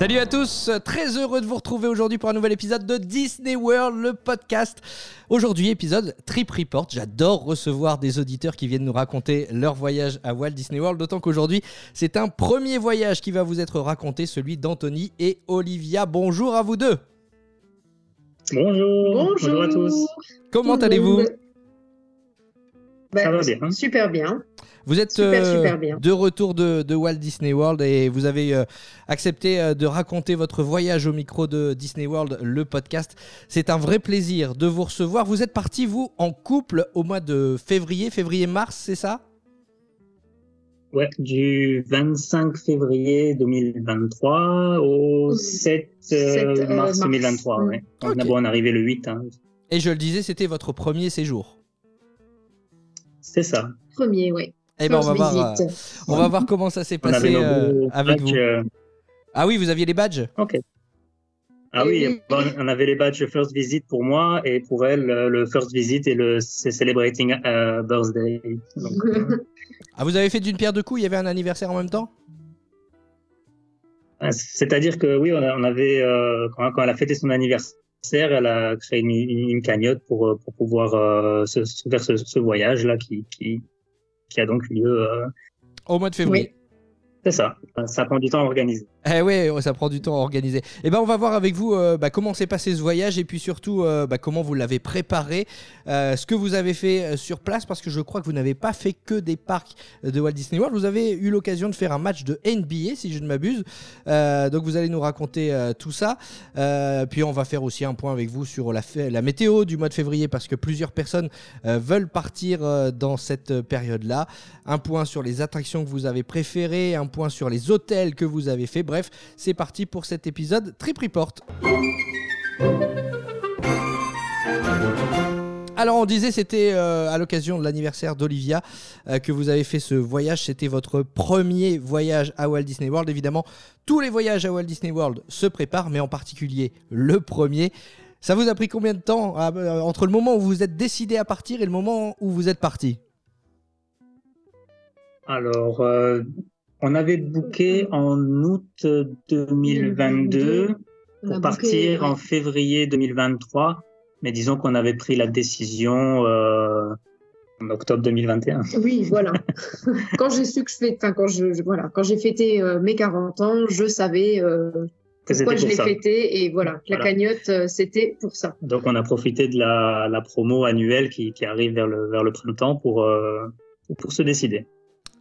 Salut à tous, très heureux de vous retrouver aujourd'hui pour un nouvel épisode de Disney World, le podcast. Aujourd'hui, épisode Trip Report. J'adore recevoir des auditeurs qui viennent nous raconter leur voyage à Walt Disney World, d'autant qu'aujourd'hui, c'est un premier voyage qui va vous être raconté, celui d'Anthony et Olivia. Bonjour à vous deux. Bonjour. Bonjour, à tous. Comment allez-vous? Ça va bien. Super bien. Vous êtes euh, de retour de, Walt Disney World et vous avez euh, accepté euh, de raconter votre voyage au micro de Disney World, le podcast. C'est un vrai plaisir de vous recevoir. Vous êtes parti, vous, en couple au mois de février, février-mars, c'est ça? Ouais, du 25 février 2023 au 7, mars, 2023. Ouais. On a bon arrivé le 8. Hein. Et je le disais, c'était votre premier séjour. C'est ça. Premier, oui. Eh ben, on va, voir, euh, on va voir comment ça s'est passé euh, avec vous. Euh. Ah oui, vous aviez les badges Ok. Ah oui, on avait les badges First Visit pour moi et pour elle, le First Visit et le Celebrating Birthday. ah, vous avez fait d'une pierre deux coups Il y avait un anniversaire en même temps? C'est-à-dire que oui, on, avait, quand, elle a fêté son anniversaire, elle a créé une, cagnotte pour, pour pouvoir se, faire ce, voyage-là qui, qui, qui a donc lieu euh, au mois de février. C'est ça. Ça prend du temps à organiser. Eh oui, ça prend du temps à organiser. Eh ben, on va voir avec vous euh, bah, comment s'est passé ce voyage et puis surtout euh, bah, comment vous l'avez préparé, euh, ce que vous avez fait sur place parce que je crois que vous n'avez pas fait que des parcs de Walt Disney World. Vous avez eu l'occasion de faire un match de NBA, si je ne m'abuse. donc vous allez nous raconter tout ça. puis on va faire aussi un point avec vous sur la, la météo du mois de février parce que plusieurs personnes veulent partir dans cette période-là. Un point sur les attractions que vous avez préférées, un point sur les hôtels que vous avez fait. Bref, c'est parti pour cet épisode Trip Report. Alors on disait c'était euh, à l'occasion de l'anniversaire d'Olivia euh, que vous avez fait ce voyage. C'était votre premier voyage à Walt Disney World. Évidemment, tous les voyages à Walt Disney World se préparent, mais en particulier le premier. Ça vous a pris combien de temps euh, entre le moment où vous êtes décidé à partir et le moment où vous êtes parti? Alors, on avait booké en août 2022 pour partir en février 2023, mais disons qu'on avait pris la décision euh, en octobre 2021. Oui, voilà. quand j'ai su que je enfin quand je, voilà, quand j'ai fêté euh, mes 40 ans, je savais euh, pourquoi je l'ai fêté et voilà, la cagnotte c'était pour ça. Donc on a profité de la, promo annuelle qui, arrive vers le vers le printemps pour pour se décider.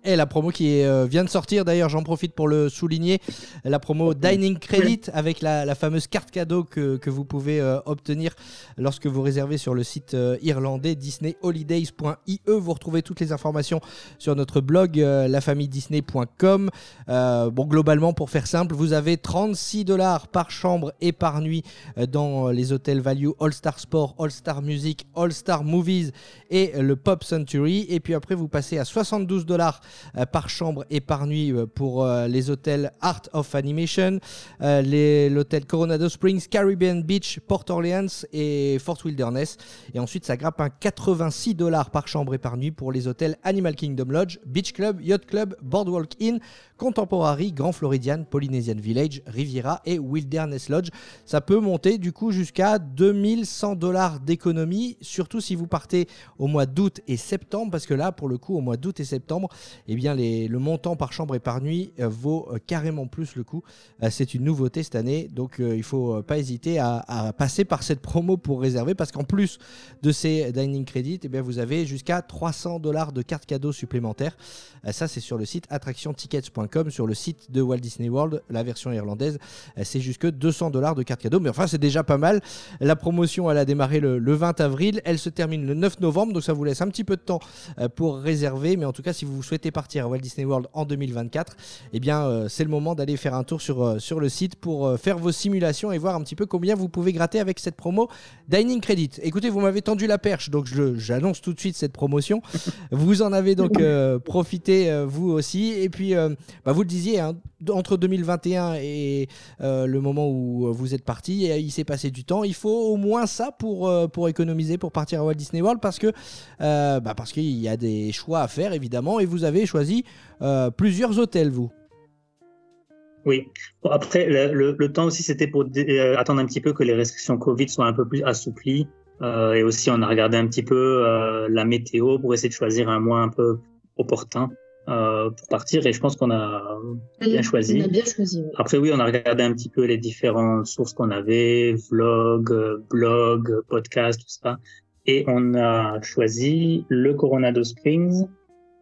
Et la promo qui euh, vient de sortir, d'ailleurs, j'en profite pour le souligner, la promo Dining Credit avec la, fameuse carte cadeau que, que vous pouvez euh, obtenir lorsque vous réservez sur le site euh, irlandais disneyholidays.ie. Vous retrouvez toutes les informations sur notre blog lafamilledisney.com. bon, globalement, pour faire simple, vous avez 36 dollars par chambre et par nuit dans les hôtels Value All Star Sport, All Star Music, All Star Movies et le Pop Century. Et puis après, vous passez à 72 dollars euh, par chambre et par nuit euh, pour euh, les hôtels Art of Animation, l'hôtel Coronado Springs, Caribbean Beach, Port Orleans et Fort Wilderness. Et ensuite, ça grappe un 86 dollars par chambre et par nuit pour les hôtels Animal Kingdom Lodge, Beach Club, Yacht Club, Boardwalk Inn, Contemporary, Grand Floridian, Polynesian Village, Riviera et Wilderness Lodge. Ça peut monter du coup jusqu'à 2100 dollars d'économie, surtout si vous partez au mois d'août et septembre, parce que là, pour le coup, au mois d'août et septembre, eh bien, le montant par chambre et par nuit euh, vaut euh, carrément plus le coup. Euh, c'est une nouveauté cette année, donc il ne faut pas hésiter à, passer par cette promo pour réserver, parce qu'en plus de ces dining credits, eh bien, vous avez jusqu'à 300 dollars de cartes cadeaux supplémentaires. ça, c'est sur le site attractiontickets.com sur le site de Walt Disney World, la version irlandaise. Euh, c'est jusque 200 dollars de cartes cadeaux, mais enfin c'est déjà pas mal. La promotion elle a démarré le, 20 avril, elle se termine le 9 novembre, donc ça vous laisse un petit peu de temps euh, pour réserver, mais en tout cas si vous souhaitez partir à Walt Disney World en 2024, eh bien, c'est le moment d'aller faire un tour sur, sur le site pour faire vos simulations et voir un petit peu combien vous pouvez gratter avec cette promo Dining Credit. Écoutez, vous m'avez tendu la perche, donc j'annonce tout de suite cette promotion. vous en avez donc profité, vous aussi. Et puis, bah, vous le disiez, hein, entre 2021 et le moment où vous êtes parti, il s'est passé du temps. Il faut au moins ça pour, pour économiser, pour partir à Walt Disney World, parce que bah, qu'il y a des choix à faire évidemment, et vous avez choisi euh, plusieurs hôtels, vous. Oui. après, le, temps aussi, c'était pour euh, attendre un petit peu que les restrictions Covid soient un peu plus assouplies. Euh, et aussi, on a regardé un petit peu la météo pour essayer de choisir un mois un peu opportun pour partir. Et je pense qu'on a bien choisi. On a bien choisi Après, oui, on a regardé un petit peu les différentes sources qu'on avait, vlog, blog, podcast, tout ça. Et on a choisi le Coronado Springs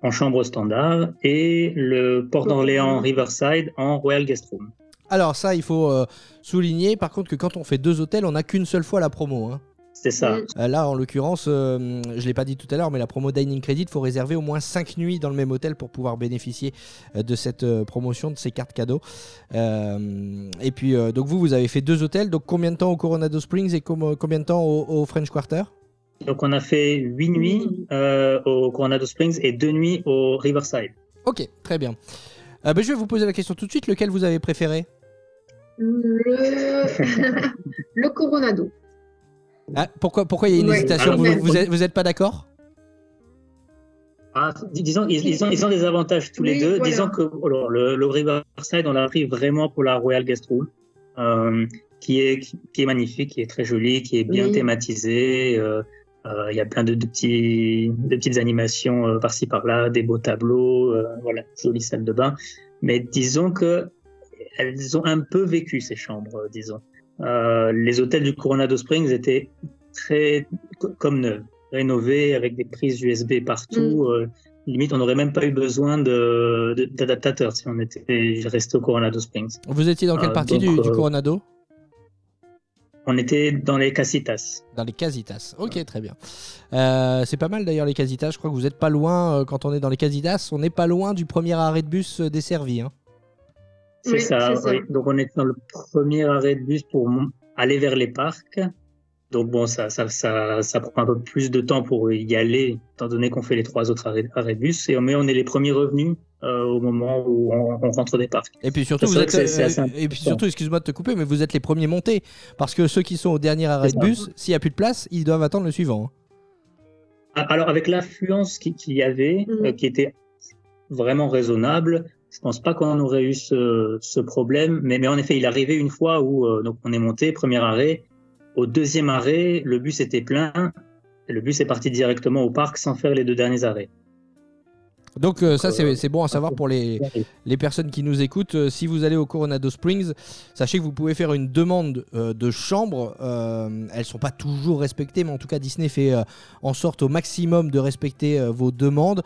en chambre standard et le Port d'Orléans Riverside en Royal Guest Room. Alors ça, il faut euh, souligner par contre que quand on fait deux hôtels, on n'a qu'une seule fois la promo. Hein. C'est ça. Euh, là, en l'occurrence, euh, je ne l'ai pas dit tout à l'heure, mais la promo Dining Credit, il faut réserver au moins 5 nuits dans le même hôtel pour pouvoir bénéficier de cette promotion, de ces cartes cadeaux. et puis, donc vous, vous avez fait deux hôtels. Donc combien de temps au Coronado Springs et combien de temps au French Quarter? Donc on a fait huit nuits euh, au Coronado Springs et deux nuits au Riverside. Ok, très bien. Euh, ben, je vais vous poser la question tout de suite. Lequel vous avez préféré? Le, le Coronado. Ah, pourquoi, pourquoi il y a une hésitation Vous n'êtes pas d'accord? Ah, disons, ils, ont, ils, ont, des avantages tous les deux. Disons que le, Riverside, on l'a pris vraiment pour la Royal Guest Room, euh, qui, est, qui, est magnifique, qui est très joli, qui est bien thématisé. Euh, il y a plein de, petits, de petites animations euh, par-ci par-là, des beaux tableaux, euh, voilà, jolie salle de bain. Mais disons que elles ont un peu vécu ces chambres, disons. Les hôtels du Coronado Springs étaient très comme neufs, rénovés avec des prises USB partout. Mm. limite, on n'aurait même pas eu besoin d'adaptateurs si on était resté au Coronado Springs. Vous étiez dans quelle partie du, du Coronado on était dans les casitas. Dans les casitas, ok, très bien. Euh, c'est pas mal d'ailleurs les casitas, je crois que vous n'êtes pas loin, euh, quand on est dans les casitas, on n'est pas loin du premier arrêt de bus euh, desservi. Hein. C'est ça, oui. donc on est dans le premier arrêt de bus pour aller vers les parcs. Donc bon, ça, ça, ça, ça, prend un peu plus de temps pour y aller, étant donné qu'on fait les trois autres arrêts, de bus. Et, mais on est les premiers revenus euh, au moment où on, rentre des parcs. Et puis surtout, vous êtes, euh, et puis surtout, excuse-moi de te couper, mais vous êtes les premiers montés. Parce que ceux qui sont au dernier arrêt de bus, s'il n'y a plus de place, ils doivent attendre le suivant. Hein. Ah, alors avec l'affluence qu'il y avait, mm. euh, qui était vraiment raisonnable, je pense pas qu'on aurait eu ce, ce, problème. Mais, mais en effet, il arrivait une fois où donc on est monté, premier arrêt, au deuxième arrêt, le bus était plein. Et le bus est parti directement au parc sans faire les deux derniers arrêts. Donc euh, ça c'est bon à savoir pour les, les personnes qui nous écoutent. Euh, si vous allez au Coronado Springs, sachez que vous pouvez faire une demande euh, de chambre. elles sont pas toujours respectées, mais en tout cas Disney fait en sorte au maximum de respecter vos demandes.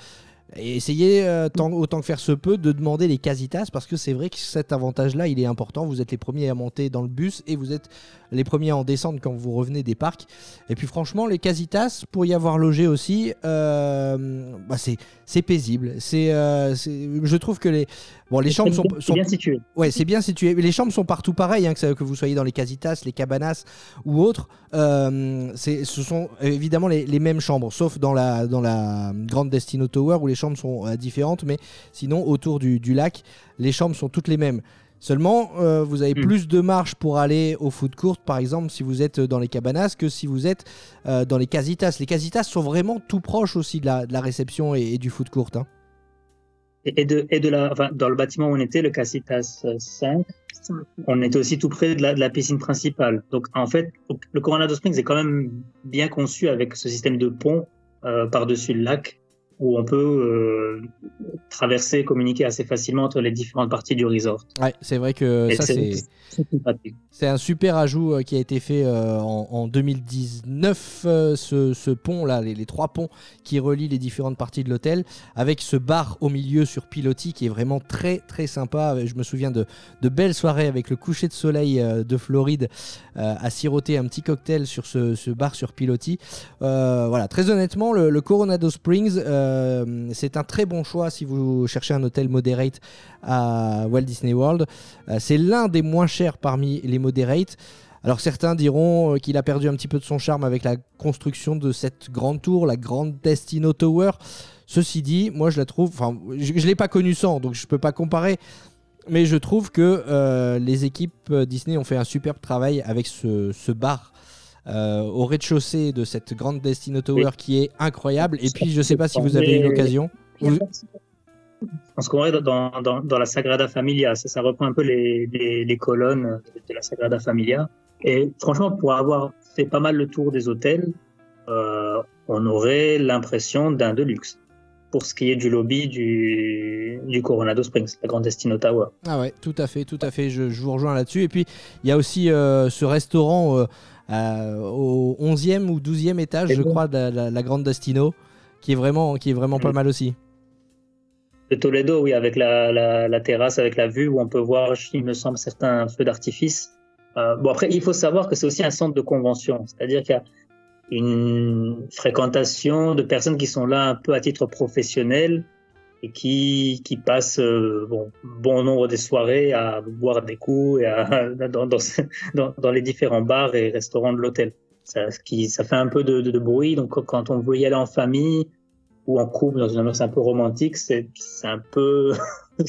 Et essayez autant que faire se peut de demander les casitas parce que c'est vrai que cet avantage-là il est important. Vous êtes les premiers à monter dans le bus et vous êtes les premiers en descendre quand vous revenez des parcs. Et puis franchement, les Casitas, pour y avoir logé aussi, euh, bah c'est paisible. Euh, c'est, je trouve que les, bon, les chambres sont, sont, bien situées. Ouais, c'est bien situé. Les chambres sont partout pareilles, hein, que, que, vous soyez dans les Casitas, les Cabanas ou autres. Euh, ce sont évidemment les, les, mêmes chambres, sauf dans la, dans la Grande Destino Tower où les chambres sont différentes, mais sinon autour du, du lac, les chambres sont toutes les mêmes. Seulement, euh, vous avez hmm. plus de marge pour aller au foot court, par exemple, si vous êtes dans les cabanas, que si vous êtes euh, dans les casitas. Les casitas sont vraiment tout proches aussi de la, réception et, du foot court. Hein. Et, de, la, dans le bâtiment où on était, le Casitas 5, on était aussi tout près de la, piscine principale. Donc, en fait, le Coronado Springs est quand même bien conçu avec ce système de pont euh, par-dessus le lac où on peut euh, traverser, communiquer assez facilement entre les différentes parties du resort. Ouais, c'est vrai que ça c'est c'est un super ajout euh, qui a été fait euh, en, 2019, ce, pont là, les, trois ponts qui relient les différentes parties de l'hôtel, avec ce bar au milieu sur pilotis qui est vraiment très très sympa. Je me souviens de, de belles soirées avec le coucher de soleil de Floride à siroter un petit cocktail sur ce, bar sur pilotis. voilà, très honnêtement, le, le Coronado Springs euh, c'est un très bon choix si vous cherchez un hôtel moderate à Walt Disney World. c'est l'un des moins chers parmi les moderates. Alors certains diront qu'il a perdu un petit peu de son charme avec la construction de cette grande tour, la grande Destino Tower. Ceci dit, moi je la trouve, enfin je ne l'ai pas connue sans, donc je ne peux pas comparer, mais je trouve que les équipes Disney ont fait un superbe travail avec ce bar euh, au rez-de-chaussée de cette grande Destino Tower qui est incroyable. Et puis, je ne sais pas si vous avez eu l'occasion. Vous... On se croirait dans, dans, dans, la Sagrada Familia. Ça, ça reprend un peu les, les, colonnes de la Sagrada Familia. Et franchement, pour avoir fait pas mal le tour des hôtels, euh, on aurait l'impression d'un de luxe pour ce qui est du lobby du, du Coronado Springs, la grande Destino Tower. Ah ouais, tout à fait, tout à fait. Je, je vous rejoins là-dessus. Et puis, il y a aussi euh, ce restaurant euh, au 11e ou 12e étage, je crois, de la, Grande Destino, qui est vraiment, qui est vraiment pas mal aussi. De Toledo, oui, avec la, terrasse, avec la vue où on peut voir, il me semble, certains feux d'artifice. Euh, bon, après, il faut savoir que c'est aussi un centre de convention, c'est-à-dire qu'il y a une fréquentation de personnes qui sont là un peu à titre professionnel, et qui, qui passe euh, bon, bon nombre des soirées à boire des coups et à, dans, dans, dans, les différents bars et restaurants de l'hôtel. Ça, qui, ça fait un peu de, de, bruit, donc quand on veut y aller en famille ou en couple dans une ambiance un peu romantique, c'est un peu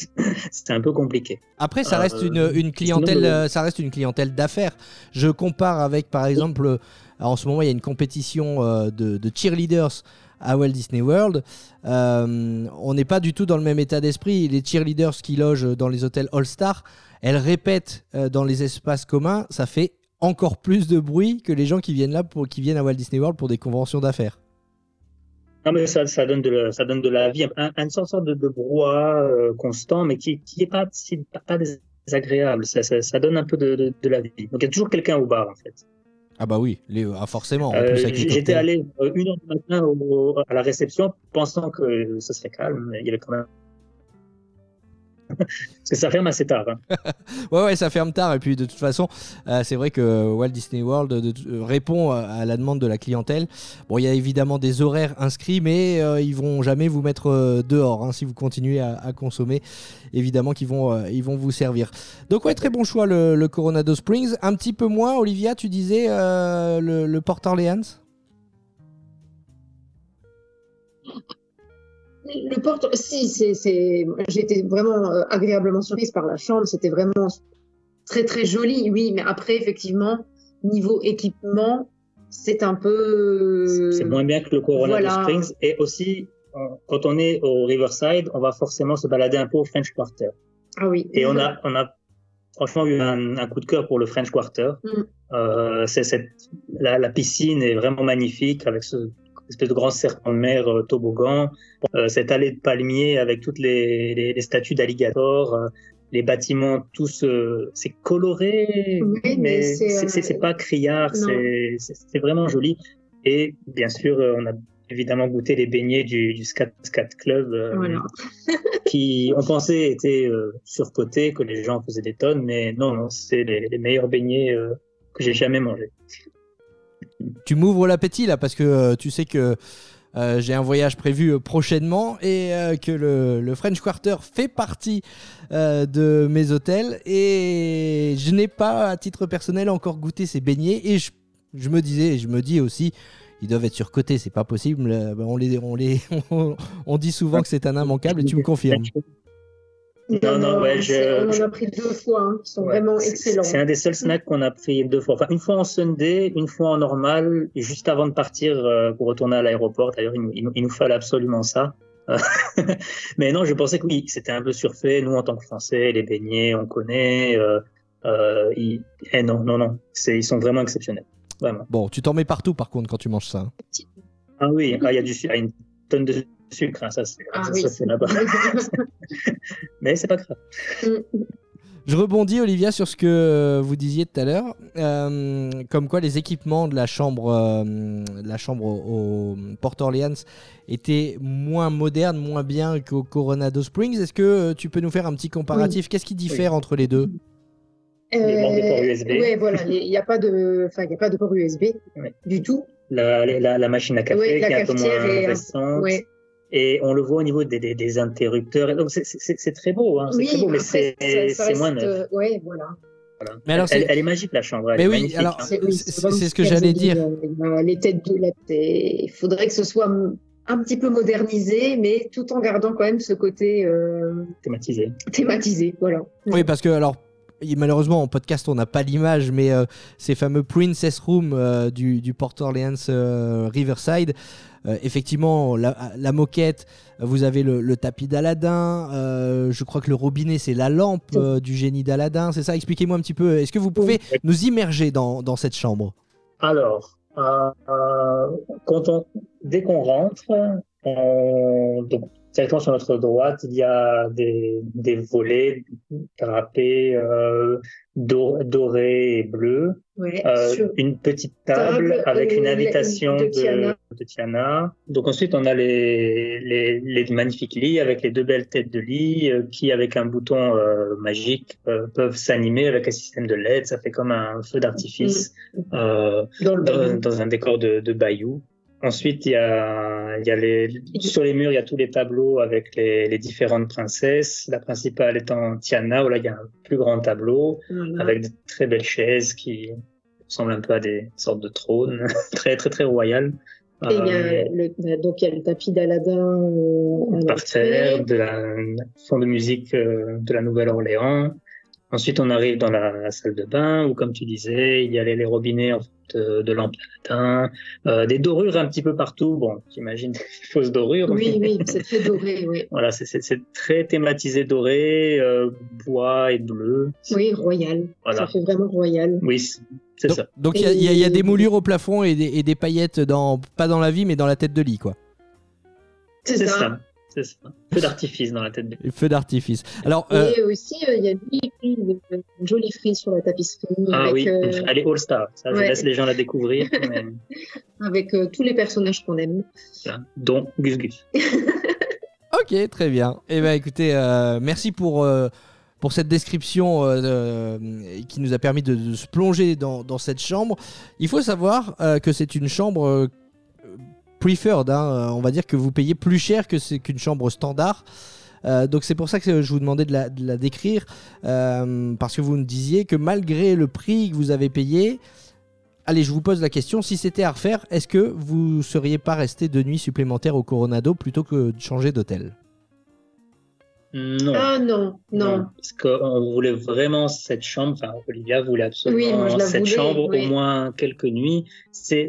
c'est un peu compliqué. Après, ça reste une, euh, une, clientèle, ça reste une clientèle d'affaires. Je compare avec, par exemple, en ce moment, il y a une compétition euh, de, de cheerleaders à Walt Disney World. Euh, on n'est pas du tout dans le même état d'esprit. Les cheerleaders qui logent dans les hôtels All-Star, elles répètent euh, dans les espaces communs, ça fait encore plus de bruit que les gens qui viennent là pour qui viennent à Walt Disney World pour des conventions d'affaires. Non, mais ça, donne de la, vie, un, une sorte de, de euh, constant, mais qui n'est pas, désagréable. Ça, ça, donne un peu de, de, la vie. Donc il y a toujours quelqu'un au bar, en fait. Ah bah oui, les, ah forcément. Euh, j'étais allé euh, une heure du matin à la réception pensant que ça serait calme, mais il y avait quand même Parce que ça ferme assez tard. Hein. ouais, ouais, ça ferme tard. Et puis de toute façon, euh, c'est vrai que Walt Disney World euh, répond à la demande de la clientèle. Bon, il y a évidemment des horaires inscrits, mais euh, ils vont jamais vous mettre dehors hein, si vous continuez à, consommer. Évidemment qu'ils vont, vont vous servir. Donc ouais, très bon choix le, Coronado Springs. Un petit peu moins, Olivia, tu disais le, le Port Orleans le porte, si, c'est, j'ai été vraiment euh, agréablement surprise par la chambre. C'était vraiment très très joli, oui. Mais après, effectivement, niveau équipement, c'est un peu. C'est moins bien que le Coronado Springs. Et aussi, quand on est au Riverside, on va forcément se balader un peu au French Quarter. Ah oui. Et on a, on a franchement eu un, coup de cœur pour le French Quarter. Mm. Euh, c'est cette, la, la, piscine est vraiment magnifique avec ce espèce de grand serpent de mer euh, toboggan, euh, cette allée de palmiers avec toutes les, les, statues d'alligators, euh, les bâtiments tous, c'est coloré, mais c'est pas criard, c'est vraiment joli. Et bien sûr, on a évidemment goûté les beignets du, du Scat, Scat Club, qui on pensait étaient surcotés, que les gens faisaient des tonnes, mais non, non, c'est les, les, meilleurs beignets que j'ai jamais mangés tu m'ouvres l'appétit là parce que euh, tu sais que euh, j'ai un voyage prévu euh, prochainement et que le, French Quarter fait partie de mes hôtels et je n'ai pas à titre personnel encore goûté ces beignets et je, me disais, je me dis aussi, ils doivent être surcotés, c'est pas possible. On, les, on, les, on dit souvent que c'est un immanquable et tu me confirmes. Non, non, ouais, je, on en a pris deux fois, hein, qui sont vraiment excellents. C'est un des seuls snacks qu'on a pris deux fois. Enfin, une fois en Sunday, une fois en normal, juste avant de partir euh, pour retourner à l'aéroport. D'ailleurs, il, nous fallait absolument ça. Mais non, je pensais que oui, c'était un peu surfait. Nous, en tant que Français, les beignets, on connaît. Euh, euh, ils... Eh non, non, non, ils sont vraiment exceptionnels. Vraiment. Bon, tu t'en mets partout, par contre, quand tu manges ça. Hein. Ah oui, ah, il y a du, il y a une tonne de sucre, hein, ça c'est ah là-bas. Mais c'est pas grave. Je rebondis, Olivia, sur ce que vous disiez tout à l'heure, euh, comme quoi les équipements de la chambre, euh, la chambre au, Port Orleans étaient moins modernes, moins bien qu'au Coronado Springs. Est-ce que euh, tu peux nous faire un petit comparatif? Qu'est-ce qui diffère entre les deux? Ports USB. Oui, voilà, il n'y a pas de, enfin, il a pas de port USB du tout. La, la, la, machine à café qui est un peu moins récente Et on le voit au niveau des, des, des interrupteurs. Et donc c'est- très beau, hein. c'est Oui, très beau, mais c'est moins neuf. euh, ouais, voilà. Voilà. Mais alors, elle, c'est- elle est magique la chambre. elle Mais est oui, alors, hein. C'est oui, ce que j'allais dire. euh, Les têtes de la Il faudrait que ce soit un petit peu modernisé, mais tout en gardant quand même ce côté euh, thématisé. thématisé. Voilà. Oui, parce que alors. Malheureusement, en podcast, on n'a pas l'image, mais euh, ces fameux Princess Room euh, du, du Port Orleans euh, Riverside, euh, effectivement, la, la moquette, vous avez le, le tapis d'Aladin, euh, je crois que le robinet, c'est la lampe euh, du génie d'Aladin, c'est ça? Expliquez-moi un petit peu, est-ce que vous pouvez nous immerger dans, dans cette chambre? Alors, quand on, dès qu'on rentre, on, donc, directement sur notre droite, il y a des, des volets drapés euh, dor- dorés et bleus. Ouais, Euh, une petite table Table, avec une invitation de de, Tiana. de Tiana. Donc ensuite, on a les, les, les magnifiques lits avec les deux belles têtes de lit euh, qui, avec un bouton euh, magique, euh, peuvent s'animer avec un système de LED. Ça fait comme un feu d'artifice euh, dans dans un décor de, de bayou. Ensuite, il y a, il y a les, sur les murs, il y a tous les tableaux avec les, les différentes princesses. La principale étant Tiana, où là, il y a un plus grand tableau Voilà. avec de très belles chaises qui ressemblent un peu à des sortes de trônes, très très très royales. Et il y Euh, a le, donc il y a le tapis d'Aladin euh, par terre, de la fond de musique euh, de la Nouvelle-Orléans. Ensuite, on arrive dans la, salle de bain où, comme tu disais, il y a les, les robinets en fait, de, de lampes d'Aladin, euh, des dorures un petit peu partout. Bon, j'imagine des fausses dorures. Oui, mais oui, c'est très doré, oui. Voilà, c'est- très thématisé doré, euh, bois et bleu. Oui, royal. Voilà. Ça fait vraiment royal. Oui, c'est ça. Donc il y a- y, y des moulures au plafond et des, et des paillettes, dans, pas dans la vie, mais dans la tête de lit, quoi. C'est C'est ça. ça. C'est ça. Feu d'artifice dans la tête de Feux d'artifice. Alors, euh, Et aussi, euh, il y a une jolie frise, sur la tapisserie Ah avec, oui, euh, elle est All-Star. Ça, je laisse les gens la découvrir, mais, avec euh, tous les personnages qu'on aime. voilà. dont Gus Gus. Ok, très bien. Eh ben, écoutez, euh, merci pour, euh, pour cette description euh, euh, qui nous a permis de, de se plonger dans, dans cette chambre. Il faut savoir euh, que c'est une chambre preferred. hein. On va dire que vous payez plus cher que c'est qu'une chambre standard. Euh, donc c'est pour ça que je vous demandais de la, décrire, euh, parce que vous me disiez que malgré le prix que vous avez payé, allez, je vous pose la question, si c'était à refaire, est-ce que vous seriez pas resté deux nuits supplémentaires au Coronado plutôt que de changer d'hôtel? Non. Ah non, non. Parce qu'on voulait vraiment cette chambre, enfin, Olivia voulait absolument Oui, cette voulais, chambre oui. au moins quelques nuits. C'est,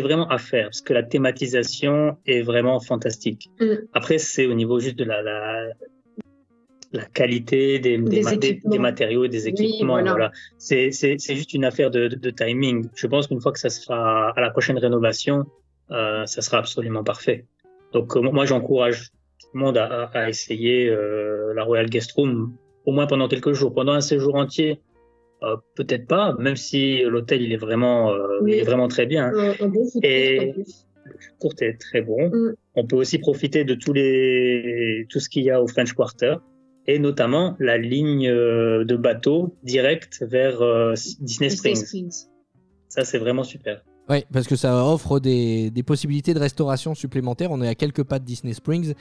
vraiment à faire, parce que la thématisation est vraiment fantastique. Mm. Après, c'est au niveau juste de la, la, la qualité des, des, Des ma- des- équipements. des matériaux et des Oui, équipements. voilà. voilà. C'est, juste une affaire de, de, de timing. Je pense qu'une fois que ça sera à la prochaine rénovation, euh, ça sera absolument parfait. Donc, euh, moi, j'encourage tout le monde à essayer euh, la Royal Guest Room au moins pendant quelques jours. Pendant un séjour entier, euh, peut-être pas, même si l'hôtel il est vraiment, euh, Oui. il est vraiment très bien. Un, un bon Et-. Le court est très bon. Mm. On peut aussi profiter de tous les tout ce qu'il y a au French Quarter et notamment la ligne de bateau direct vers Disney. Springs. Ça c'est vraiment super. Oui, parce que ça offre des, des possibilités de restauration supplémentaires. On est à quelques pas de Disney Springs.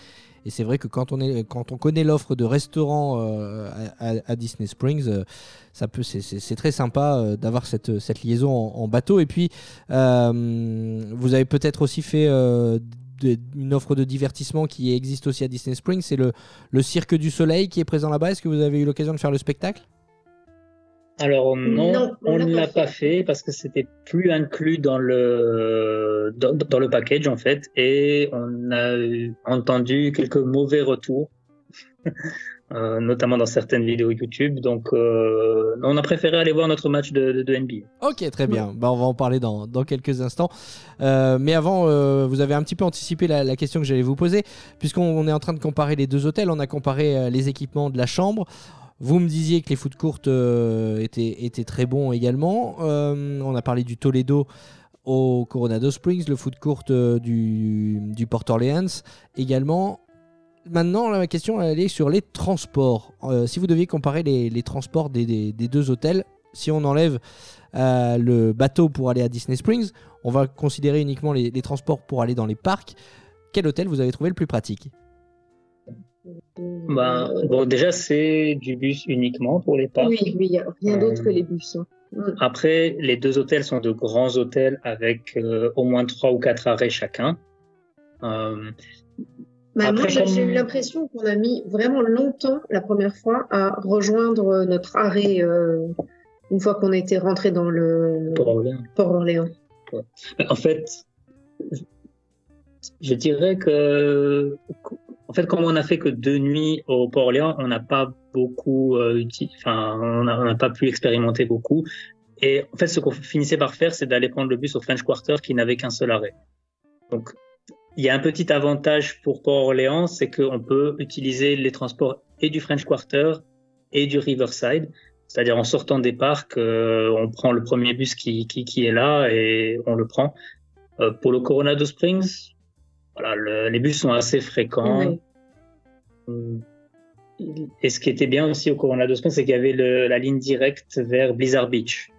Et c'est vrai que quand on, est, quand on connaît l'offre de restaurants euh, à, à- Disney Springs, euh, ça peut, c'est, très sympa euh, d'avoir cette, cette liaison en, bateau. Et puis, euh, vous avez peut-être aussi fait de- une offre de divertissement qui existe aussi à Disney Springs. C'est le, le Cirque du Soleil qui est présent là-bas. Est-ce que vous avez eu l'occasion de faire le spectacle? Alors non, Non, on l'a ne pas l'a pas fait parce que c'était plus inclus dans le dans, dans le package en fait et on a entendu quelques mauvais retours, euh, notamment dans certaines vidéos YouTube. Donc euh, on a préféré aller voir notre match de, de, de NBA. Ok, très bien. Bah, on va en parler dans, dans quelques instants. Euh, mais avant, euh, vous avez un petit peu anticipé la, la question que j'allais vous poser, puisqu'on on est en train de comparer les deux hôtels. On a comparé euh, les équipements de la chambre. Vous me disiez que les foot courtes euh, étaient, étaient très bons également. Euh, on a parlé du Toledo au Coronado Springs, le foot court euh, du, du Port Orleans également. Maintenant, la question est sur les transports. Si vous deviez comparer les, les transports des, des- deux hôtels, si on enlève le bateau pour aller à Disney Springs, on va considérer uniquement les transports pour aller dans les parcs. quel hôtel vous avez trouvé le plus pratique? Ben, bon, déjà, c'est du bus uniquement pour les parcs. Oui, oui, il n'y a rien d'autre Euh, que les bus. hein. Mm. Après, les deux hôtels sont de grands hôtels avec euh, au moins trois ou quatre arrêts chacun. Euh, Bah, moi, j'ai comme- eu l'impression qu'on a mis vraiment longtemps la première fois à rejoindre notre arrêt euh, une fois qu'on était rentré dans le pour Orléans. Port Orléans. En fait, je dirais que, en fait, comme on n'a fait que deux nuits au Port-Orléans, on n'a pas beaucoup, euh, enfin, on n'a pas pu expérimenter beaucoup. Et en fait, ce qu'on finissait par faire, c'est d'aller prendre le bus au French Quarter qui n'avait qu'un seul arrêt. Donc, il y a un petit avantage pour Port-Orléans, c'est qu'on peut utiliser les transports et du French Quarter et du Riverside. C'est-à-dire en sortant des parcs, euh, on prend le premier bus qui, qui, qui est là et on le prend. Euh, pour le Coronado Springs, voilà, le- les bus sont assez fréquents. Ouais. Et ce qui était bien aussi au Coronado Springs, c'est qu'il y avait le- la ligne directe vers Blizzard Beach.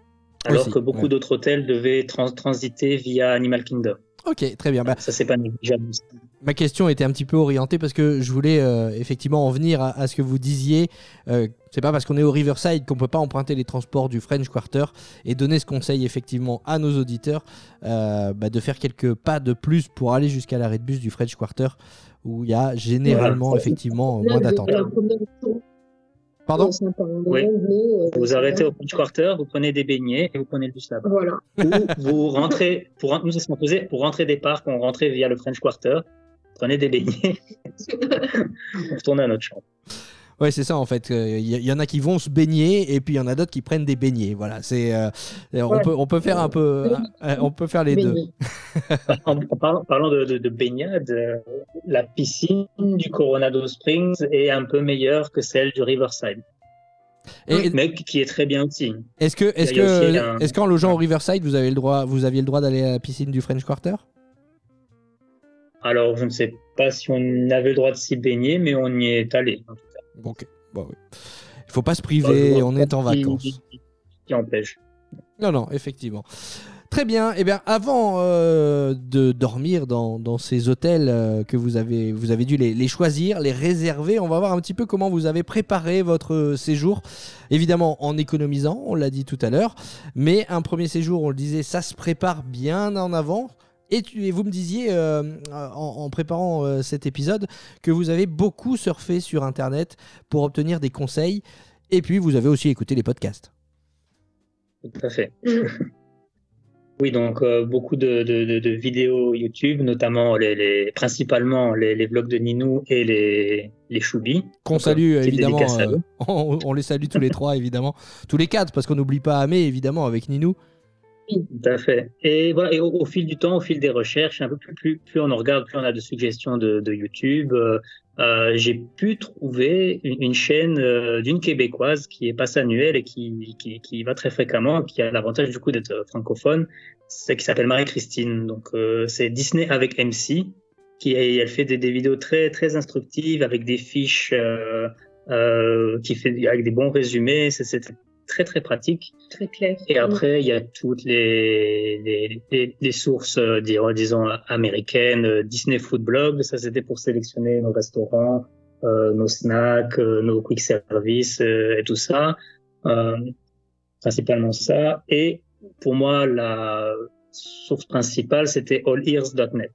Alors Aussi, que beaucoup ouais. d'autres hôtels devaient trans- transiter via Animal Kingdom. Ok, très bien. Bah, Ça, c'est pas négligeable. Ma question était un petit peu orientée parce que je voulais euh, effectivement en venir à, à ce que vous disiez. Euh, c'est pas parce qu'on est au Riverside qu'on peut pas emprunter les transports du French Quarter et donner ce conseil effectivement à nos auditeurs euh, bah, de faire quelques pas de plus pour aller jusqu'à l'arrêt de bus du French Quarter où il y a généralement Voilà. effectivement moins d'attente. Pardon? Oui. euh, Vous arrêtez au French Quarter, vous prenez des beignets et vous prenez le bus là-bas. Voilà. Ou vous rentrez, pour, nous, qu'on faisait, pour rentrer des parcs, on rentrait via le French Quarter, prenez des beignets, on retournait à notre chambre. Ouais, c'est ça en fait. Il y, y en a qui vont se baigner et puis il y en a d'autres qui prennent des beignets. Voilà, c'est euh, on Ouais. peut on peut faire un peu euh, on peut faire les deux. En, parlant, parlant de, de, de baignade, euh, la piscine du Coronado Springs est un peu meilleure que celle du Riverside, Et, mais qui est très bien aussi. Est-ce que, est-ce que, un- est-ce qu'en logeant au Riverside, vous avez le droit, vous aviez le droit d'aller à la piscine du French Quarter? Alors, je ne sais pas si on avait le droit de s'y baigner, mais on y est allé. en tout cas. Ok, bon, oui. Il faut pas se priver, vois on est en qui- vacances. Qui empêche. Non, non, effectivement. Très bien. Eh bien, avant euh, de dormir dans, dans ces hôtels euh, que vous avez, vous avez dû les, les choisir, les réserver, on va voir un petit peu comment vous avez préparé votre euh, séjour. Évidemment, en économisant, on l'a dit tout à l'heure. Mais un premier séjour, on le disait, ça se prépare bien en avant. Et, tu- et vous me disiez, euh, en, en préparant euh, cet épisode, que vous avez beaucoup surfé sur Internet pour obtenir des conseils. Et puis, vous avez aussi écouté les podcasts. Tout à fait. Oui, donc euh, beaucoup de, de, de, de vidéos YouTube, notamment les, les principalement les, les vlogs de Ninou et les, les Choubi. Qu'on salue évidemment. on, on les salue tous les trois évidemment. Tous les quatre parce qu'on n'oublie pas Amé évidemment avec Ninou. Tout à fait. Et voilà, et au, fil du temps, au fil des recherches, un peu plus, plus, plus on en regarde, plus on a de suggestions de, de YouTube. euh, euh, j'ai pu trouver une, chaîne euh, d'une québécoise qui est passe annuelle et qui, qui, qui va très fréquemment, qui a l'avantage du coup d'être euh, francophone, c'est qui s'appelle Marie-Christine. Donc euh, c'est Disney avec MC, qui elle fait des, des vidéos très très instructives avec des fiches, qui fait avec des bons résumés. C'est très très pratique. Très clair. Et après, il y a toutes les, les, les, les sources, euh, disons, disons, américaines, euh, Disney Food Blog, ça c'était pour sélectionner nos restaurants, euh, nos snacks, euh, nos quick service euh, et tout ça. Principalement ça. Et pour moi, la source principale, c'était allears.net.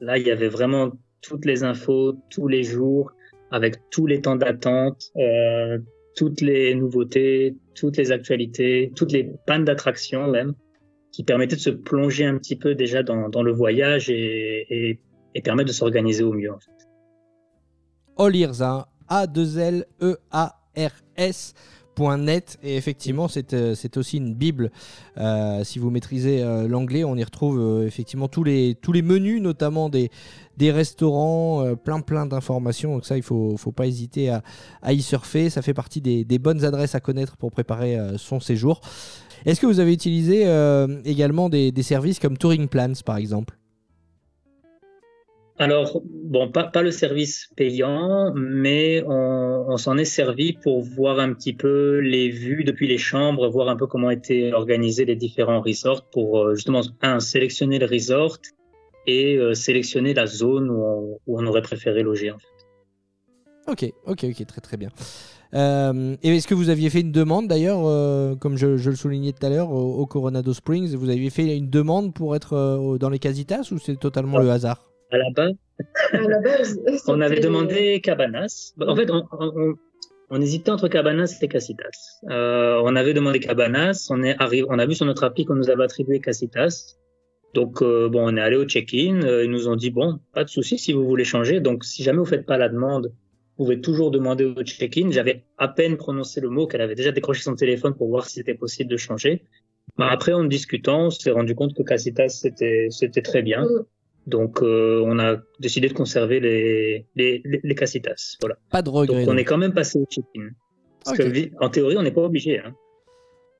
Là, il y avait vraiment toutes les infos, tous les jours, avec tous les temps d'attente, toutes les nouveautés, toutes les actualités, toutes les pannes d'attraction même, qui permettaient de se plonger un petit peu déjà dans, le voyage et, et, et permettre de s'organiser au mieux. En fait. All Ears, hein, A2L-E-A-R-S. .net. Et effectivement c'est euh, aussi une bible. Euh, si vous maîtrisez euh, l'anglais on y retrouve effectivement tous les tous les menus notamment des restaurants plein plein d'informations. Donc ça il faut faut pas hésiter à, y surfer. Ça fait partie des, bonnes adresses à connaître pour préparer son séjour. Est-ce que vous avez utilisé également des services comme Touring Plans par exemple? Alors, bon, pas, pas le service payant, mais on, on s'en est servi pour voir un petit peu les vues depuis les chambres, voir un peu comment étaient organisés les différents resorts pour euh, justement, un, sélectionner le resort et euh, sélectionner la zone où on, où on aurait préféré loger. En fait. Ok, ok, ok, très très bien. Euh, et est-ce que vous aviez fait une demande d'ailleurs, euh, comme je, je le soulignais tout à l'heure, au, au Coronado Springs Vous aviez fait une demande pour être dans les Casitas ou c'est totalement le hasard? À la base, À la base, on avait demandé Cabanas. En fait, on, on- on- on hésitait entre Cabanas et Casitas. Euh, on avait demandé Cabanas, on, est arrivé, on a vu sur notre appli qu'on nous avait attribué Casitas. Donc, euh, bon, on est allé au check-in. euh, ils nous ont dit, bon, pas de souci si vous voulez changer. Donc, si jamais vous faites pas la demande, vous pouvez toujours demander au check-in. J'avais à peine prononcé le mot qu'elle avait déjà décroché son téléphone pour voir si c'était possible de changer. Mais après, en discutant, on s'est rendu compte que Casitas, c'était, c'était très bien. Donc, euh, on a décidé de conserver les, les, les, les Casitas. Voilà. Pas de Donc, regret. on donc. est quand même passé au check-in. Parce Ok. que, vi- en théorie, on n'est pas obligé. Hein.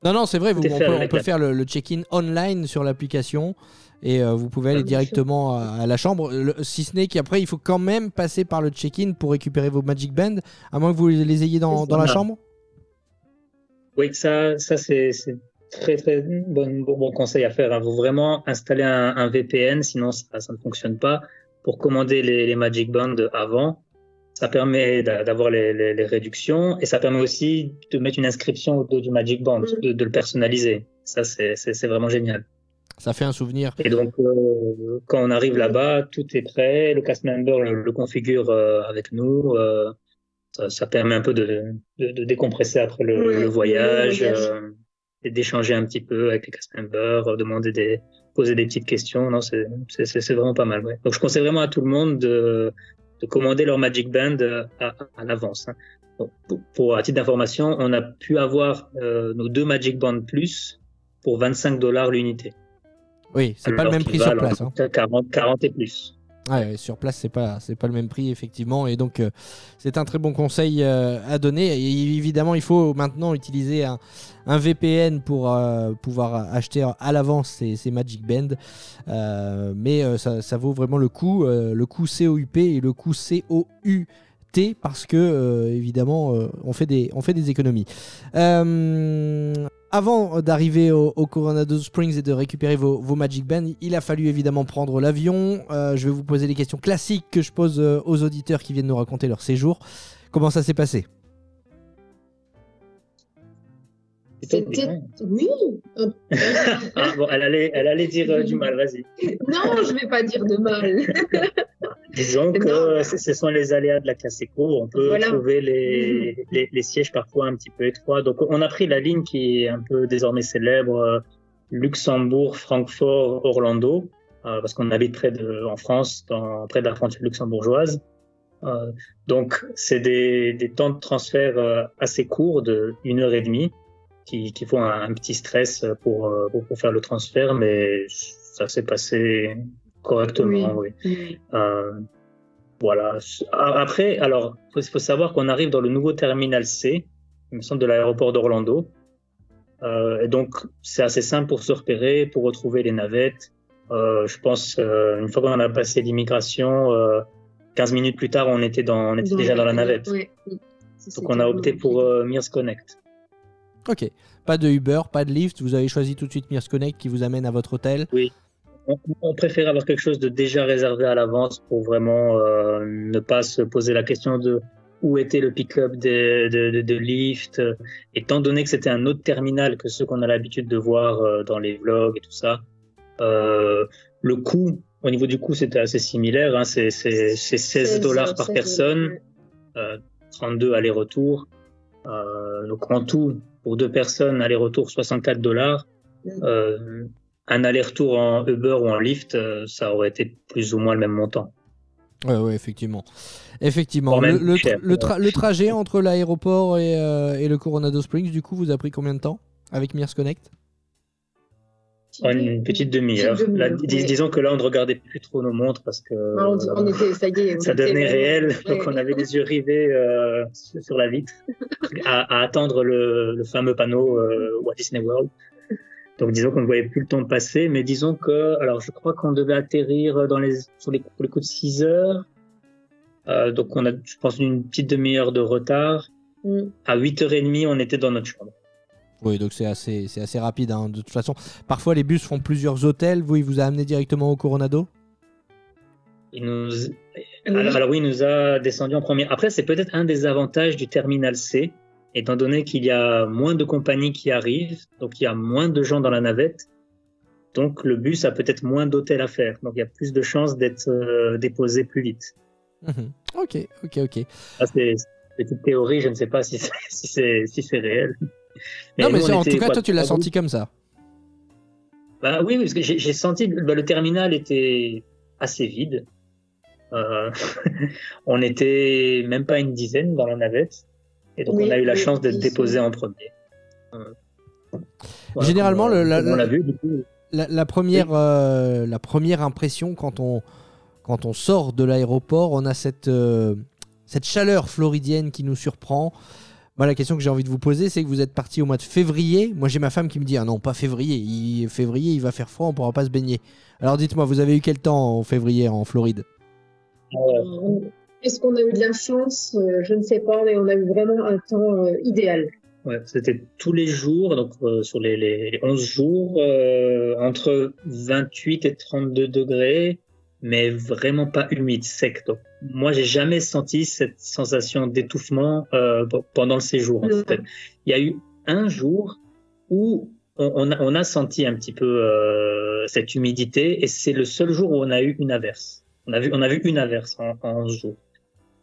Non, non, c'est vrai, vous- on, peut, on faire le, le check-in online sur l'application et euh, vous pouvez aller Ah, directement à, à la chambre. Le- si ce n'est qu'après, il faut quand même passer par le check-in pour récupérer vos Magic Band, à moins que vous les ayez dans, dans la chambre? Oui, ça, ça c'est très, très bon, bon, bon conseil à faire. Il faut vraiment installer un, un VPN, sinon ça, ça ne fonctionne pas. Pour commander les, les Magic Band avant, ça permet d'a- d'avoir les, les, les réductions et ça permet aussi de mettre une inscription au dos du Magic Band, Mm. de, de le personnaliser. Ça, c'est vraiment génial. Ça fait un souvenir. Et donc, euh, quand on arrive là-bas, tout est prêt, le cast member le, le configure euh, avec nous. euh, ça, ça permet un peu de, de, de décompresser après le, Ouais, le voyage, le voyage. Et d'échanger un petit peu avec les cast members, euh, demander des, poser des petites questions. Non, c'est c'est- vraiment pas mal. Ouais. Donc, je conseille vraiment à tout le monde de, de commander leur Magic Band euh, à, à l'avance. hein. Donc, pour, pour à titre d'information, on a pu avoir euh, nos deux Magic Band Plus pour 25 dollars l'unité. Oui, c'est pas le même prix sur place. hein. entre 40, 40 et plus. Sur place, c'est pas, pas le même prix, effectivement. Et donc, euh, c'est un très bon conseil euh, à donner. Et évidemment, il faut maintenant utiliser un, VPN pour euh, pouvoir acheter à l'avance ces, Magic Band. Mais ça, vaut vraiment le coup, le coup COUP et le coup COUT parce que, évidemment, on, fait des, économies. Avant d'arriver au, Coronado Springs et de récupérer vos, Magic Band, il a fallu évidemment prendre l'avion. Euh, je vais vous poser les questions classiques que je pose euh, aux auditeurs qui viennent nous raconter leur séjour. Comment ça s'est passé? C'était. Oui. euh, Ah, bon, elle allait, elle allait dire euh, du mal, vas-y. non, je vais pas dire de mal. Disons que ce sont les aléas de la classe éco. On peut Voilà. trouver les, les, les sièges parfois un petit peu étroits. Donc, on a pris la ligne qui est un peu désormais célèbre, euh, Luxembourg, Francfort, Orlando, parce qu'on habite près de, en France, dans, près de la frontière luxembourgeoise. Donc, c'est des, des temps de transfert assez courts, de une heure et demie, qui, qui font un, un petit stress pour, euh, pour, pour faire le transfert, mais ça s'est passé correctement, oui. Oui. Euh, voilà. Après, alors, il faut, faut savoir qu'on arrive dans le nouveau terminal C, il me semble, de l'aéroport d'Orlando. Euh, et donc, c'est assez simple pour se repérer, pour retrouver les navettes. Euh, je pense, euh, une fois qu'on a passé l'immigration, euh, 15 minutes plus tard, on était, dans, on était déjà dans la navette. Donc, on a opté pour euh, Mears Connect. Ok. Pas de Uber, pas de Lyft. Vous avez choisi tout de suite Mears Connect qui vous amène à votre hôtel. On, on préfère avoir quelque chose de déjà réservé à l'avance pour vraiment euh, ne pas se poser la question de où était le pick-up de, de, de, de Lyft. Étant donné que c'était un autre terminal que ceux qu'on a l'habitude de voir euh, dans les vlogs et tout ça, euh, le coût, au niveau du coût, c'était assez similaire. Hein, c'est c'est- c'est 16 dollars par 16 personne, euh, 32 aller-retour. Euh, donc en tout, pour deux personnes, aller-retour 64 dollars. Mm. Euh, un aller-retour en Uber ou en Lyft, euh, ça aurait été plus ou moins le même montant. Ouais, ouais, effectivement. Effectivement. Le, même le plus cher. tra- le tra- le trajet entre l'aéroport et, euh, et le Coronado Springs, du coup, vous a pris combien de temps avec Mears Connect? En une petite demi-heure. Dis- disons que là, on ne regardait plus trop nos montres parce que Ah, on, on était, ça y est. ça devenait réel. ouais. Donc, on avait les yeux rivés euh, sur sur la vitre à, à attendre le, le fameux panneau euh, Walt Disney World. Donc, disons qu'on ne voyait plus le temps passer, mais disons que, alors, je crois qu'on devait atterrir dans les, sur les, pour les coups de 6 heures. Euh, donc, on a, je pense, une petite demi-heure de retard. Mm. À 8h30, on était dans notre chambre. Oui, donc c'est assez, c'est assez rapide. hein. De toute façon, parfois les bus font plusieurs hôtels. Vous, il vous a amené directement au Coronado? Il nous, alors, alors oui, il nous a descendu en premier. Après, c'est peut-être un des avantages du terminal C, étant donné qu'il y a moins de compagnies qui arrivent, donc il y a moins de gens dans la navette. Donc le bus a peut-être moins d'hôtels à faire, donc il y a plus de chances d'être euh, déposé plus vite. Mhm. Ok, ok, ok. Ça, c'est c'est une théorie, je ne sais pas si c'est si c'est si c'est réel. Non, mais nous, en était, tout cas, quoi, toi, tu l'as senti comme ça. Bah oui, parce que j'ai senti que bah, le terminal était assez vide. Euh, on était même pas une dizaine dans la navette. Et donc Oui, on a eu la chance d'être déposé en premier. Euh, voilà, Généralement, comme, le- la- comme on la- l'a vu, du coup, La, la première, euh, la première impression quand on, quand on sort de l'aéroport, on a cette, euh, cette chaleur floridienne qui nous surprend. Moi, la question que j'ai envie de vous poser, c'est que vous êtes parti au mois de février. Moi, j'ai ma femme qui me dit Ah non, pas février. Il, février, il va faire froid, on pourra pas se baigner. Alors dites-moi, vous avez eu quel temps en février en Floride? Euh, Est-ce qu'on a eu de la chance? Euh, Je ne sais pas, mais on a eu vraiment un temps euh, idéal. ouais, c'était tous les jours, donc euh, sur les, les, les 11 jours, euh, entre 28 et 32 degrés, mais vraiment pas humide, sec. Donc, moi, j'ai jamais senti cette sensation d'étouffement euh, pendant le séjour. en Non. fait. Il y a eu un jour où on, on, a, on a senti un petit peu euh, cette humidité, et c'est le seul jour où on a eu une averse. On a vu, on a vu une averse en, en 11 jours.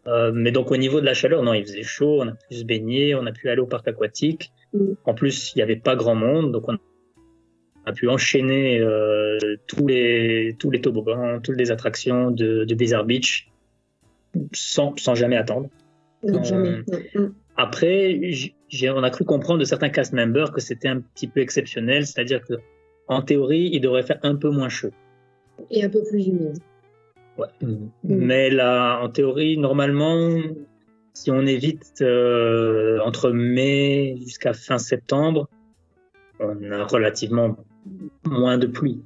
Euh, mais donc au niveau de la chaleur, non, il faisait chaud, on a pu se baigner, on a pu aller au parc aquatique. Mm. En plus, il n'y avait pas grand monde, donc on a pu enchaîner tous les tous les toboggans, toutes les attractions de, de Blizzard Beach sans, sans jamais attendre. Non, Euh, jamais. Non, non. Après, on a cru comprendre de certains cast members que c'était un petit peu exceptionnel, c'est-à-dire que en théorie, il devrait faire un peu moins chaud. Et un peu plus humide. Ouais. Mais là, en théorie, normalement, si on évite euh, entre mai jusqu'à fin septembre, on a relativement moins de pluie.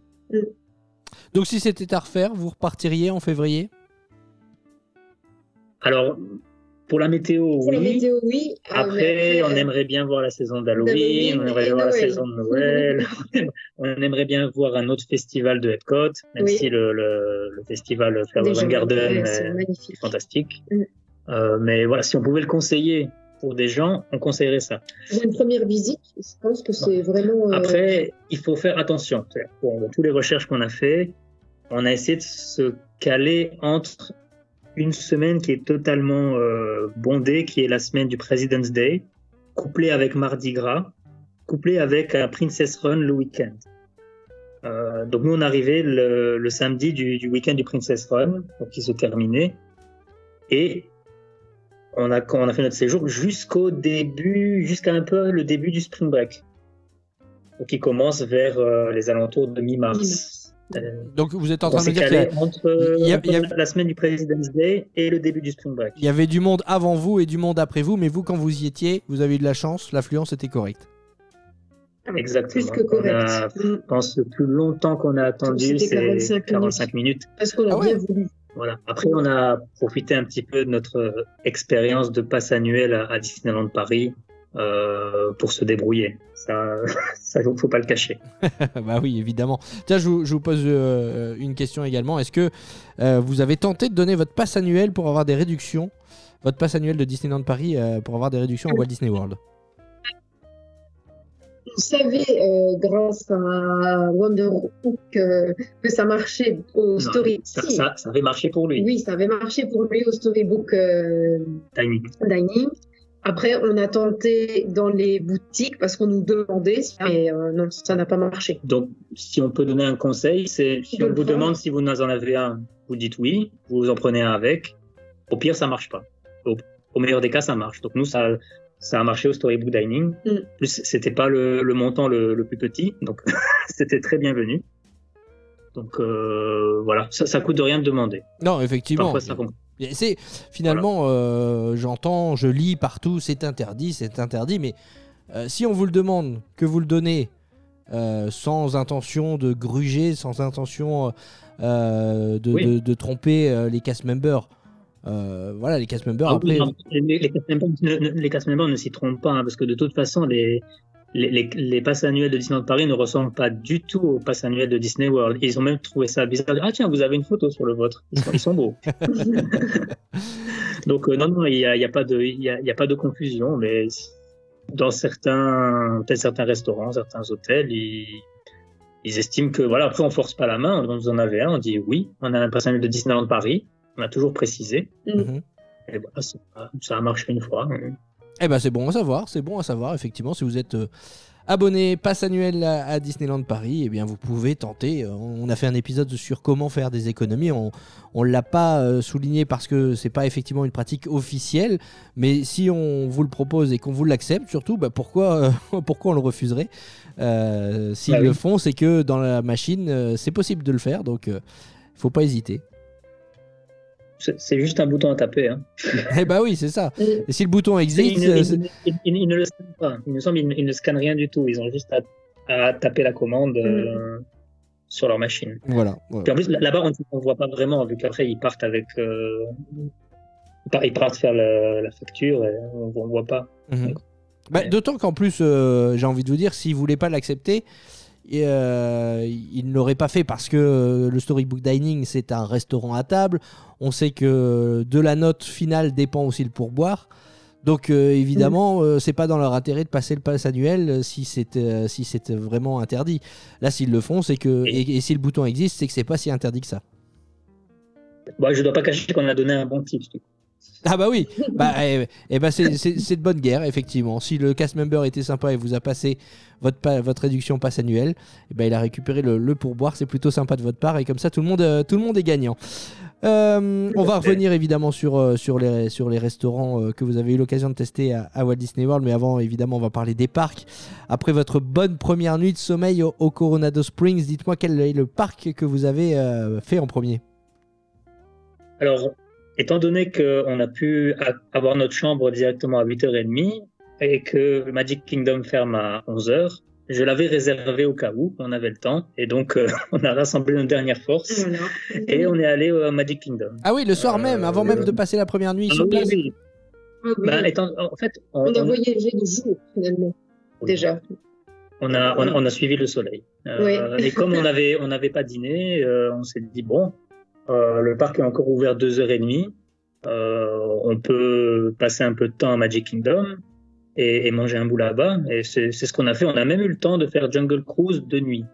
Donc, si c'était à refaire, vous repartiriez en février? Alors, pour la météo, la oui. météo, oui. euh, Après, mais on euh, aimerait bien voir la saison d'Halloween, on aimerait voir la saison de Noël, on aimerait bien voir un autre festival de Epcot, même Oui. si le, le, le festival Flower Garden est, fantastique. Mm. Euh, mais voilà, si on pouvait le conseiller pour des gens, on conseillerait ça. Pour une première visite, je pense que c'est vraiment. euh, Après, il faut faire attention. Pour toutes les recherches qu'on a fait, on a essayé de se caler entre une semaine qui est totalement euh, bondée, qui est la semaine du President's Day, couplée avec Mardi Gras, couplée avec un Princess Run le week-end. Euh, donc nous, on arrivait le, le samedi du, week-end du Princess Run, qui se terminait, et on a, on a fait notre séjour jusqu'au début, jusqu'à un peu le début du Spring Break, qui commence vers euh, les alentours de mi-mars. Euh, Donc, vous êtes en train de dire qu'il y a- entre, il y a- entre il y a- la semaine du President's Day et le début du Spring Break. il y avait du monde avant vous et du monde après vous, mais vous, quand vous y étiez, vous avez eu de la chance, l'affluence était correcte. Exactement. Plus que On correct. a-. Je pense que le plus longtemps qu'on a attendu, C'était c'est 45 45 minutes. Parce qu'on a Ah ouais. bien voulu. Voilà. Après, on a profité un petit peu de notre euh, expérience de passe annuel à, à Disneyland Paris euh, pour se débrouiller. Ça, ça, faut pas le cacher. bah oui, évidemment. Tiens, je vous, je vous pose euh, une question également. Est-ce que euh, vous avez tenté de donner votre passe annuel pour avoir des réductions? Votre passe annuel de Disneyland Paris euh, pour avoir des réductions à Walt Disney World? On savait, euh, grâce à Wonderhook, euh, que ça marchait au Non, Story. ça, ça, ça avait marché pour lui. Oui, ça avait marché pour lui au Storybook euh. Dining. Après, on a tenté dans les boutiques parce qu'on nous demandait, mais euh, non, ça n'a pas marché. Donc, si on peut donner un conseil, c'est si De on vous prendre. demande si vous en avez un, vous dites oui, vous en prenez un avec. Au pire, ça marche pas. Au, au meilleur des cas, ça marche. Donc nous, ça, ça a marché au Storybook Dining. Mm. Plus, c'était pas le, le montant le, le plus petit, donc c'était très bienvenu. Donc euh, voilà, ça, ça coûte de rien de demander. Non, effectivement. Parfois, ça fonctionne. C'est finalement, euh, j'entends, je lis partout, c'est interdit, c'est interdit, mais euh, si on vous le demande, que vous le donnez euh, sans intention de gruger, sans intention euh, de, Oui. de- de tromper euh, les cast members, euh, voilà, les cast members Ah après. oui, non, les, les cast members ne, ne- les cast members ne s'y trompent pas, hein, parce que de toute façon, les, les, les, les passes annuelles de Disneyland Paris ne ressemblent pas du tout aux passes annuelles de Disney World. Ils ont même trouvé ça bizarre. Ah tiens, vous avez une photo sur le vôtre. Ils sont, ils sont beaux. Donc euh, non, non, il n'y a, il y a, pas de, il y a, il y a pas de confusion, mais dans certains, peut-être certains restaurants, certains hôtels, ils, ils estiment que voilà. Après, on force pas la main. On vous en avez un, on dit oui. On a un pass annuel de Disneyland Paris. On a toujours précisé. Mhm. Et voilà, ça, ça a marché une fois. Eh ben c'est bon à savoir, c'est bon à savoir effectivement si vous êtes euh, abonné passe annuel à, à Disneyland Paris, eh bien vous pouvez tenter. Euh, On a fait un épisode sur comment faire des économies. On on l'a pas euh, souligné parce que c'est pas effectivement une pratique officielle, mais si on vous le propose et qu'on vous l'accepte surtout, bah, pourquoi euh, pourquoi on le refuserait? S'ils Bah oui. le font, c'est que dans la machine c'est possible de le faire, donc faut pas hésiter. C'est juste un bouton à taper. Hein. eh bah oui c'est ça. Mm. Et si le bouton existe, ne- euh, ils- c'est- ils- ils- ils ne le scannent pas. Il me semble qu'ils ne- ils ne scannent rien du tout. Ils ont juste à, à taper la commande euh, sur leur machine. voilà. voilà. Puis en plus, là- là-bas, on ne voit pas vraiment, vu qu'après, ils partent avec. euh, ils par- ils partent faire la, la facture et on ne voit pas. Mhm. Bah, Ouais. D'autant qu'en plus, euh, j'ai envie de vous dire, s'il voulait pas l'accepter, et, euh, il ne l'aurait pas fait parce que euh, le Storybook Dining, c'est un restaurant à table. On sait que de la note finale dépend aussi le pourboire. Donc euh, évidemment, euh, c'est pas dans leur intérêt de passer le pass annuel euh, si c'est euh, si c'est vraiment interdit. Là, s'ils le font, c'est que Et- si le bouton existe, c'est que c'est pas si interdit que ça. Bon, je ne dois pas cacher qu'on a donné un bon tips. Ah bah oui, bah, eh, eh ben c'est- c'est de bonne guerre, effectivement. Si le cast member était sympa et vous a passé votre, pa- votre réduction passe annuelle, eh ben il a récupéré le, le pourboire, c'est plutôt sympa de votre part et comme ça tout le monde, euh, tout le monde est gagnant. Euh, on va revenir évidemment sur, euh, sur, les, sur les restaurants que vous avez eu l'occasion de tester à, à Walt Disney World, mais avant évidemment on va parler des parcs. Après votre bonne première nuit de sommeil au, au Coronado Springs, dites-moi quel est le parc que vous avez euh, fait en premier? Alors, étant donné qu'on a pu avoir notre chambre directement à 8h30 et que le Magic Kingdom ferme à 11h, je l'avais réservé au cas où on avait le temps. Et donc, euh, on a rassemblé nos dernières forces Voilà. et on est allé au Magic Kingdom. Ah oui, le soir Euh, même, avant même de passer la première nuit Ah sur oui, place. oui. Ah oui. Bah, étant- en fait, on, on a on- voyagé de jour, finalement, déjà. on a, on, on a suivi le soleil. Euh, Et comme on avait, on n'avait pas dîné, euh, on s'est dit bon, euh, le parc est encore ouvert deux heures et demie. Euh, on peut passer un peu de temps à Magic Kingdom et, et manger un bout là-bas. Et c'est ce qu'on a fait. On a même eu le temps de faire Jungle Cruise de nuit.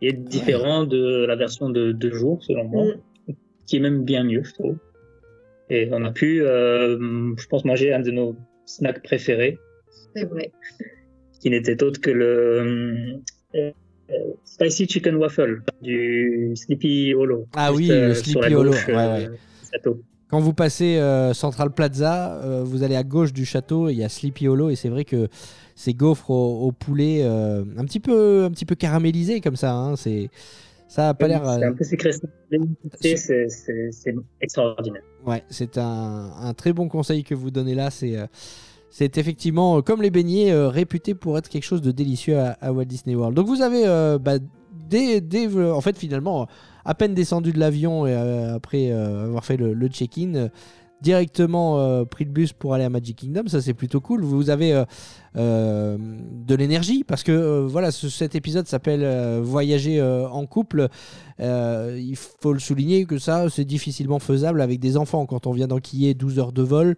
Il est différent de la version de deux jours, selon moi, Mm. qui est même bien mieux, je trouve. Et on a pu, euh, je pense, manger un de nos snacks préférés, C'est vrai. qui n'était autre que le euh, Spicy Chicken Waffle du Sleepy Hollow. Ah oui, le euh, sur Sleepy Hollow, gauche, ouais, euh, ouais. château. Quand vous passez euh, Central Plaza, vous allez à gauche du château, et il y a Sleepy Hollow et c'est vrai que ces gaufres au, au poulet un petit peu un petit peu caramélisés comme ça, hein, c'est ça a pas l'air C'est un peu sécrété, c'est extraordinaire. ouais, c'est un, un très bon conseil que vous donnez là, c'est c'est effectivement euh, comme les beignets euh, réputé pour être quelque chose de délicieux à, Walt Disney World. Donc vous avez euh, bah, dès, en fait finalement à peine descendu de l'avion et après avoir fait le, check-in directement pris le bus pour aller à Magic Kingdom, ça c'est plutôt cool. Vous avez de l'énergie parce que voilà, ce- cet épisode s'appelle Voyager en couple. Il faut le souligner que ça c'est difficilement faisable avec des enfants quand on vient d'enquiller 12 heures de vol.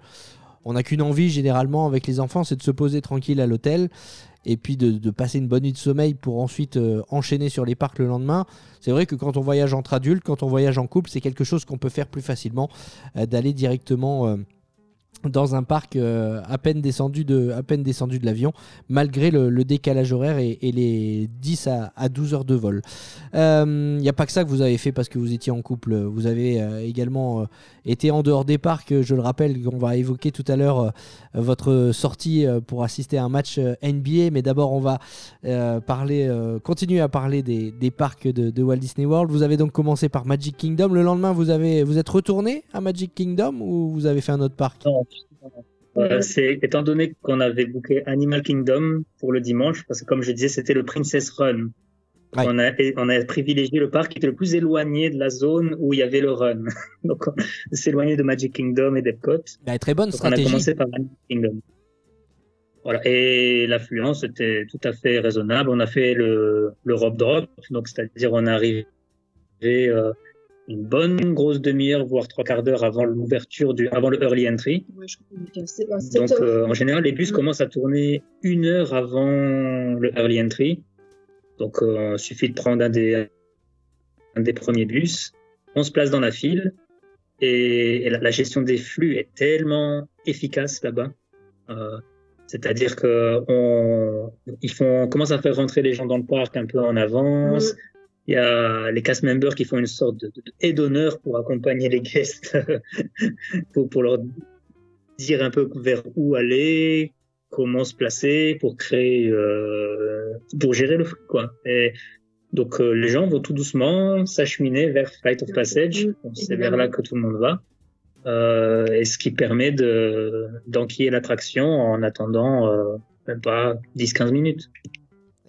On n'a qu'une envie généralement avec les enfants, c'est de se poser tranquille à l'hôtel et puis de, passer une bonne nuit de sommeil pour ensuite euh, enchaîner sur les parcs le lendemain. C'est vrai que quand on voyage entre adultes, quand on voyage en couple, c'est quelque chose qu'on peut faire plus facilement, euh, d'aller directement euh, dans un parc euh, à peine descendu de, à peine descendu de l'avion, malgré le, décalage horaire et, les 10 à, à 12 heures de vol. Il n'y a pas que ça que vous avez fait parce que vous étiez en couple. Vous avez euh, également euh, été en dehors des parcs. Je le rappelle, on va évoquer tout à l'heure euh, votre sortie euh, pour assister à un match euh, NBA. Mais d'abord, on va euh, parler, euh, continuer à parler des, des parcs de, Walt Disney World. Vous avez donc commencé par Magic Kingdom. Le lendemain, vous, avez, vous êtes retourné à Magic Kingdom ou vous avez fait un autre parc? Euh, c'est étant donné qu'on avait booké Animal Kingdom pour le dimanche, parce que comme je disais, c'était le Princess Run. Ouais. On, a, et on a privilégié le parc qui était le plus éloigné de la zone où il y avait le run. Donc, éloigné de Magic Kingdom et d'Epcot. Bah, Très bonne Donc, on a stratégie. commencé par Animal Kingdom. Voilà. Et l'affluence était tout à fait raisonnable. On a fait le, le rope drop, donc c'est-à-dire on est arrivé euh, une bonne grosse demi-heure, voire trois quarts d'heure avant l'ouverture du, avant le early entry. Ouais, je crois Donc, euh, en général, les bus Mm. commencent à tourner une heure avant le early entry. Donc, euh, il suffit de prendre un des, un des premiers bus. On se place dans la file. Et, et la, la gestion des flux est tellement efficace là-bas. Euh, C'est-à-dire que on, ils font, on commence à faire rentrer les gens dans le parc un peu en avance. Il y a les cast members qui font une sorte de, de, d'honneur pour accompagner les guests, pour, pour leur dire un peu vers où aller, comment se placer pour créer, euh, pour gérer le flux, quoi. Et donc euh, les gens vont tout doucement s'acheminer vers Flight of Passage. C'est vers là que tout le monde va. Euh, et ce qui permet de d'enquiller l'attraction en attendant même pas 10-15 minutes.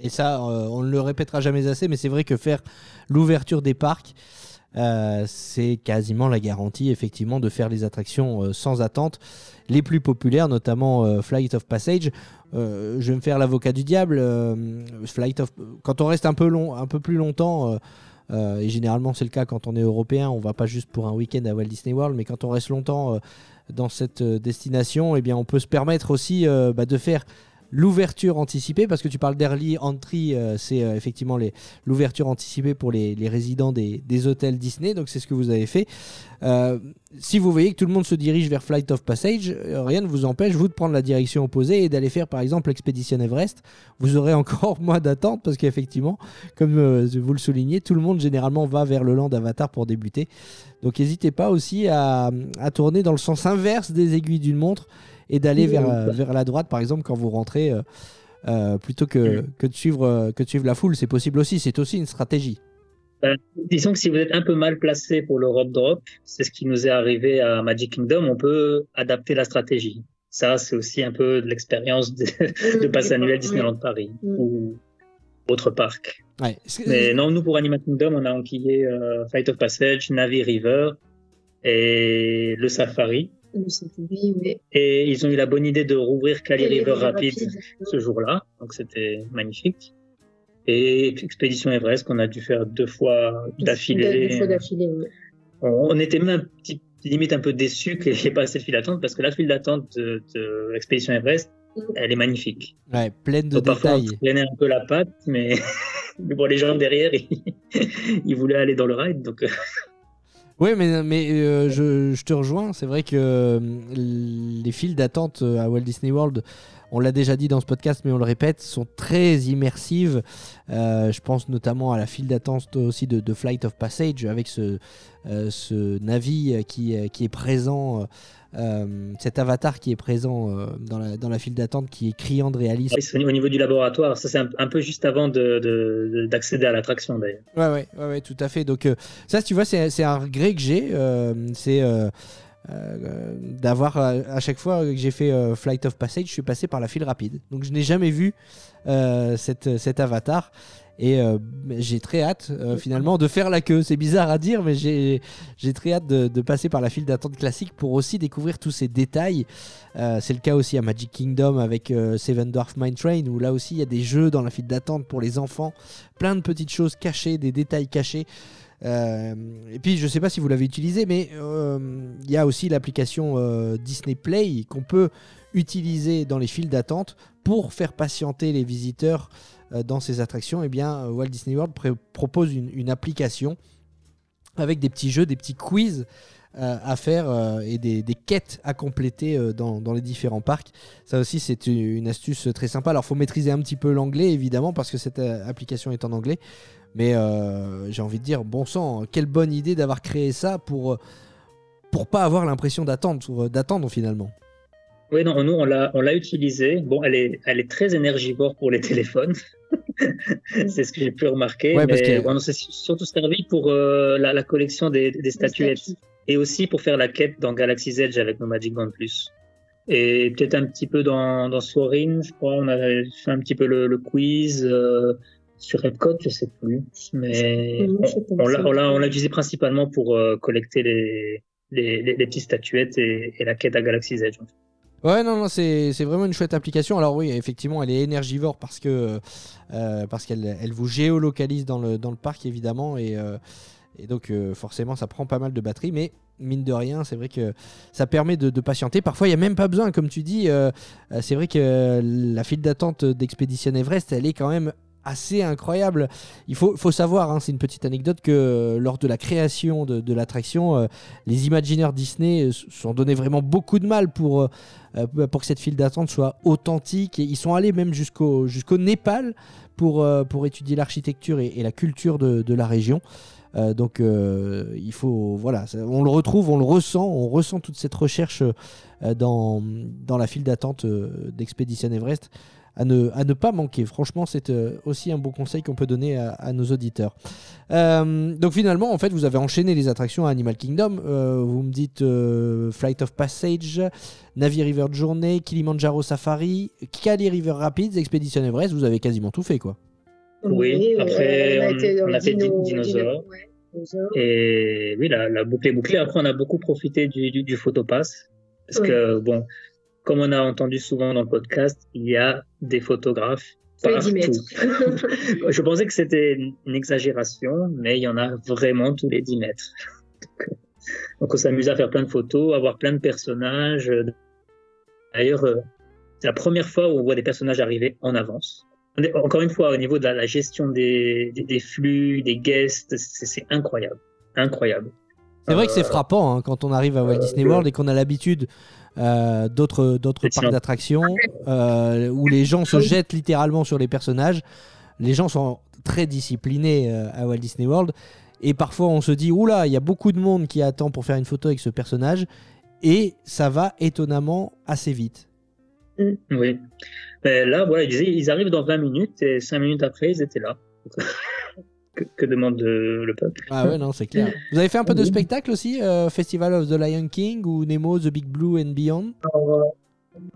Et ça, euh, on ne le répétera jamais assez, mais c'est vrai que faire l'ouverture des parcs, euh, c'est quasiment la garantie, effectivement, de faire les attractions euh, sans attente. Les plus populaires, notamment Flight of Passage. Je vais me faire l'avocat du diable. Flight of... Quand on reste un peu, long, un peu plus longtemps, et généralement c'est le cas quand on est européen, on va pas juste pour un week-end à Walt Disney World, mais quand on reste longtemps dans cette destination, eh bien, on peut se permettre aussi bah, de faire l'ouverture anticipée, parce que tu parles d'early entry, euh, c'est euh, effectivement l'ouverture anticipée pour les, résidents des, hôtels Disney, donc c'est ce que vous avez fait. Euh, si vous voyez que tout le monde se dirige vers Flight of Passage, rien ne vous empêche, vous, de prendre la direction opposée et d'aller faire par exemple l'expédition Everest. Vous aurez encore moins d'attente, parce qu'effectivement, comme vous le soulignez, tout le monde généralement va vers le land Avatar pour débuter. Donc n'hésitez pas aussi à tourner dans le sens inverse des aiguilles d'une montre et d'aller vers, euh, vers la droite, par exemple, quand vous rentrez, euh, euh, plutôt que, que, de suivre, que de suivre la foule. C'est possible aussi, c'est aussi une stratégie. Euh, disons que si vous êtes un peu mal placé pour le rope drop, c'est ce qui nous est arrivé à Magic Kingdom, on peut adapter la stratégie. Ça, c'est aussi un peu de l'expérience de, de passe annuel Disneyland Paris Mm. ou autre parc. Ouais. Mais non, nous pour Animal Kingdom, on a enquillé euh, Flight of Passage, Navi River et le Safari. Le Safari, oui. Et ils ont eu la bonne idée de rouvrir Cali River River Rapid Rapid. ce jour-là, donc c'était magnifique. Et Expédition Everest qu'on a dû faire deux fois d'affilée. Deux fois d'affilée, oui. On, on était même un petit, limite un peu déçus qu'il n'y ait pas assez de file d'attente parce que la file d'attente de, de l'expédition Everest, Mm. elle est magnifique. Ouais, pleine de Donc, parfois, on détails. se prenait un peu la patte, mais, mais bon, les gens derrière, ils, ils voulaient aller dans le ride. Donc, euh, Oui, mais, mais euh, je, je te rejoins. C'est vrai que euh, les files d'attente euh, à Walt Disney World, on l'a déjà dit dans ce podcast, mais on le répète, sont très immersives. Euh, je pense notamment à la file d'attente aussi de, de Flight of Passage avec ce, euh, ce Navi qui, euh, qui est présent. euh, cet avatar qui est présent euh, dans, la, dans la file d'attente qui est criant de réalisme. au niveau du laboratoire, ça c'est un, un peu juste avant d'accéder de, de, d'accéder à l'attraction d'ailleurs. Ouais, ouais, ouais, ouais, tout à fait. Donc, euh, ça, tu vois, c'est un regret que j'ai. c'est euh, d'avoir, euh, à chaque fois que j'ai fait euh, Flight of Passage, je suis passé par la file rapide. Donc, je n'ai jamais vu euh, cette, cet avatar. Et j'ai très hâte, finalement, de faire la queue. C'est bizarre à dire, mais j'ai très hâte de, de passer par la file d'attente classique pour aussi découvrir tous ces détails. C'est le cas aussi à Magic Kingdom avec Seven Dwarf Mine Train, où là aussi, il y a des jeux dans la file d'attente pour les enfants. Plein de petites choses cachées, des détails cachés. Euh, et puis, je ne sais pas si vous l'avez utilisé, mais euh, il y a aussi l'application euh, Disney Play qu'on peut utiliser dans les files d'attente pour faire patienter les visiteurs dans ces attractions. Et bien, Walt Disney World pr propose une, application avec des petits jeux, des petits quiz à faire et des, quêtes à compléter dans, les différents parcs. Ça aussi, c'est une astuce très sympa. Alors, il faut maîtriser un petit peu l'anglais, évidemment, parce que cette application est en anglais. Mais euh, j'ai envie de dire, bon sang, quelle bonne idée d'avoir créé ça pour pour pas avoir l'impression d'attendre, d'attendre finalement. Oui, non, nous on l'a on l'a utilisé. Bon, elle est elle est très énergivore pour les téléphones. c'est ce que j'ai pu remarquer. Ouais, mais que... bon, c'est surtout servi pour euh, la, la, collection des, des statuettes statues. et aussi pour faire la quête dans Galaxy's Edge avec nos Magic Band Plus. Et peut-être un petit peu dans dans je crois, on a fait un petit peu le, le quiz. Euh, sur Epcot, je sais plus, mais on, on l'a on l'a utilisé principalement pour euh, collecter les, les, les, les petites statuettes et, et, la quête à Galaxy's Edge. Ouais, non, non, c'est c'est vraiment une chouette application. Alors oui, effectivement, elle est énergivore parce que euh, parce qu'elle elle vous géolocalise dans le, dans le parc, évidemment, et, euh, et donc euh, forcément, ça prend pas mal de batterie, mais mine de rien, c'est vrai que ça permet de, de patienter. Parfois, il n'y a même pas besoin, comme tu dis. c'est vrai que la file d'attente d'Expédition Everest, elle est quand même assez incroyable. Il faut, savoir, hein, c'est une petite anecdote, que euh, lors de la création de, de l'attraction, euh, les Imagineers Disney euh, sont donné vraiment beaucoup de mal pour, euh, euh, pour que cette file d'attente soit authentique. Et ils sont allés même jusqu'au Népal pour, étudier l'architecture et, et la culture de, la région. Donc il faut voilà, on le retrouve, on le ressent, on ressent toute cette recherche dans, dans la file d'attente d'Expédition Everest à ne, à ne pas manquer. Franchement, c'est euh, aussi un bon conseil qu'on peut donner à, à nos auditeurs. Euh, donc finalement, en fait, vous avez enchaîné les attractions à Animal Kingdom. Euh, vous me dites euh, Flight of Passage, Navi River Journey, Kilimanjaro Safari, Kali River Rapids, Expédition Everest. Vous avez quasiment tout fait, quoi. Oui, après, on- a fait dino- di- dinosaure. ouais, dinosaure. Et oui, la, la boucle est bouclée. Après, on a beaucoup profité du, du, du photopass. Parce Oui. que, bon, comme on a entendu souvent dans le podcast, il y a des photographes partout. 10 mètres. Je pensais que c'était une exagération, mais il y en a vraiment tous les 10 mètres. Donc, Donc on s'amuse à faire plein de photos, à voir plein de personnages. D'ailleurs, euh, c'est la première fois où on voit des personnages arriver en avance. Encore une fois, au niveau de la, la gestion des, des, des flux, des guests, c'est incroyable. Incroyable. C'est vrai que c'est Euh, frappant hein, quand on arrive à Walt Disney World et qu'on a l'habitude euh, d'autres d'autres parcs d'attractions euh, où les gens se jettent littéralement sur les personnages. Les gens sont très disciplinés euh, à Walt Disney World et parfois on se dit oula, il y a beaucoup de monde qui attend pour faire une photo avec ce personnage et ça va étonnamment assez vite. Oui. Mais là, voilà, ils, ils arrivent dans 20 minutes et 5 minutes après, ils étaient là. que, que demande le, le peuple Ah ouais, non, c'est clair. Vous avez fait un peu de spectacle aussi, euh, Festival of the Lion King ou Nemo, The Big Blue and Beyond? Alors,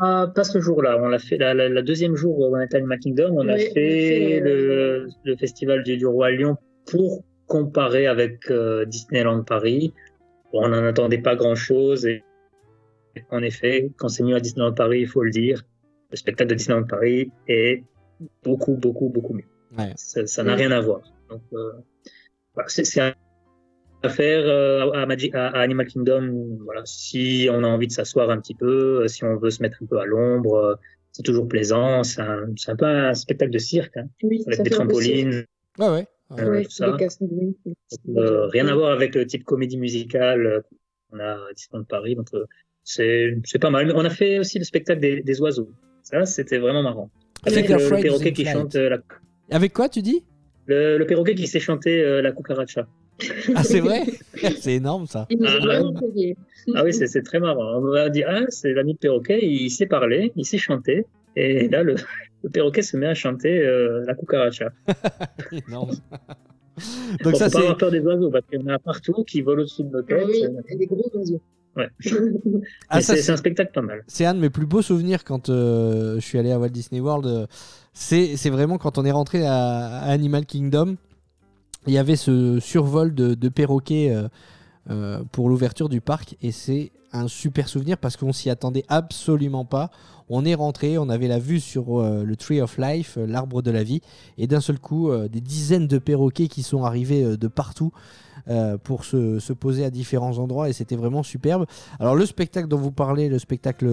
euh, pas ce jour-là. On l'a fait la, la, la deuxième jour où on était à Animal Kingdom. On a Oui, fait, a fait, le, le festival du, du Roi Lion pour comparer avec euh, Disneyland Paris. Bon, on n'en attendait pas grand-chose. Et en effet, quand c'est mieux à Disneyland Paris, il faut le dire, le spectacle de Disneyland Paris est beaucoup, beaucoup, beaucoup mieux. Ouais. Ça ça n'a rien à voir. Donc, euh, voilà, c'est à à faire euh, à, Magic- à- à Animal Kingdom. Voilà, si on a envie de s'asseoir un petit peu, euh, si on veut se mettre un peu à l'ombre, euh, c'est toujours plaisant. C'est un, un peu un spectacle de cirque, hein, Oui, avec des trampolines, Ouais, euh, tout ça. Euh, rien à voir avec le type comédie musicale qu'on a à Disneyland Paris. Donc, euh, c'est pas mal. Mais On a fait aussi le spectacle des, des oiseaux. Ça, c'était vraiment marrant. Avec le, perroquet qui Flight. chante la, Avec quoi, tu dis? Le, le perroquet qui sait chanter euh, la cucaracha. Ah, c'est vrai C'est énorme ça. Ah. Ah oui, c'est c'est très marrant. On va dire, ah, c'est l'ami de perroquet, il sait parler, il sait chanter. Et là, le, le perroquet se met à chanter euh, la cucaracha. énorme. Bon, Donc ça faut pas c'est avoir peur des oiseaux, parce qu'il y en a partout qui volent au-dessus de nos Ah têtes. oui, et des gros oiseaux. Ouais. ah, c'est un spectacle pas mal. c'est un de mes plus beaux souvenirs quand euh, je suis allé à Walt Disney World. euh, C'est c'est vraiment quand on est rentré à, à Animal Kingdom. Il y avait ce survol de, de perroquets euh, euh, pour l'ouverture du parc et c'est un super souvenir parce qu'on s'y attendait absolument pas. On est rentré, on avait la vue sur euh, le Tree of Life, euh, l'arbre de la vie, et d'un seul coup, euh, des dizaines de perroquets qui sont arrivés de partout pour se, se poser à différents endroits, et c'était vraiment superbe. Alors le spectacle dont vous parlez, le spectacle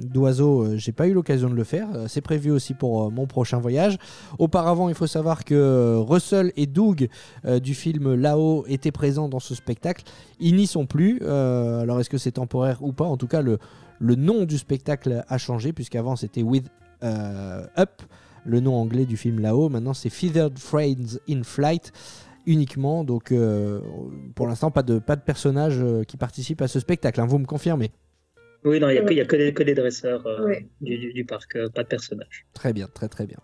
d'oiseaux, j'ai pas eu l'occasion de le faire. C'est prévu aussi pour mon prochain voyage. Auparavant, il faut savoir que Russell et Doug du film Là-haut étaient présents dans ce spectacle. Ils n'y sont plus. Alors est-ce que c'est temporaire ou pas? En tout cas, le, le nom du spectacle a changé puisqu'avant c'était With euh, Up, le nom anglais du film Là-haut. Maintenant c'est Feathered Friends in Flight uniquement. Donc euh, pour l'instant, pas de, pas de personnages euh, qui participent à ce spectacle. hein. vous me confirmez? Oui, non, il n'y a, que- il y a que, des, que des dresseurs euh, Ouais. du, du, du parc, euh, pas de personnages. Très bien, très très bien.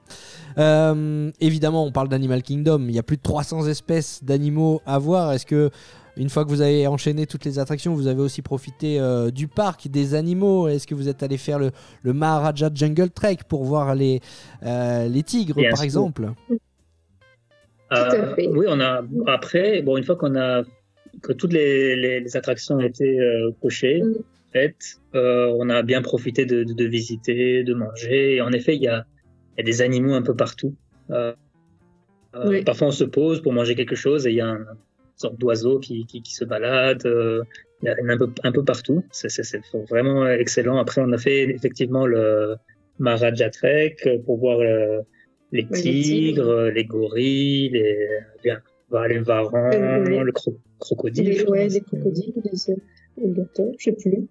Euh, évidemment, on parle d'Animal Kingdom. Il y a plus de 300 espèces d'animaux à voir. Est-ce que, une fois que vous avez enchaîné toutes les attractions, vous avez aussi profité euh, du parc, des animaux Est-ce que vous êtes allé faire le, le Maharaja Jungle Trek pour voir les, euh, les tigres, Bien par sûr. exemple? À fait. Oui, on a après, bon, une fois qu'on a que toutes les, les, les attractions ont été euh, cochées, Mm. Euh, on a bien profité de, de, de visiter, de manger. Et en effet, il y a, il y a des animaux un peu partout. Euh, euh, Oui. Parfois, on se pose pour manger quelque chose et il y a un- une sorte d'oiseau qui, qui, qui se balade. euh, il y en a un peu, un peu partout. C'est vraiment excellent. Après, on a fait effectivement le Maharaja Trek pour voir euh, les tigres, les gorilles, les, bien, bah, les varans, Euh, le cro- crocodile. Les, ouais, les crocodiles, les, les gâteaux, je sais plus.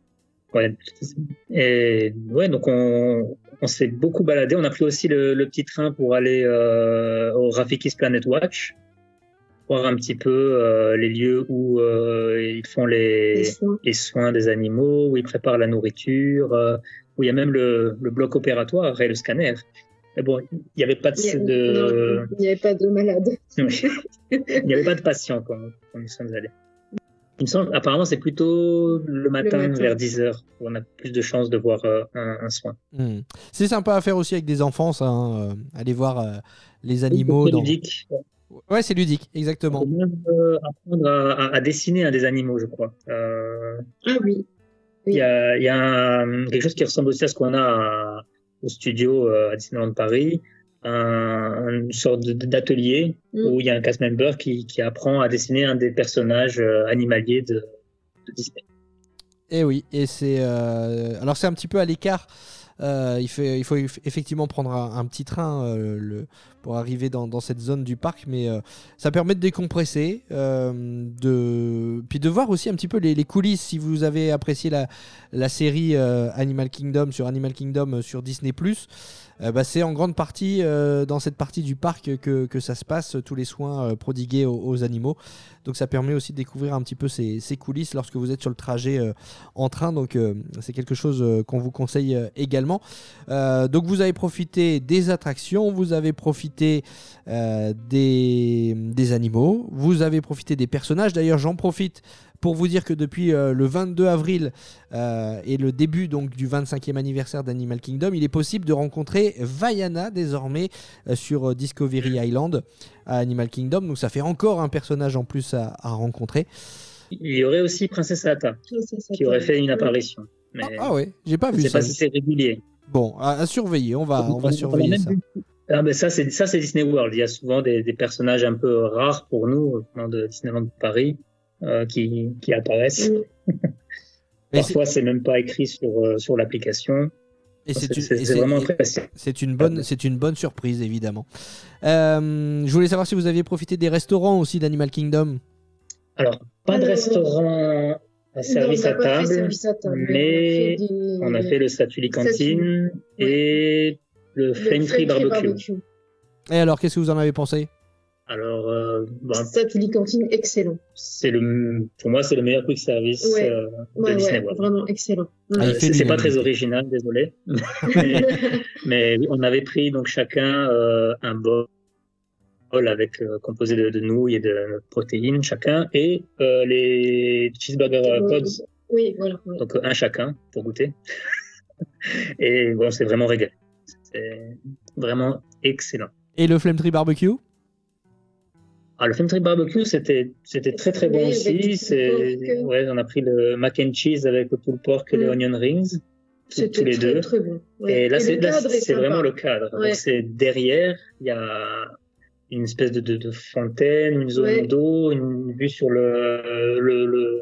Ouais. Et ouais, donc on, on s'est beaucoup baladé. On a pris aussi le, le petit train pour aller euh, au Rafikis Planet Watch, voir un petit peu euh, les lieux où euh, ils font Les les, soins. les soins des animaux, où ils préparent la nourriture, euh, où il y a même le, le bloc opératoire et le scanner. Mais bon, il n'y avait pas de, Il de- n'y avait pas de malade. il n'y avait pas de patients quand, quand nous sommes allés. Il me semble, apparemment, c'est plutôt le matin, matin. vers 10 heures où on a plus de chances de voir euh, un, un soin. Hmm. C'est sympa à faire aussi avec des enfants, ça. hein, euh, aller voir euh, les animaux. C'est Dans... ludique. Ouais, c'est ludique, exactement. On peut même euh, apprendre à, à- à dessiner un des animaux, je crois. Euh, Ah oui. Il y a, y a un- quelque chose qui ressemble aussi à ce qu'on a à- au studio euh, à Disneyland Paris, un- une sorte d'atelier Mm. où il y a un cast member qui, qui apprend à dessiner un des personnages euh, animaliers de, de Disney. Et oui, et c'est euh, alors c'est un petit peu à l'écart. Euh, il, faut eff- effectivement prendre un, petit train euh, pour arriver dans, cette zone du parc, mais euh, ça permet de décompresser, de, puis de voir aussi un petit peu les, coulisses. Si vous avez apprécié la, la série Animal Kingdom sur Animal Kingdom sur Disney euh, bah, c'est en grande partie euh, dans cette partie du parc que, ça se passe, tous les soins euh, prodigués aux, aux animaux. Donc ça permet aussi de découvrir un petit peu ces, coulisses lorsque vous êtes sur le trajet euh, en train. Donc euh, c'est quelque chose euh, qu'on vous conseille euh, également. Euh, donc vous avez profité des attractions, vous avez profité euh, des animaux, vous avez profité des personnages. D'ailleurs j'en profite pour vous dire que depuis euh, le 22 avril euh, et le début donc du 25e anniversaire d'Animal Kingdom, il est possible de rencontrer Vaiana désormais euh, sur Discovery Island à Animal Kingdom. Donc ça fait encore un personnage en plus à, à rencontrer. Il y aurait aussi Princesse ça, qui aurait fait une apparition. Mais Ah, ah ouais, j'ai pas je vu sais ça. pas si c'est régulier. Bon, à, à surveiller, on va, on va a surveiller ça. Ah, mais ça, c'est ça, c'est Disney World. Il y a souvent des, des personnages un peu rares pour nous, venant de Disneyland Paris, euh, qui, qui apparaissent. Parfois, c'est même pas écrit sur, euh, sur l'application. Et c'est C'est une, vraiment c'est une bonne, c'est une bonne surprise évidemment. Euh, je voulais savoir si vous aviez profité des restaurants aussi d'Animal Kingdom. Alors, pas de restaurant à service Non, à table. service à table, mais des- On a fait le Statuli Cantine et le le Flame Tree Flame Barbecue. Et alors, qu'est-ce que vous en avez pensé? Alors, euh, bon, Statuli Cantine, excellent. c'est le, pour moi, c'est le meilleur quick service Ouais. euh, de Ouais, Disney ouais, World. vraiment excellent. Ah, il Euh, fait c'est c'est pas très original, désolé. mais, mais on avait pris donc chacun euh, un bol avec euh, composé de, de nouilles et de protéines chacun et euh, les cheeseburger pods Oui, voilà. donc un chacun pour goûter. et bon, c'est vraiment régalé. C'est vraiment excellent. Et le Flame Tree Barbecue? Ah, le Tree Barbecue, c'était c'était très très bon aussi. C'est pork. ouais, on a pris le mac and cheese avec le pulled pork et les Mm. onion rings, C'était tous les très, deux. Très bon. Ouais. Et là, c'est là, vraiment le cadre. Ouais. Donc c'est derrière, il y a une espèce de, de, de fontaine, une zone Ouais. d'eau, une vue sur le le, le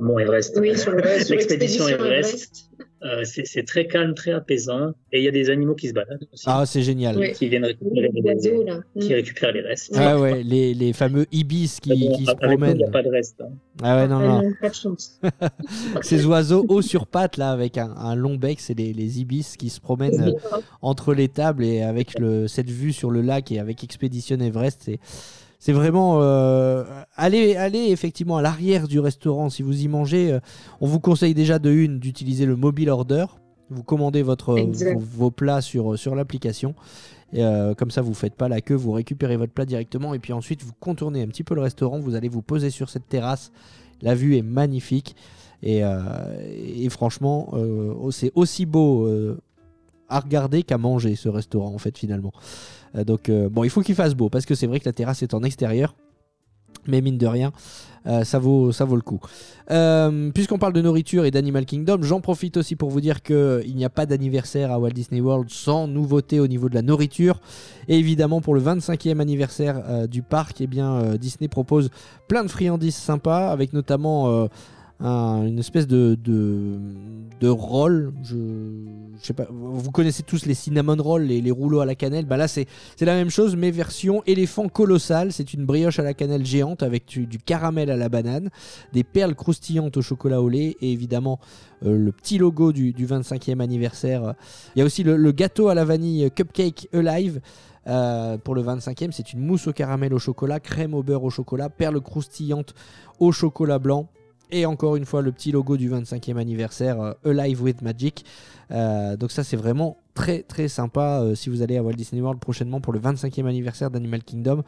Mont Everest. Oui, sur le- sur L'expédition l'expédition Everest. Euh, c'est très calme, très apaisant, et il y a des animaux qui se baladent aussi, Ah, c'est génial. Qui viennent récupérer Les les, oiseaux, là. qui récupèrent les restes. Ah ouais, les, les fameux ibis qui, bon, qui se nous, Il promènent. n'y a pas de reste. hein. Ah ouais, non, Ah, non. Pas de chance. Ces oiseaux hauts sur pattes, là, avec un, un long bec, c'est les, les ibis qui se promènent euh, entre les tables et avec le, cette vue sur le lac et avec Expedition Everest. C'est, c'est vraiment. euh, allez, allez effectivement à l'arrière du restaurant si vous y mangez. euh, on vous conseille déjà de une d'utiliser le mobile order. Vous commandez votre, vos, vos plats sur, sur l'application. Et, euh, comme ça, vous faites pas la queue, vous récupérez votre plat directement. Et puis ensuite, vous contournez un petit peu le restaurant. Vous allez vous poser sur cette terrasse. La vue est magnifique. Et, euh, et franchement, euh, c'est aussi beau euh, à regarder qu'à manger ce restaurant, en fait, finalement. Euh, donc, euh, bon, il faut qu'il fasse beau parce que c'est vrai que la terrasse est en extérieur. Mais mine de rien, euh, ça, vaut, ça vaut le coup. Puisqu'on parle de nourriture et d'Animal Kingdom, j'en profite aussi pour vous dire qu'il n'y a pas d'anniversaire à Walt Disney World sans nouveauté au niveau de la nourriture. Et évidemment, pour le 25e anniversaire du parc, eh bien, Disney propose plein de friandises sympas, avec notamment un- une espèce de, de, roll. Je, vous connaissez tous les cinnamon rolls, les, les rouleaux à la cannelle. Bah là, c'est la même chose, mais version éléphant colossal. C'est une brioche à la cannelle géante avec du, caramel à la banane, des perles croustillantes au chocolat au lait et évidemment euh, le petit logo du, du 25e anniversaire. Il y a aussi le, le gâteau à la vanille Cupcake Alive. euh, pour le 25e, c'est une mousse au caramel au chocolat, crème au beurre au chocolat, perles croustillantes au chocolat blanc. Et encore une fois, le petit logo du 25e anniversaire, euh, Alive with Magic. Euh, donc ça, c'est vraiment très très sympa euh, si vous allez à Walt Disney World prochainement pour le 25e anniversaire d'Animal Kingdom.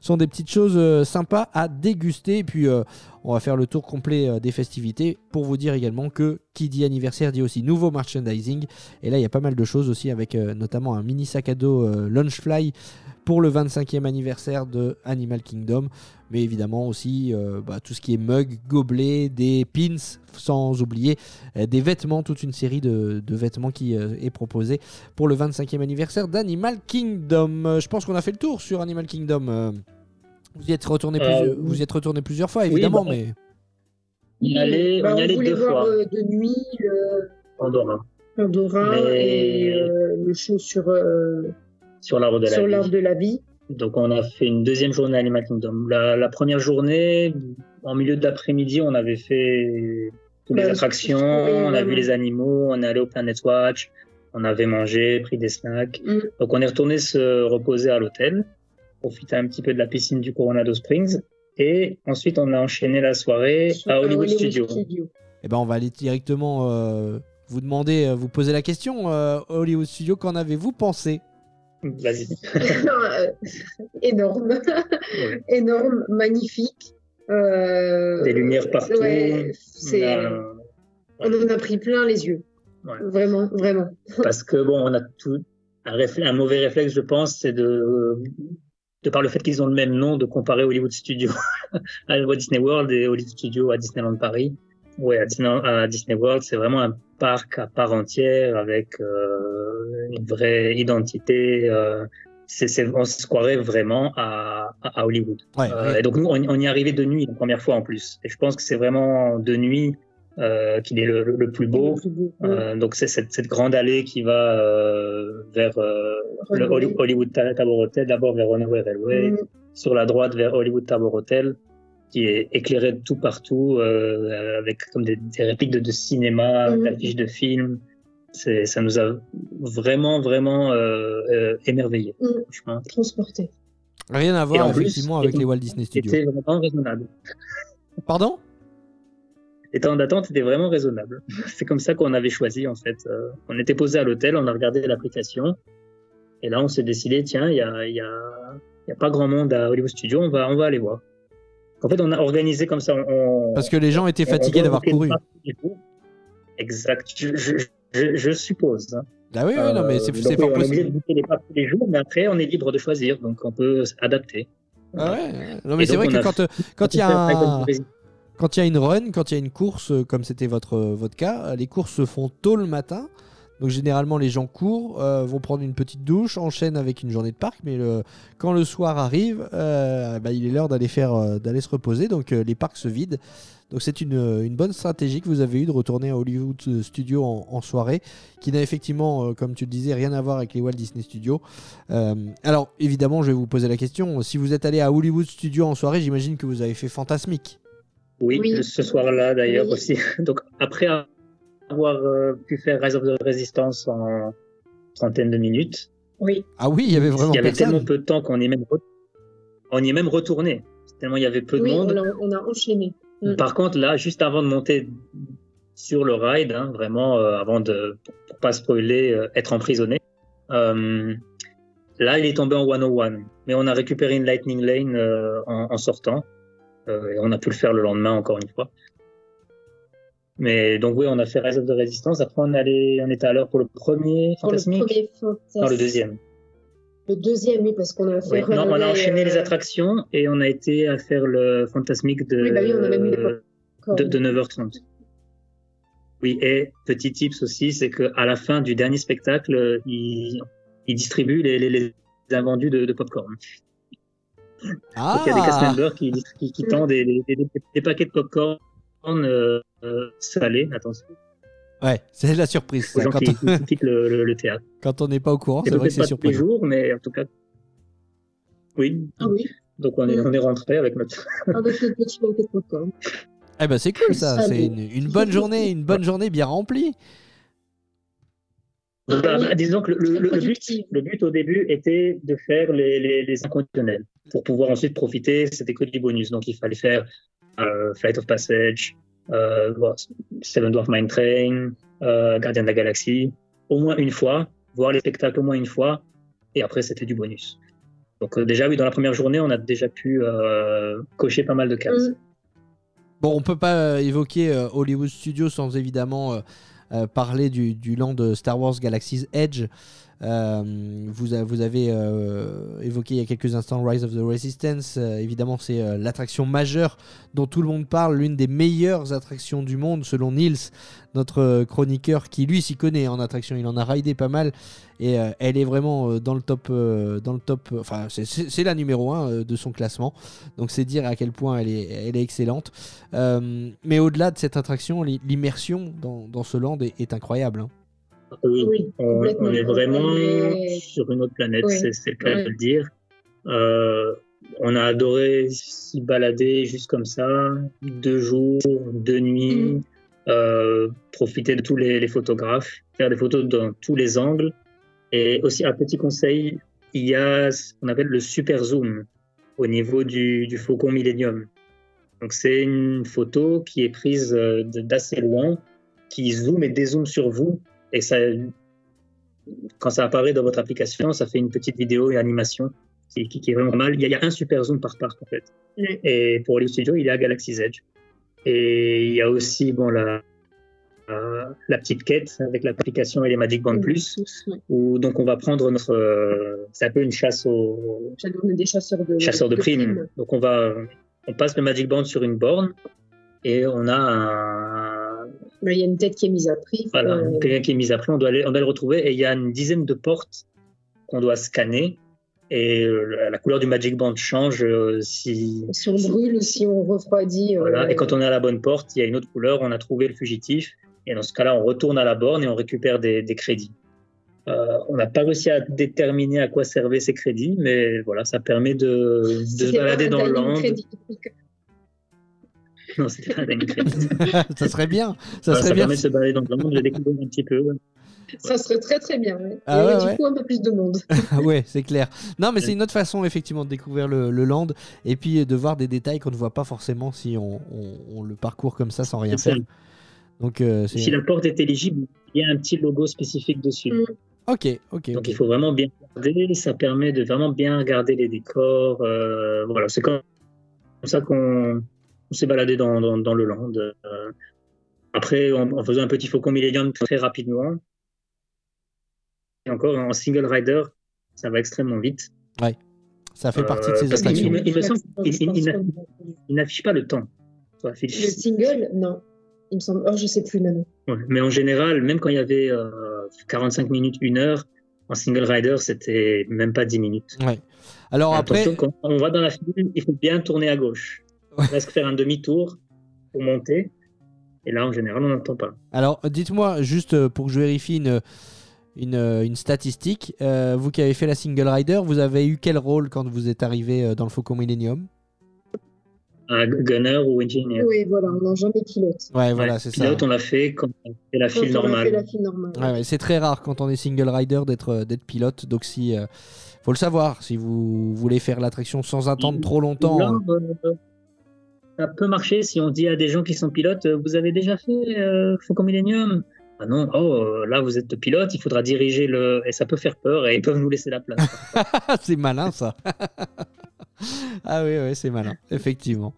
Ce sont des petites choses sympas à déguster. Et puis, on va faire le tour complet euh, des festivités pour vous dire également que qui dit anniversaire dit aussi nouveau merchandising. Et là, il y a pas mal de choses aussi avec euh, notamment un mini sac à dos euh, Launchfly pour le 25e anniversaire de Animal Kingdom. Mais évidemment aussi bah, tout ce qui est mug, gobelet, des pins, sans oublier des vêtements, toute une série de, vêtements qui est proposée pour le 25e anniversaire d'Animal Kingdom. Je pense qu'on a fait le tour sur Animal Kingdom. Vous y êtes retourné, Euh, plusieurs, vous y êtes retourné plusieurs fois, évidemment, bah, mais On y allait, Bah, on y allait voulait deux voir fois euh, de nuit le Pandora, Pandora Mais- et euh, le show sur, euh, sur l'arbre de la de la vie. Donc on a fait une deuxième journée à Animal Kingdom. La, la première journée, en milieu de l'après-midi, on avait fait toutes les Bah, attractions, oui, on a vu les animaux, on est allé au Planet Watch, on avait mangé, pris des snacks. Mm. Donc on est retourné se reposer à l'hôtel, profiter un petit peu de la piscine du Coronado Springs. Et ensuite, on a enchaîné la soirée Sur- à Hollywood, Studio. eh ben, on va aller directement euh, vous demander, euh, vous poser la question. euh, Hollywood Studio, qu'en avez-vous pensé? Vas-y. Énorme, Ouais. énorme, magnifique. Euh, Des lumières partout. ouais, c'est- on en a pris plein les yeux. Ouais. Vraiment, vraiment. Parce que bon, on a tout un, réfl- un mauvais réflexe, je pense, c'est de de par le fait qu'ils ont le même nom, de comparer Hollywood Studio à Walt Disney World et Hollywood Studio à Disneyland Paris. Ouais, à Disney, World, c'est vraiment un parc à part entière avec euh, une vraie identité. Euh, on se croirait vraiment à, Hollywood. Ouais, Euh, et donc nous, on, on y est arrivé de nuit la première fois en plus. Et je pense que c'est vraiment de nuit euh, qu'il est le, plus beau. Le plus beau. Euh, donc c'est cette, cette grande allée qui va euh, vers euh, le Hollywood Ta- Tabor Hotel, d'abord vers Runaway Railway, Mm. sur la droite vers Hollywood Tabor Hotel, qui est éclairé de tout partout euh, avec comme des, des répliques de, de cinéma, Mhm. d'affiches de films. Ça nous a vraiment vraiment euh, euh, émerveillés, Mhm. franchement. Transporté. Rien à Et voir en plus, effectivement avec les Walt Disney Studios. C'était vraiment raisonnable. Pardon? Les temps d'attente étaient vraiment raisonnables. C'est comme ça qu'on avait choisi en fait. Euh, on était posé à l'hôtel, on a regardé l'application, et là on s'est décidé tiens, il y a, il y, a, il y a pas grand monde à Hollywood Studio, on va, on va aller voir. En fait, on a organisé comme ça. On, Parce que les gens étaient on- fatigués on d'avoir couru. Exact. Je, je, je, je suppose. hein. Ah oui, oui, non, mais c'est Euh, fort oui, on est obligé possible. de bouquer les parcs tous les jours, mais après on est libre de choisir, donc on peut s'adapter. Ah ouais. Non, mais c'est vrai on que quand, quand il y a un, quand il y a une run, quand il y a une course, euh, comme c'était votre, euh, votre cas, euh, les courses se font tôt le matin. Donc généralement les gens courent, vont prendre une petite douche, enchaînent avec une journée de parc, mais quand le soir arrive, euh, bah, il est l'heure d'aller se reposer. Donc les parcs se vident. Donc c'est une, bonne stratégie que vous avez eue de retourner à Hollywood Studios en, soirée, qui n'a effectivement, comme tu le disais, rien à voir avec les Walt Disney Studios. Alors évidemment, je vais vous poser la question. Si vous êtes allé à Hollywood Studios en soirée, j'imagine que vous avez fait Fantasmique. Oui, Oui. ce soir-là d'ailleurs Oui. aussi. Donc après avoir euh, pu faire Rise of the Resistance en trentaine de minutes, Oui. Ah oui, il y avait vraiment il y avait personne. tellement peu de temps qu'on y est même on y est même retourné. Tellement il y avait peu de monde. on a, on a enchaîné. Mm. Par contre là, juste avant de monter sur le ride, hein, vraiment euh, avant de pour, pour pas spoiler, euh, être emprisonné. euh, là, il est tombé en 101, mais on a récupéré une Lightning Lane euh, en, en sortant et on a pu le faire le lendemain encore une fois. Mais donc oui, on a fait Rise of the Resistance. Après, on allait, on était à l'heure pour le premier Pour le Fantasmique. premier. Non, le deuxième. Le deuxième, oui, parce qu'on a fait. Non, on a enchaîné les euh, attractions et on a été à faire le fantasmique de, Oui, bah oui, on a même eu les popcorn. de, de 9h30. Oui, et petit tips aussi, c'est que à la fin du dernier spectacle, euh, ils, ils distribuent les, les, les invendus de, de popcorn. Ah Donc il y a des cast members qui, qui, qui tendent des, des, des- des paquets de popcorn euh, euh, salés, attention, Ouais, c'est la surprise. aux ça, gens quand, qui, on, quittent le, le, le théâtre. quand on n'est pas au courant, c'est vrai que c'est pas tous les jours, mais en tout cas, oui. Ah oui, Donc on est, on est rentré avec notre. avec notre petit paquet de popcorn. Eh ben c'est cool ça, c'est une bonne journée, une bonne journée bien remplie. Bah, bah, disons que le, le- le but, Productive. le but au début était de faire les, les, les inconditionnels pour pouvoir ensuite profiter. C'était que du bonus, donc il fallait faire euh, Flight of Passage, euh, bon, Seven Dwarf Mine Train, euh, Gardien de la Galaxie, au moins une fois, voir les spectacles au moins une fois, et après c'était du bonus. Donc euh, déjà oui, dans la première journée, on a déjà pu euh, cocher pas mal de cases. Mm. Bon, on peut pas euh, évoquer euh, Hollywood Studios sans évidemment euh, euh, parler du, du de Star Wars Galaxy's Edge. Euh, vous, avez euh, évoqué il y a quelques instants Rise of the Resistance. Euh, évidemment, c'est l'attraction majeure dont tout le monde parle, l'une des meilleures attractions du monde selon Nils, notre chroniqueur qui lui s'y connaît en attraction. Il en a raidé pas mal et elle est vraiment dans le top, dans le top. Enfin, c'est- la numéro 1 de son classement. Donc c'est dire à quel point elle est, elle est excellente. Mais au-delà de cette attraction, l'i- l'immersion dans, ce land est, est incroyable. hein. Oui, Oui, on, est vraiment sur une autre planète, Oui. c'est le cas Oui. de le dire. Euh, on a adoré s'y balader juste comme ça, deux jours, deux nuits, Mhm. euh, profiter de tous les, les photographes, faire des photos dans tous les angles. Et aussi, un petit conseil, il y a ce qu'on appelle le super zoom au niveau du, du Faucon Millennium. Donc, c'est une photo qui est prise euh, d'assez loin, qui zoome et dézoome sur vous. Et ça, quand ça apparaît dans votre application, ça fait une petite vidéo et animation qui, qui- qui est vraiment mal. Il y, a, il y a un super zoom par parc, en fait. Oui. Et pour Hollywood Studio, il est à Galaxy's Edge. Et il y a aussi bon, la, la petite quête avec l'application et les Magic Band Plus, Tous, ouais. où donc on va prendre notre. euh, c'est un peu une chasse aux des chasseurs de, chasseurs de primes. primes. Donc on va. On passe le Magic Band sur une borne et on a un, Il y a une tête qui est mise à prix. Voilà, Euh, quelqu'un qui est mis après, on doit, aller, on doit le retrouver et il y a une dizaine de portes qu'on doit scanner et euh, la- couleur du Magic Band change euh, si. si on brûle ou si on refroidit. euh, Voilà, et quand on est à la bonne porte, il y a une autre couleur, on a trouvé le fugitif et dans ce cas-là, on retourne à la borne et on récupère des, des crédits. Euh, on n'a pas réussi à déterminer à quoi servaient ces crédits, mais voilà, ça permet de, de se balader dans le land. Non, c'était pas crédit. ça serait bien. Ça serait ça bien. permet de se balader dans le monde, de découvrir un petit peu. Ça serait très très bien. ouais. Ah et ouais, du ouais. coup, un peu plus de monde. Ah ouais, c'est clair. Non, mais c'est une autre façon effectivement de découvrir le, le land et puis de voir des détails qu'on ne voit pas forcément si on, on- on le parcourt comme ça sans rien ça. faire. Donc euh, Si la porte est éligible, il y a un petit logo spécifique dessus. Mm. ok, ok, Donc il faut vraiment bien regarder, ça permet de vraiment bien regarder les décors. euh, voilà, c'est comme ça qu'on on s'est baladé dans, dans, dans le land. euh. après, en, en faisant un petit faucon Millennium très rapidement, et encore en single rider, ça va extrêmement vite. Ça fait partie de Euh, ces parce qu'il- attractions. il me- il me semble qu'il- il- il- Il n'affiche pas le temps. Le single, non. Il me semble. Oh, je sais plus maintenant. Ouais, Mais en général, même quand il y avait euh, 45 minutes, une heure, en single rider, c'était même pas 10 minutes. Ouais. Alors après, quand on va dans la file, il faut bien tourner à gauche. Ouais. Presque faire un demi-tour pour monter. Et là, en général, on n'entend pas. alors dites-moi juste euh, pour que je vérifie une, une, euh, une statistique. euh, vous qui avez fait la single rider, vous avez eu quel rôle quand vous êtes arrivé dans le Faucon Millennium? Un gunner ou engineer. Oui, voilà, on n'a jamais pilote. Ouais, voilà, Ouais, c'est ça. pilote, on l'a fait quand on fait la file normale. la file normale. Ouais, ouais, c'est très rare quand on est single rider d'être d'être pilote. Donc si euh, faut le savoir, si vous voulez faire l'attraction sans attendre trop longtemps. Là, euh, euh, ça peut marcher si on dit à des gens qui sont pilotes, euh, vous avez déjà fait euh, Faucon Millennium? Ah non, oh, euh, là vous êtes pilote, il faudra diriger le. Et ça peut faire peur et ils peuvent nous laisser la place. c'est malin ça. Ah oui, c'est malin, effectivement.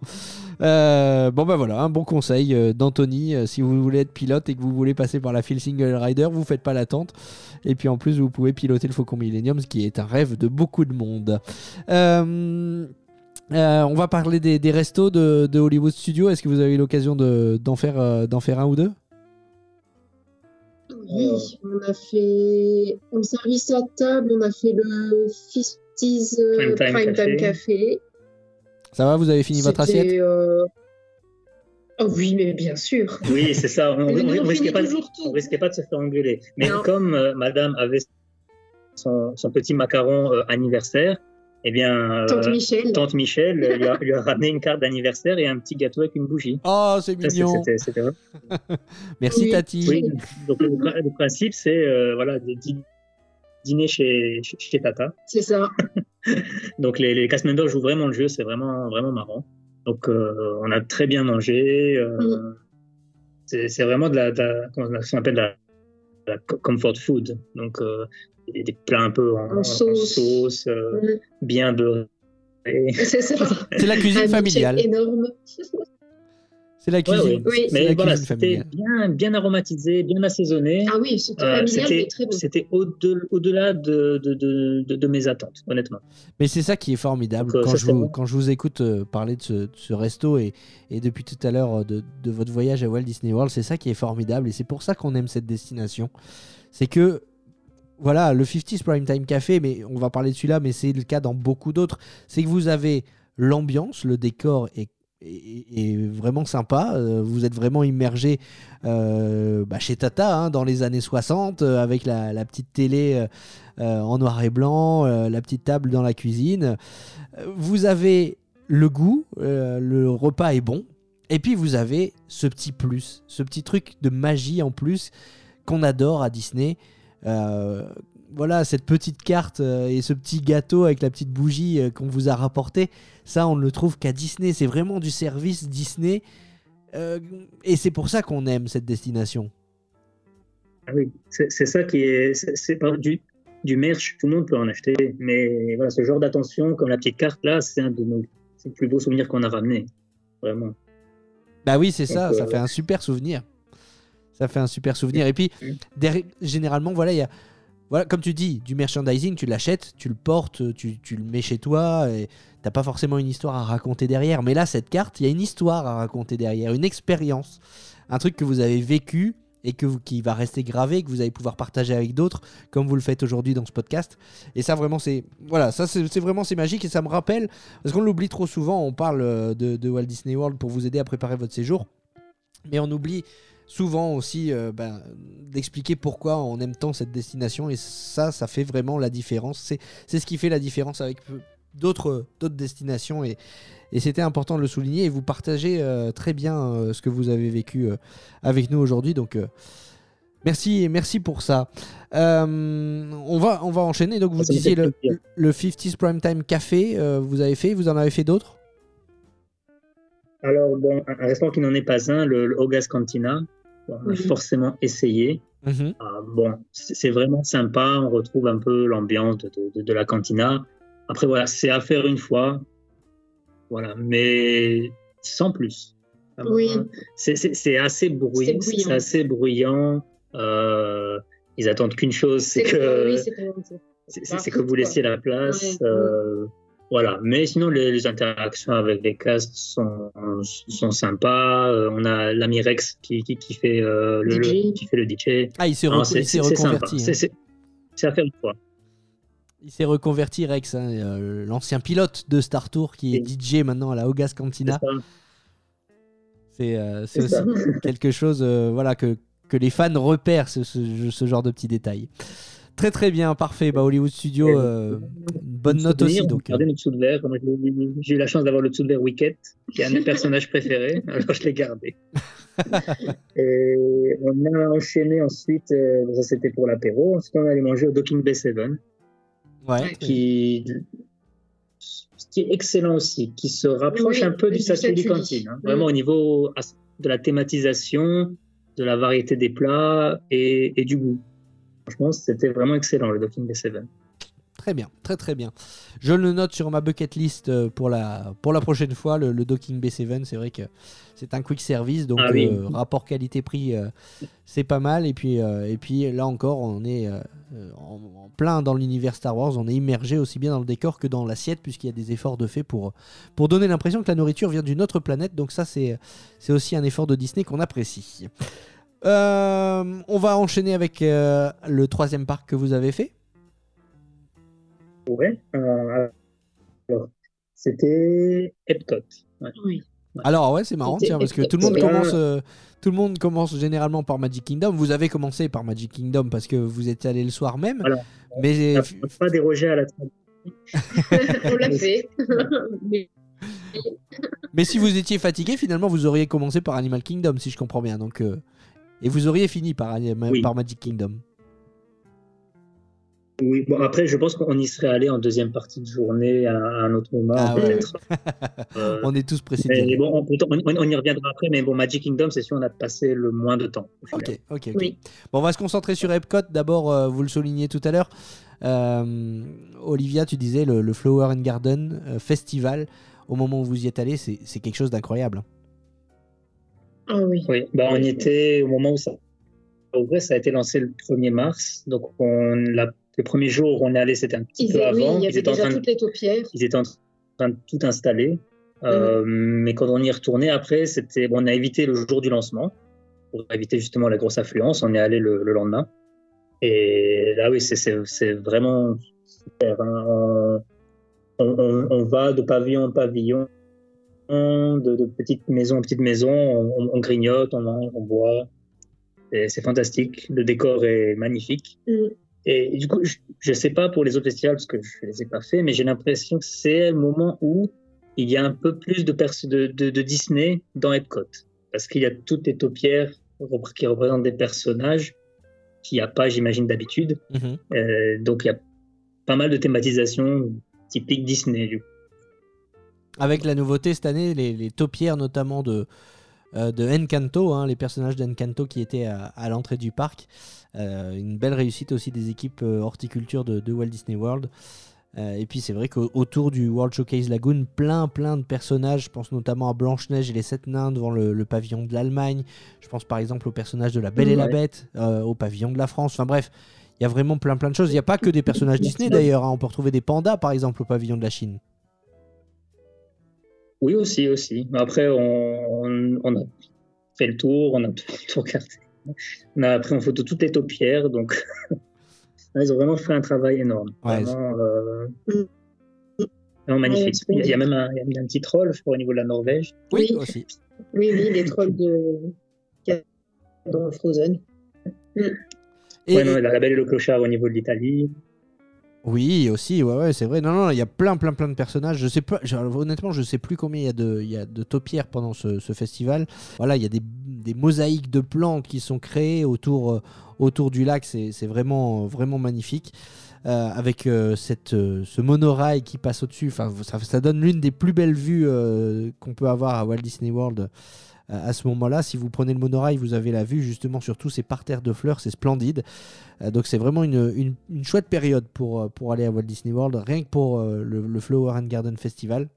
Euh, bon, bah voilà, un bon conseil d'Anthony. si vous voulez être pilote et que vous voulez passer par la file single rider, vous faites pas l'attente. Et puis en plus, vous pouvez piloter le Faucon Millennium, ce qui est un rêve de beaucoup de monde. Euh, on va parler des, des restos de, de Hollywood Studio. Est-ce que vous avez eu l'occasion de- d'en faire, euh, d'en faire un ou deux? Oui, on a fait en service à table, on a fait le 50s euh, Prime Time Prime Time Café. Ça va, vous avez fini votre assiette? euh, Oh oui, mais bien sûr. Oui, c'est ça. On, on- on on risquait pas, on risquait de se faire engueuler. Mais Non. comme euh, Madame avait son, son petit macaron euh, anniversaire, eh bien, euh, Tante Michel. Tante Michel euh, lui, a, lui a ramené une carte d'anniversaire et un petit gâteau avec une bougie. Oh, c'est mignon. Merci Oui. Tati. Oui, donc le, le principe, c'est euh, voilà, de dîner chez, chez, chez Tata. C'est ça. Donc les, les cast members jouent vraiment le jeu, c'est vraiment, vraiment marrant. Donc euh, on a très bien mangé. euh, Mm. c'est, vraiment de la, de la- comment on appelle de la, de la co- comfort food. Donc euh, des, des plats un peu en, En sauce. sauce, euh, Mm. bien beurrés. C'est ça. C'est la cuisine Un familiale. Énorme. C'est la cuisine. ouais. Oui. c'est la Mais voilà, cuisine c'était familiale. bien, bien aromatisé, bien assaisonné. Ah oui, c'était Euh, familial, mais c'était, très bon. c'était au-de- au-delà de, de, de, de, de mes attentes, honnêtement. Mais c'est ça qui est formidable Donc, euh, quand, ça, je vous, bon. quand je vous écoute euh, parler de ce, de ce resto et, et depuis tout à l'heure euh, de, de votre voyage à Walt Disney World, c'est ça qui est formidable et c'est pour ça qu'on aime cette destination. C'est que, voilà, le 50s Prime Time Café, mais on va parler de celui-là, mais c'est le cas dans beaucoup d'autres, c'est que vous avez l'ambiance, le décor est, vraiment sympa, euh, vous êtes vraiment immergé euh, bah, chez Tata hein, dans les années 60 euh, avec la, petite télé en noir et blanc, la petite table dans la cuisine. Vous avez le goût, le repas est bon, et puis vous avez ce petit plus, ce petit truc de magie en plus qu'on adore à Disney. Euh, voilà, cette petite carte euh, et ce petit gâteau avec la petite bougie euh, qu'on vous a rapporté, ça on ne le trouve qu'à Disney. C'est vraiment du service Disney. Euh, et c'est pour ça qu'on aime cette destination. Ah oui, c'est ça qui est. C'est pas du, du merch, tout le monde peut en acheter. Mais voilà, ce genre d'attention, comme la petite carte là, c'est un de nos plus beaux souvenirs qu'on a ramené. Vraiment. Bah oui, c'est ça, ça fait un super souvenir. Ça fait un super souvenir. Et puis, généralement, voilà, il y a, voilà, comme tu dis, du merchandising, tu l'achètes, tu le portes, tu, tu le mets chez toi, et t'as pas forcément une histoire à raconter derrière. Mais là, cette carte, il y a une histoire à raconter derrière, une expérience, un truc que vous avez vécu et que qui va rester gravé, que vous allez pouvoir partager avec d'autres, comme vous le faites aujourd'hui dans ce podcast. Et ça, vraiment, c'est voilà, ça, c'est vraiment c'est magique et ça me rappelle parce qu'on l'oublie trop souvent. On parle euh, de Walt Disney World pour vous aider à préparer votre séjour, mais on oublie souvent aussi euh, ben, d'expliquer pourquoi on aime tant cette destination. Et ça, ça fait vraiment la différence. C'est ce qui fait la différence avec d'autres destinations. Et, et c'était important de le souligner. Et vous partagez euh, très bien euh, ce que vous avez vécu avec nous aujourd'hui. Donc merci merci pour ça. Euh, on va on va enchaîner. Donc vous disiez le, le 50s Prime Time Café euh, vous avez fait. Vous en avez fait d'autres? Alors, bon, un un restaurant qui n'en est pas un, le, le Hogas Cantina, forcément essayé. Mhm. Ah, bon, c'est vraiment sympa, on retrouve un peu l'ambiance de, de- de- de la cantina. Après, voilà, c'est à faire une fois. Voilà, mais sans plus. Oui. C'est- assez bruyant. C'est assez bruyant. Euh, ils attendent qu'une chose, c'est que, oui, que- vous laissiez la place. Ouais. euh, voilà. Mais sinon, les, les interactions avec les castes sont, sont sympas. Euh, on a l'ami Rex qui, qui, qui fait, euh, le, qui fait le DJ. ah il s'est reconverti hein. C'est- à faire une fois. Il s'est reconverti Rex, hein, euh, l'ancien pilote de Star Tour qui est. DJ maintenant à la Hogas C'est Cantina. C'est euh, aussi ça. quelque chose euh, voilà, que, que les fans repèrent, ce, ce- ce genre de petits détails. Très très bien, parfait. Bah, Hollywood Studio, euh, une bonne note aussi. on Donc, euh, gardait notre dessous de verre. J'ai- eu la chance d'avoir le dessous de verre Wicket, qui est un de mes personnages préférés, alors je l'ai gardé. Et on a enchaîné ensuite, euh, ça c'était pour l'apéro, ensuite on allait manger au Docking Bay 7, ouais, qui, qui est excellent aussi, qui se rapproche Oui, un peu oui, du du Satuli Satuli. Cantine, hein. Vraiment au niveau de la thématisation, de la variété des plats et, et du goût. Franchement, c'était vraiment excellent le Docking Bay 7. Très bien, très très bien. Je le note sur ma bucket list euh, pour la, pour la prochaine fois, le, le docking B7. C'est vrai que c'est un quick service, donc Ah oui. euh, rapport qualité-prix, euh, c'est pas mal. Et puis, euh, et puis là encore, on est en, en plein dans l'univers Star Wars. On est immergé aussi bien dans le décor que dans l'assiette, puisqu'il y a des efforts de fait pour, pour donner l'impression que la nourriture vient d'une autre planète. Donc ça, c'est aussi un effort de Disney qu'on apprécie. Euh, on va enchaîner avec euh, le troisième parc que vous avez fait. Ouais. euh, alors, c'était Epcot. Ouais. Oui. Alors ouais, c'est marrant, tiens, parce que tout le monde commence, euh, tout le monde commence généralement par Magic Kingdom. Vous avez commencé par Magic Kingdom parce que vous êtes allé le soir même, Voilà. mais On n'a pas dérogé à la tradition. On l'a fait. Mais mais si vous étiez fatigué, finalement, vous auriez commencé par Animal Kingdom, si je comprends bien. Donc euh, et vous auriez fini par, Oui. par Magic Kingdom. Oui, bon, après, je pense qu'on y serait allé en deuxième partie de journée à, à un autre moment, Ah ouais. Euh, On est tous aller. bon, on, on- on y reviendra après, mais bon, Magic Kingdom, c'est sûr, on a passé le moins de temps. Ok, ok. Oui. Bon, on va se concentrer sur Epcot. D'abord, euh, vous le soulignez tout à l'heure. Euh, Olivia, tu disais le, le Flower and Garden euh, Festival. Au moment où vous y êtes allé, c'est c'est quelque chose d'incroyable. Ah oui. Oui, bah, on y était au moment où ça ouvrait, ça a été lancé le 1er mars. Donc, on, la, les premiers jours où on est allé, c'était un petit Ils, peu avant. il Ils étaient en déjà train de toutes les taupières. ils étaient en train de tout installer. Euh, Mais quand on y est retourné après, c'était bon, on a évité le jour du lancement pour éviter justement la grosse affluence. On est allé le, le lendemain. Et là, oui, c'est- vraiment super. hein. On- on va de pavillon en pavillon, de, de petite maison en petite maison, on, on grignote, on mange, on boit. C'est fantastique. Le décor est magnifique. Mm. Et du coup, je ne sais pas pour les autres festivals parce que je ne les ai pas fait, mais j'ai l'impression que c'est le moment où il y a un peu plus de, pers- de, de, de Disney dans Epcot. Parce qu'il y a toutes les taupières qui représentent des personnages qu'il n'y a pas, j'imagine, d'habitude. Mhm. Euh, donc il y a pas mal de thématisation typique Disney. Du coup. Avec la nouveauté cette année, les, les taupières notamment de, euh, de Encanto, hein, les personnages d'Encanto qui étaient à, à l'entrée du parc. Euh, une belle réussite aussi des équipes euh, horticulture de, de Walt Disney World. Et puis c'est vrai qu'autour du World Showcase Lagoon, plein plein de personnages. Je pense notamment à Blanche-Neige et les Sept Nains devant le, le pavillon de l'Allemagne. Je pense par exemple au personnage de la Belle et la. Bête au pavillon de la France. Enfin bref, il y a vraiment plein plein de choses. Il n'y a pas que des personnages Disney d'ailleurs. hein. On peut retrouver des pandas par exemple au pavillon de la Chine. Oui, aussi, aussi. Après, on, on, on a fait le tour, on a tout regardé. On a pris en photo toutes les taupières, donc ils ont vraiment fait un travail énorme. Ouais, vraiment, euh, Mm. vraiment magnifique. Ouais, il, y a, même un, il y a un petit troll, je crois, au niveau de la Norvège. Oui, Oui. aussi. Oui, oui, les trolls de dans Frozen. Et- Ouais, non, la, la Belle et le Clochard au niveau de l'Italie. Oui, aussi, ouais, ouais, c'est vrai. Non, non, il y a plein, plein, plein de personnages. Je sais pas, je- honnêtement, je sais plus combien il y a de, il y a taupières pendant ce, festival. Voilà, il y a des, mosaïques de plantes qui sont créées autour, euh, autour du lac. C'est vraiment, vraiment magnifique. Euh, avec euh, cette, ce monorail qui passe au-dessus. Enfin, ça, donne l'une des plus belles vues qu'on peut avoir à Walt Disney World à ce moment-là. Si vous prenez le monorail, vous avez la vue justement sur tous ces parterres de fleurs. C'est splendide. Euh, donc c'est vraiment une, une- une chouette période pour, euh, pour aller à Walt Disney World, rien que pour euh, le, le Flower and Garden Festival.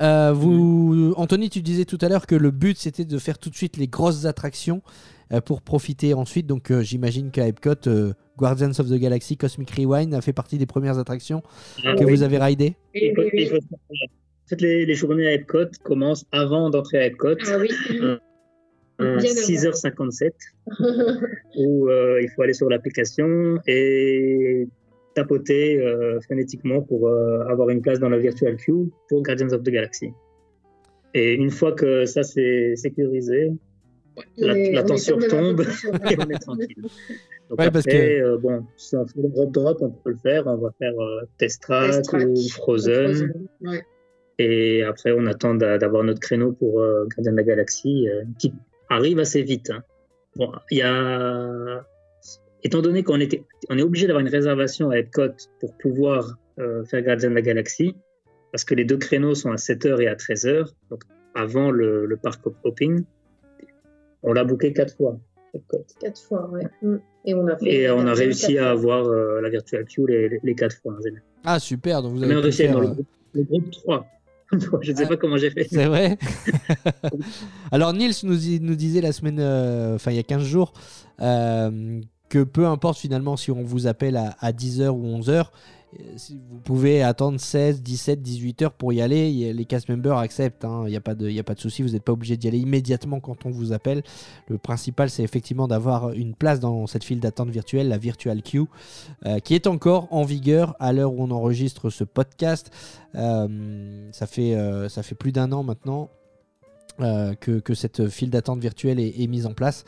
Euh, vous, Anthony, tu disais tout à l'heure que le but c'était de faire tout de suite les grosses attractions euh, pour profiter ensuite. Donc euh, j'imagine qu'à Epcot, Guardians of the Galaxy Cosmic Rewind a fait partie des premières attractions Ah, que oui. vous avez ridées. Oui, oui, fait, les, les journées à Epcot commencent avant d'entrer à Epcot, Ah oui. avant. 6h57. où euh, il faut aller sur l'application et tapoter euh, phonétiquement pour euh, avoir une place dans la virtual queue pour Guardians of the Galaxy. Et une fois que ça c'est sécurisé, la, tension tombe et on est tranquille. Donc Ouais, après, parce que- euh, bon, si on fait le drop drop, on peut le faire. On va faire euh, Test Track Test Track. ou Frozen. Ouais. Et après, on attend d'a- d'avoir notre créneau pour euh, Gardien de la Galaxie, euh, qui arrive assez vite. hein. Bon, il y a... Étant donné qu'on était, on est obligé d'avoir une réservation à Epcot pour pouvoir euh, faire Gardien de la Galaxie, parce que les deux créneaux sont à 7h et à 13h, donc avant le, le parc hopping, on l'a booké quatre fois. Epcot. Quatre fois, ouais. Mm. Et on a, fait Et on a quatre- réussi à avoir euh, la Virtual Queue les, les quatre fois. en général. Ah, super. Donc vous On a avez pu réussi à faire, dans le groupe, le groupe 3. je ne sais Ah. pas comment j'ai fait. C'est vrai. Alors Niels nous, nous disait la semaine, euh, enfin il y a 15 jours, euh, que peu importe finalement si on vous appelle à, à 10h ou 11h, euh, si vous pouvez attendre 16, 17, 18 heures pour y aller. Les cast members acceptent, hein. il n'y a pas de, y a pas de souci, vous n'êtes pas obligé d'y aller immédiatement quand on vous appelle. Le principal c'est effectivement d'avoir une place dans cette file d'attente virtuelle, la Virtual Queue, euh, qui est encore en vigueur à l'heure où on enregistre ce podcast. Euh, ça, fait, euh, ça fait plus d'un an maintenant que, que cette file d'attente virtuelle est, est mise en place.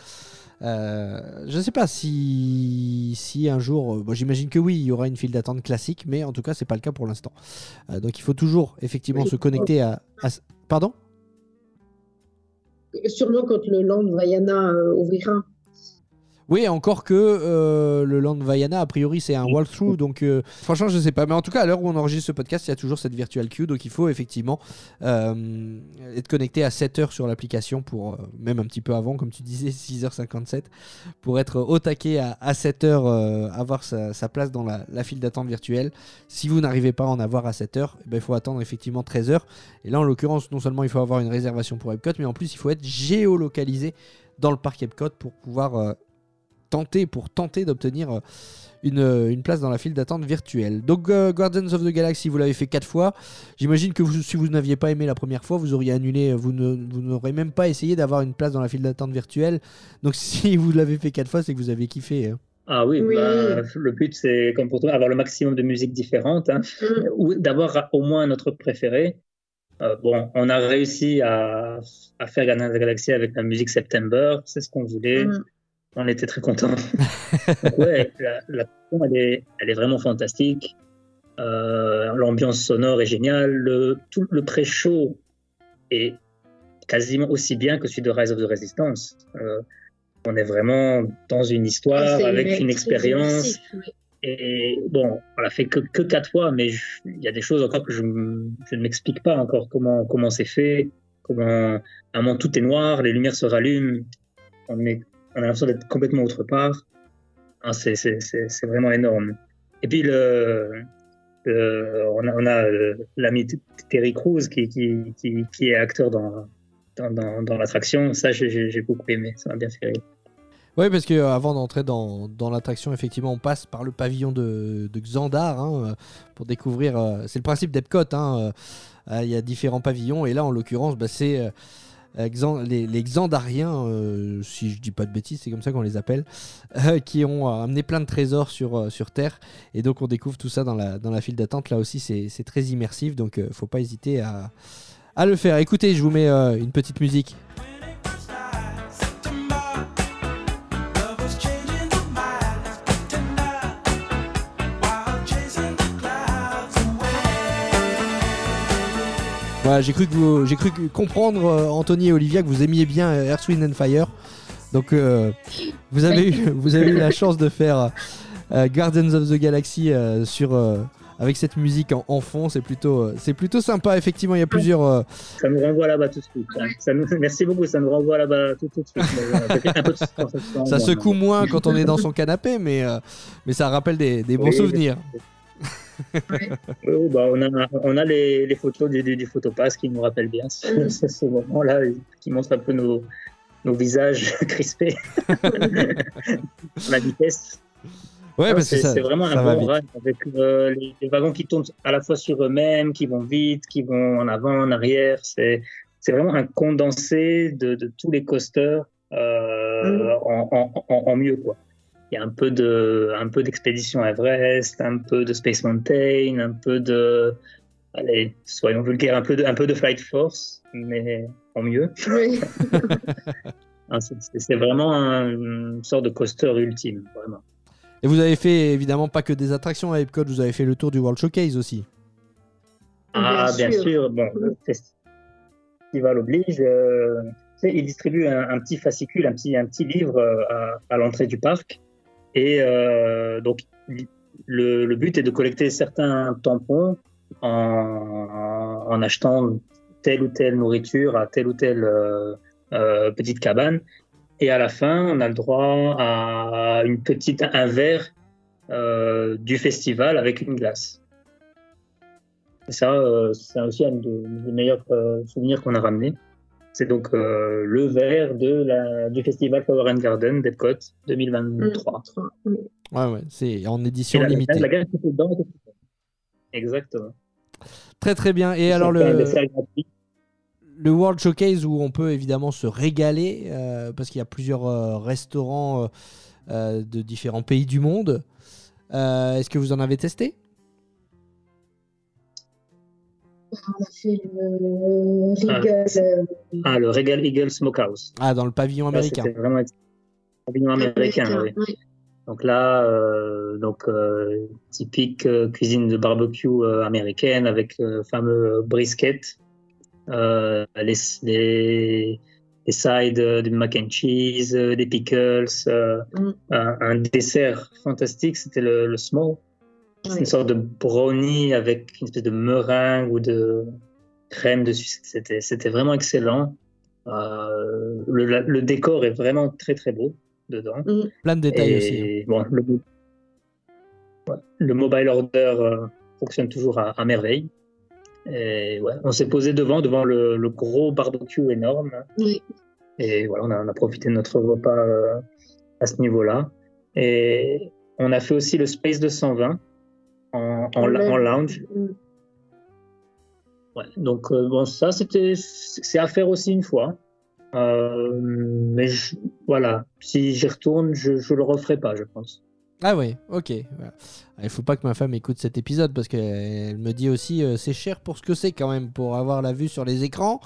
Euh, je ne sais pas si, si un jour, euh, bon, j'imagine que oui, il y aura une file d'attente classique, mais en tout cas, c'est pas le cas pour l'instant. Euh, donc il faut toujours effectivement Oui. se connecter à. à- Pardon? Sûrement quand le Land Vaiana euh, ouvrira. Oui, encore que euh, le Land Vaiana, a priori, c'est un walkthrough. Donc, euh, franchement, je sais pas. Mais en tout cas, à l'heure où on enregistre ce podcast, il y a toujours cette virtual queue. Donc, il faut effectivement euh, être connecté à 7 heures sur l'application, pour euh, même un petit peu avant, comme tu disais, 6h57, pour être au taquet à, à 7 heures, euh, avoir sa, sa place dans la, la file d'attente virtuelle. Si vous n'arrivez pas à en avoir à 7 heures, eh ben, il faut attendre effectivement 13 heures. Et là, en l'occurrence, non seulement il faut avoir une réservation pour Epcot, mais en plus, il faut être géolocalisé dans le parc Epcot pour pouvoir tenter, pour tenter d'obtenir euh, une, euh, une place dans la file d'attente virtuelle. Donc euh, Guardians of the Galaxy, vous l'avez fait quatre fois. J'imagine que vous- si vous n'aviez pas aimé la première fois, vous auriez annulé, vous ne- vous n'aurez même pas essayé d'avoir une place dans la file d'attente virtuelle. Donc si vous l'avez fait quatre fois, c'est que vous avez kiffé. hein. Ah oui, Oui. bah, le but c'est comme pour toi avoir le maximum de musiques différentes hein, Mm. ou d'avoir au moins notre préféré. Euh, bon, on a réussi à, à faire Guardians of the Galaxy avec la musique September, c'est ce qu'on voulait. Mm. On était très contents. Donc, ouais, la, elle est, elle est vraiment fantastique. Euh, L'ambiance sonore est géniale. Le, tout le pré-show est quasiment aussi bien que celui de Rise of the Resistance. Euh, on est vraiment dans une histoire Ah, avec une expérience. oui. Et bon, on l'a fait que, que quatre fois, mais il y a des choses encore que je, ne m'explique pas encore comment comment c'est fait, comment à un moment tout est noir, les lumières se rallument, on est on a l'impression d'être complètement autre part. C'est vraiment énorme. Et puis on a on a euh, l'ami Terry Crews qui est acteur dans l'attraction. Ça j'ai beaucoup aimé, ça m'a bien fait rire. Oui, parce que euh, d'entrer dans, l'attraction, effectivement, on passe par le pavillon de, Xandar hein, euh, pour découvrir. c'est le principe d'Epcot. hein, Il y a différents pavillons et là, en l'occurrence, bah, c'est les, Xandariens, euh, si je dis pas de bêtises, c'est comme ça qu'on les appelle, euh, qui ont euh, amené plein de trésors sur, Terre. Et donc, on découvre tout ça dans la, dans la file d'attente. Là aussi, c'est très immersif, donc faut pas hésiter à, à le faire. Écoutez, je vous mets une petite musique. Voilà, j'ai cru que vous, j'ai cru comprendre euh, Anthony et Olivia que vous aimiez bien euh, Earth, Wind and Fire. Donc euh, vous avez eu, vous avez eu la chance de faire euh, Guardians of the Galaxy euh, sur euh, avec cette musique en, en fond, c'est plutôt euh, c'est plutôt sympa. Effectivement, il y a plusieurs euh, Ça nous renvoie là-bas tout de suite. hein. Ça nous- merci beaucoup, ça nous renvoie là-bas tout, tout de suite. Ça fait un peu de sensation, ça bon, secoue moins quand on est dans son canapé, mais euh, mais ça rappelle des, des bons Oui, souvenirs. Oui, oui, bah, on a, on a les, les photos du, du, du photopass qui nous rappellent bien ce, ce- ce moment-là, qui montre un peu nos, nos visages crispés. La vitesse. Ouais, Ah, parce que c'est ça, c'est vraiment ça un bon vite. ride avec euh, les, les wagons qui tournent à la fois sur eux-mêmes, qui vont vite, qui vont en avant, en arrière. C'est c'est vraiment un condensé de, de tous les coasters euh, en, en, en, en mieux quoi. Il y a un peu de un peu d'expédition Everest, un peu de Space Mountain, un peu de allez soyons vulgaires, un peu de un peu de Flight Force, mais en mieux. Oui. Hein, c'est- vraiment un- une sorte de coaster ultime, vraiment. Et vous avez fait évidemment pas que des attractions à Epcot, vous avez fait le tour du World Showcase aussi. Ah, Bien bien sûr. sûr. Bon, le festival oblige. euh, tu sais, il distribue un, un petit fascicule, un petit, un petit livre euh, à, à l'entrée du parc. Et euh, donc, le, but est de collecter certains tampons en, achetant telle ou telle nourriture à telle ou telle euh, euh, petite cabane. Et à la fin, on a le droit à une petite, un verre du festival avec une glace. Et ça, c'est aussi un des, meilleurs souvenirs qu'on a ramené. C'est donc euh, le verre de la, du festival Flower and Garden d'Epcot 2023. Mm. Ouais, ouais, c'est en édition la, limitée. la dedans. Exactement. Très très bien. Et alors le, le World Showcase où on peut évidemment se régaler euh, parce qu'il y a plusieurs euh, restaurants euh, de différents pays du monde. Euh, Est-ce que vous en avez testé? On a fait le Regal. euh, Ah, le Regal Eagle Smokehouse. Ah, dans le pavillon américain. C'était vraiment pavillon américain, oui. oui. Donc là, euh, donc euh, typique euh, cuisine de barbecue euh, américaine avec le fameux brisket, euh, les, les, les sides euh, du mac and cheese, euh, des pickles, euh, Mm. un, un dessert fantastique, c'était le, le small. C'est une sorte de brownie avec une espèce de meringue ou de crème dessus. C'était, c'était vraiment excellent. Euh, le, la- le décor est vraiment très très beau dedans. Plein de détails aussi. hein. Bon, le, ouais, le mobile order euh, fonctionne toujours à, à merveille. Et ouais, on s'est posé devant, devant le, le gros barbecue énorme. Oui. Et voilà, on a, on a profité de notre repas euh, à ce niveau-là. Et on a fait aussi le Space 220 en, en, la- en lounge. Mm. Ouais, donc euh, bon, ça c'était c'est à faire aussi une fois. Euh, mais je- voilà, si j'y retourne, je, je le referai pas, je pense. Ah oui, ok. Voilà. Il faut pas que ma femme écoute cet épisode parce qu'elle me dit aussi euh, c'est cher pour ce que c'est quand même pour avoir la vue sur les écrans.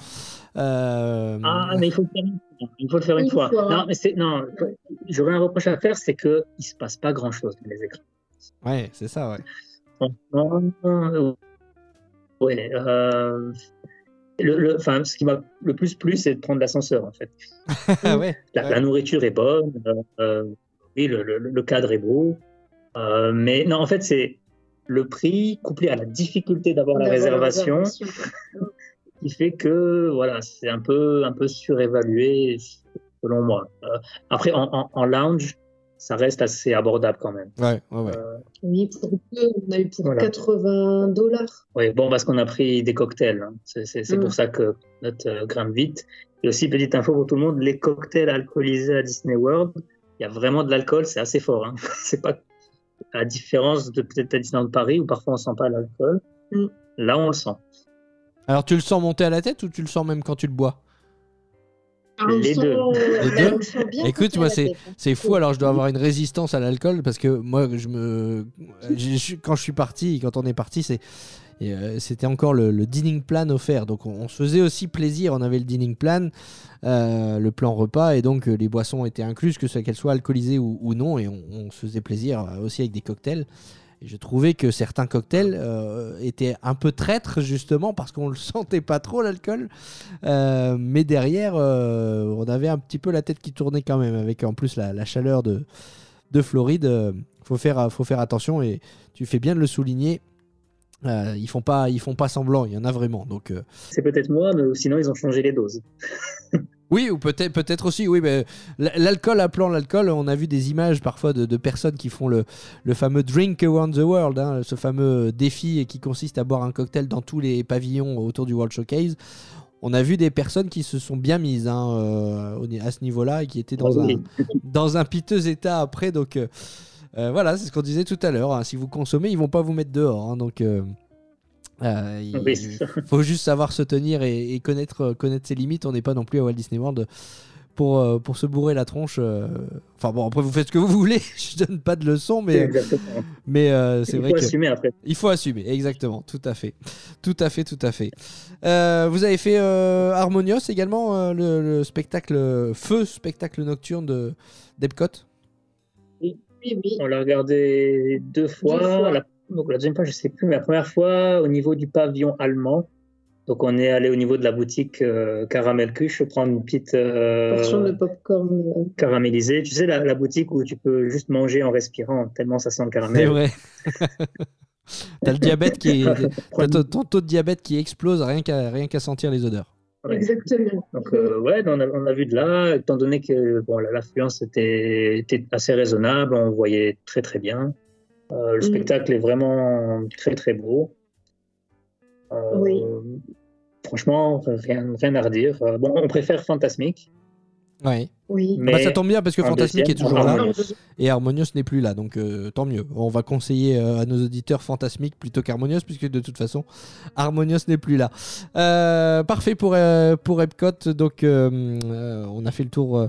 Euh, Ah, mais il faut le faire une fois. Il faut le faire une Une fois. fois. Non, mais c'est non. J'aurais un reproche à faire, c'est que il se passe pas grand chose dans les écrans. Ouais, c'est ça, ouais. Franchement, ouais. euh, le, le- enfin, ce qui m'a le plus plu, c'est de prendre l'ascenseur en fait. Ah ouais. La, ouais. la nourriture est bonne, euh, euh, oui, le, le- le cadre est beau, euh, mais non, en fait, c'est le prix couplé à la difficulté d'avoir la réservation qui fait que voilà, c'est un peu un peu surévalué selon moi. Euh, après, en, en, en lounge, ça reste assez abordable quand même. Ouais, ouais, ouais. Euh, Oui, pour peu, on a eu pour Voilà. 80 dollars. Oui, bon, parce qu'on a pris des cocktails. hein. C'est Mm. pour ça que notre euh, grimpe vite. Et aussi, petite info pour tout le monde, les cocktails alcoolisés à Disney World, il y a vraiment de l'alcool, c'est assez fort. Hein. c'est pas à la différence de peut-être à Disneyland Paris où parfois on sent pas l'alcool. Mm. Là, on le sent. Alors tu le sens monter à la tête ou tu le sens même quand tu le bois? Les sent- deux. euh, Les deux Écoute, moi, c'est- hein. C'est fou, alors je dois avoir une résistance à l'alcool parce que moi, je me, je- quand je suis parti, quand on est parti, c'est, euh, c'était encore le, le dining plan offert. Donc on, on se faisait aussi plaisir. On avait le dining plan, euh, le plan repas, et donc euh, les boissons étaient incluses, que ce qu'elles soient alcoolisées ou, ou non, et on, on se faisait plaisir euh, aussi avec des cocktails. Et je trouvais que certains cocktails euh, étaient un peu traîtres justement parce qu'on le sentait pas trop l'alcool, Euh, mais derrière euh, on avait un petit peu la tête qui tournait quand même avec en plus la, chaleur de, de Floride. euh, faut faire faut faire attention et tu fais bien de le souligner. Ils font pas ils font pas semblant, il y en a vraiment donc. C'est peut-être moi, mais sinon ils ont changé les doses. oui, ou peut-être peut-être aussi, oui, mais l'alcool appelant l'alcool, on a vu des images parfois de, de personnes qui font le, le fameux Drink Around the World, hein, ce fameux défi qui consiste à boire un cocktail dans tous les pavillons autour du World Showcase. On a vu des personnes qui se sont bien mises hein, euh, à ce niveau-là et qui étaient dans, un, Oui. dans un piteux état après. Donc euh, euh, voilà, c'est ce qu'on disait tout à l'heure. hein. Si vous consommez, ils vont pas vous mettre dehors. donc euh, euh, il Oui, faut juste savoir se tenir et, et connaître, connaître ses limites. On n'est pas non plus à Walt Disney World pour, euh, pour se bourrer la tronche. euh. Enfin bon, après vous faites ce que vous voulez. Je donne pas de leçons, mais, Exactement. mais euh, c'est Il vrai faut que. assumer après. Il faut assumer, exactement, tout à fait. Tout à fait, tout à fait. Euh, vous avez fait euh, Harmonios également, euh, le, le spectacle Feu, spectacle nocturne de d'Epcot? Oui, oui. On l'a regardé deux fois. fois. La, donc la deuxième fois, je sais plus, mais la première fois au niveau du pavillon allemand. Donc on est allé au niveau de la boutique euh, Caramel Kuche prendre une petite euh, Portion de popcorn. euh, caramélisée. Tu sais, la, la boutique où tu peux juste manger en respirant, tellement ça sent le C'est caramel. vrai. T'as le diabète qui est, ton, ton taux de diabète qui explose rien qu'à rien qu'à sentir les odeurs. Ouais. Exactement. Donc, euh, ouais, on a, on a vu de là, étant donné que bon, la- l'affluence était, était assez raisonnable, on voyait très très bien. Euh, le Mm. spectacle est vraiment très très beau. Euh, Oui. Franchement, rien, rien à redire. Euh, bon, on préfère Fantasmic, Ouais. Oui. mais Bah, ça tombe bien parce que en Fantasmic est toujours là et Harmonious n'est plus là, donc euh, tant mieux. On va conseiller euh, à nos auditeurs Fantasmic plutôt qu'Harmonious puisque de toute façon Harmonious n'est plus là. Euh, parfait pour euh, pour Epcot, donc euh, euh, on a fait le tour.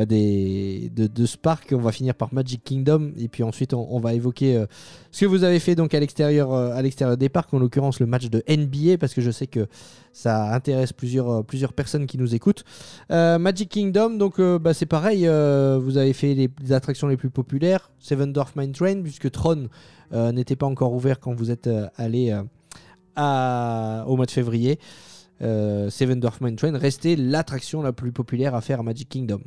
Bah, de, de Spark, on va finir par Magic Kingdom et puis ensuite on, va évoquer euh, ce que vous avez fait donc à l'extérieur euh, à l'extérieur des parcs, en l'occurrence le match de NBA parce que je sais que ça intéresse plusieurs, euh, personnes qui nous écoutent. Magic Kingdom, donc bah, c'est pareil, vous avez fait les, attractions les plus populaires, Seven Dwarf Mine Train, puisque Tron n'était pas encore ouvert quand vous êtes allé au mois de février. Euh, Seven Mine Train restait l'attraction la plus populaire à faire à Magic Kingdom.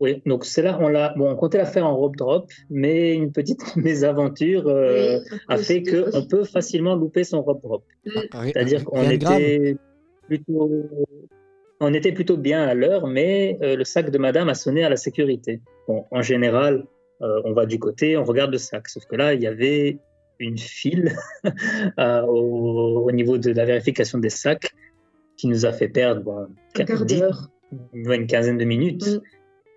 Oui, donc c'est là, on l'a, bon, on comptait la faire en rope drop, mais une petite mésaventure euh, Oui, a fait qu'on peut facilement louper son rope drop. Ri- C'est-à-dire qu'on était plutôt, on était plutôt bien à l'heure, mais euh, le sac de madame a sonné à la sécurité. Bon, en général, euh, on va du côté, on regarde le sac. Sauf que là, il y avait une file euh, au, au niveau de la vérification des sacs qui nous a fait perdre bon, Un quart d'heure. une, une quinzaine de minutes. Mm.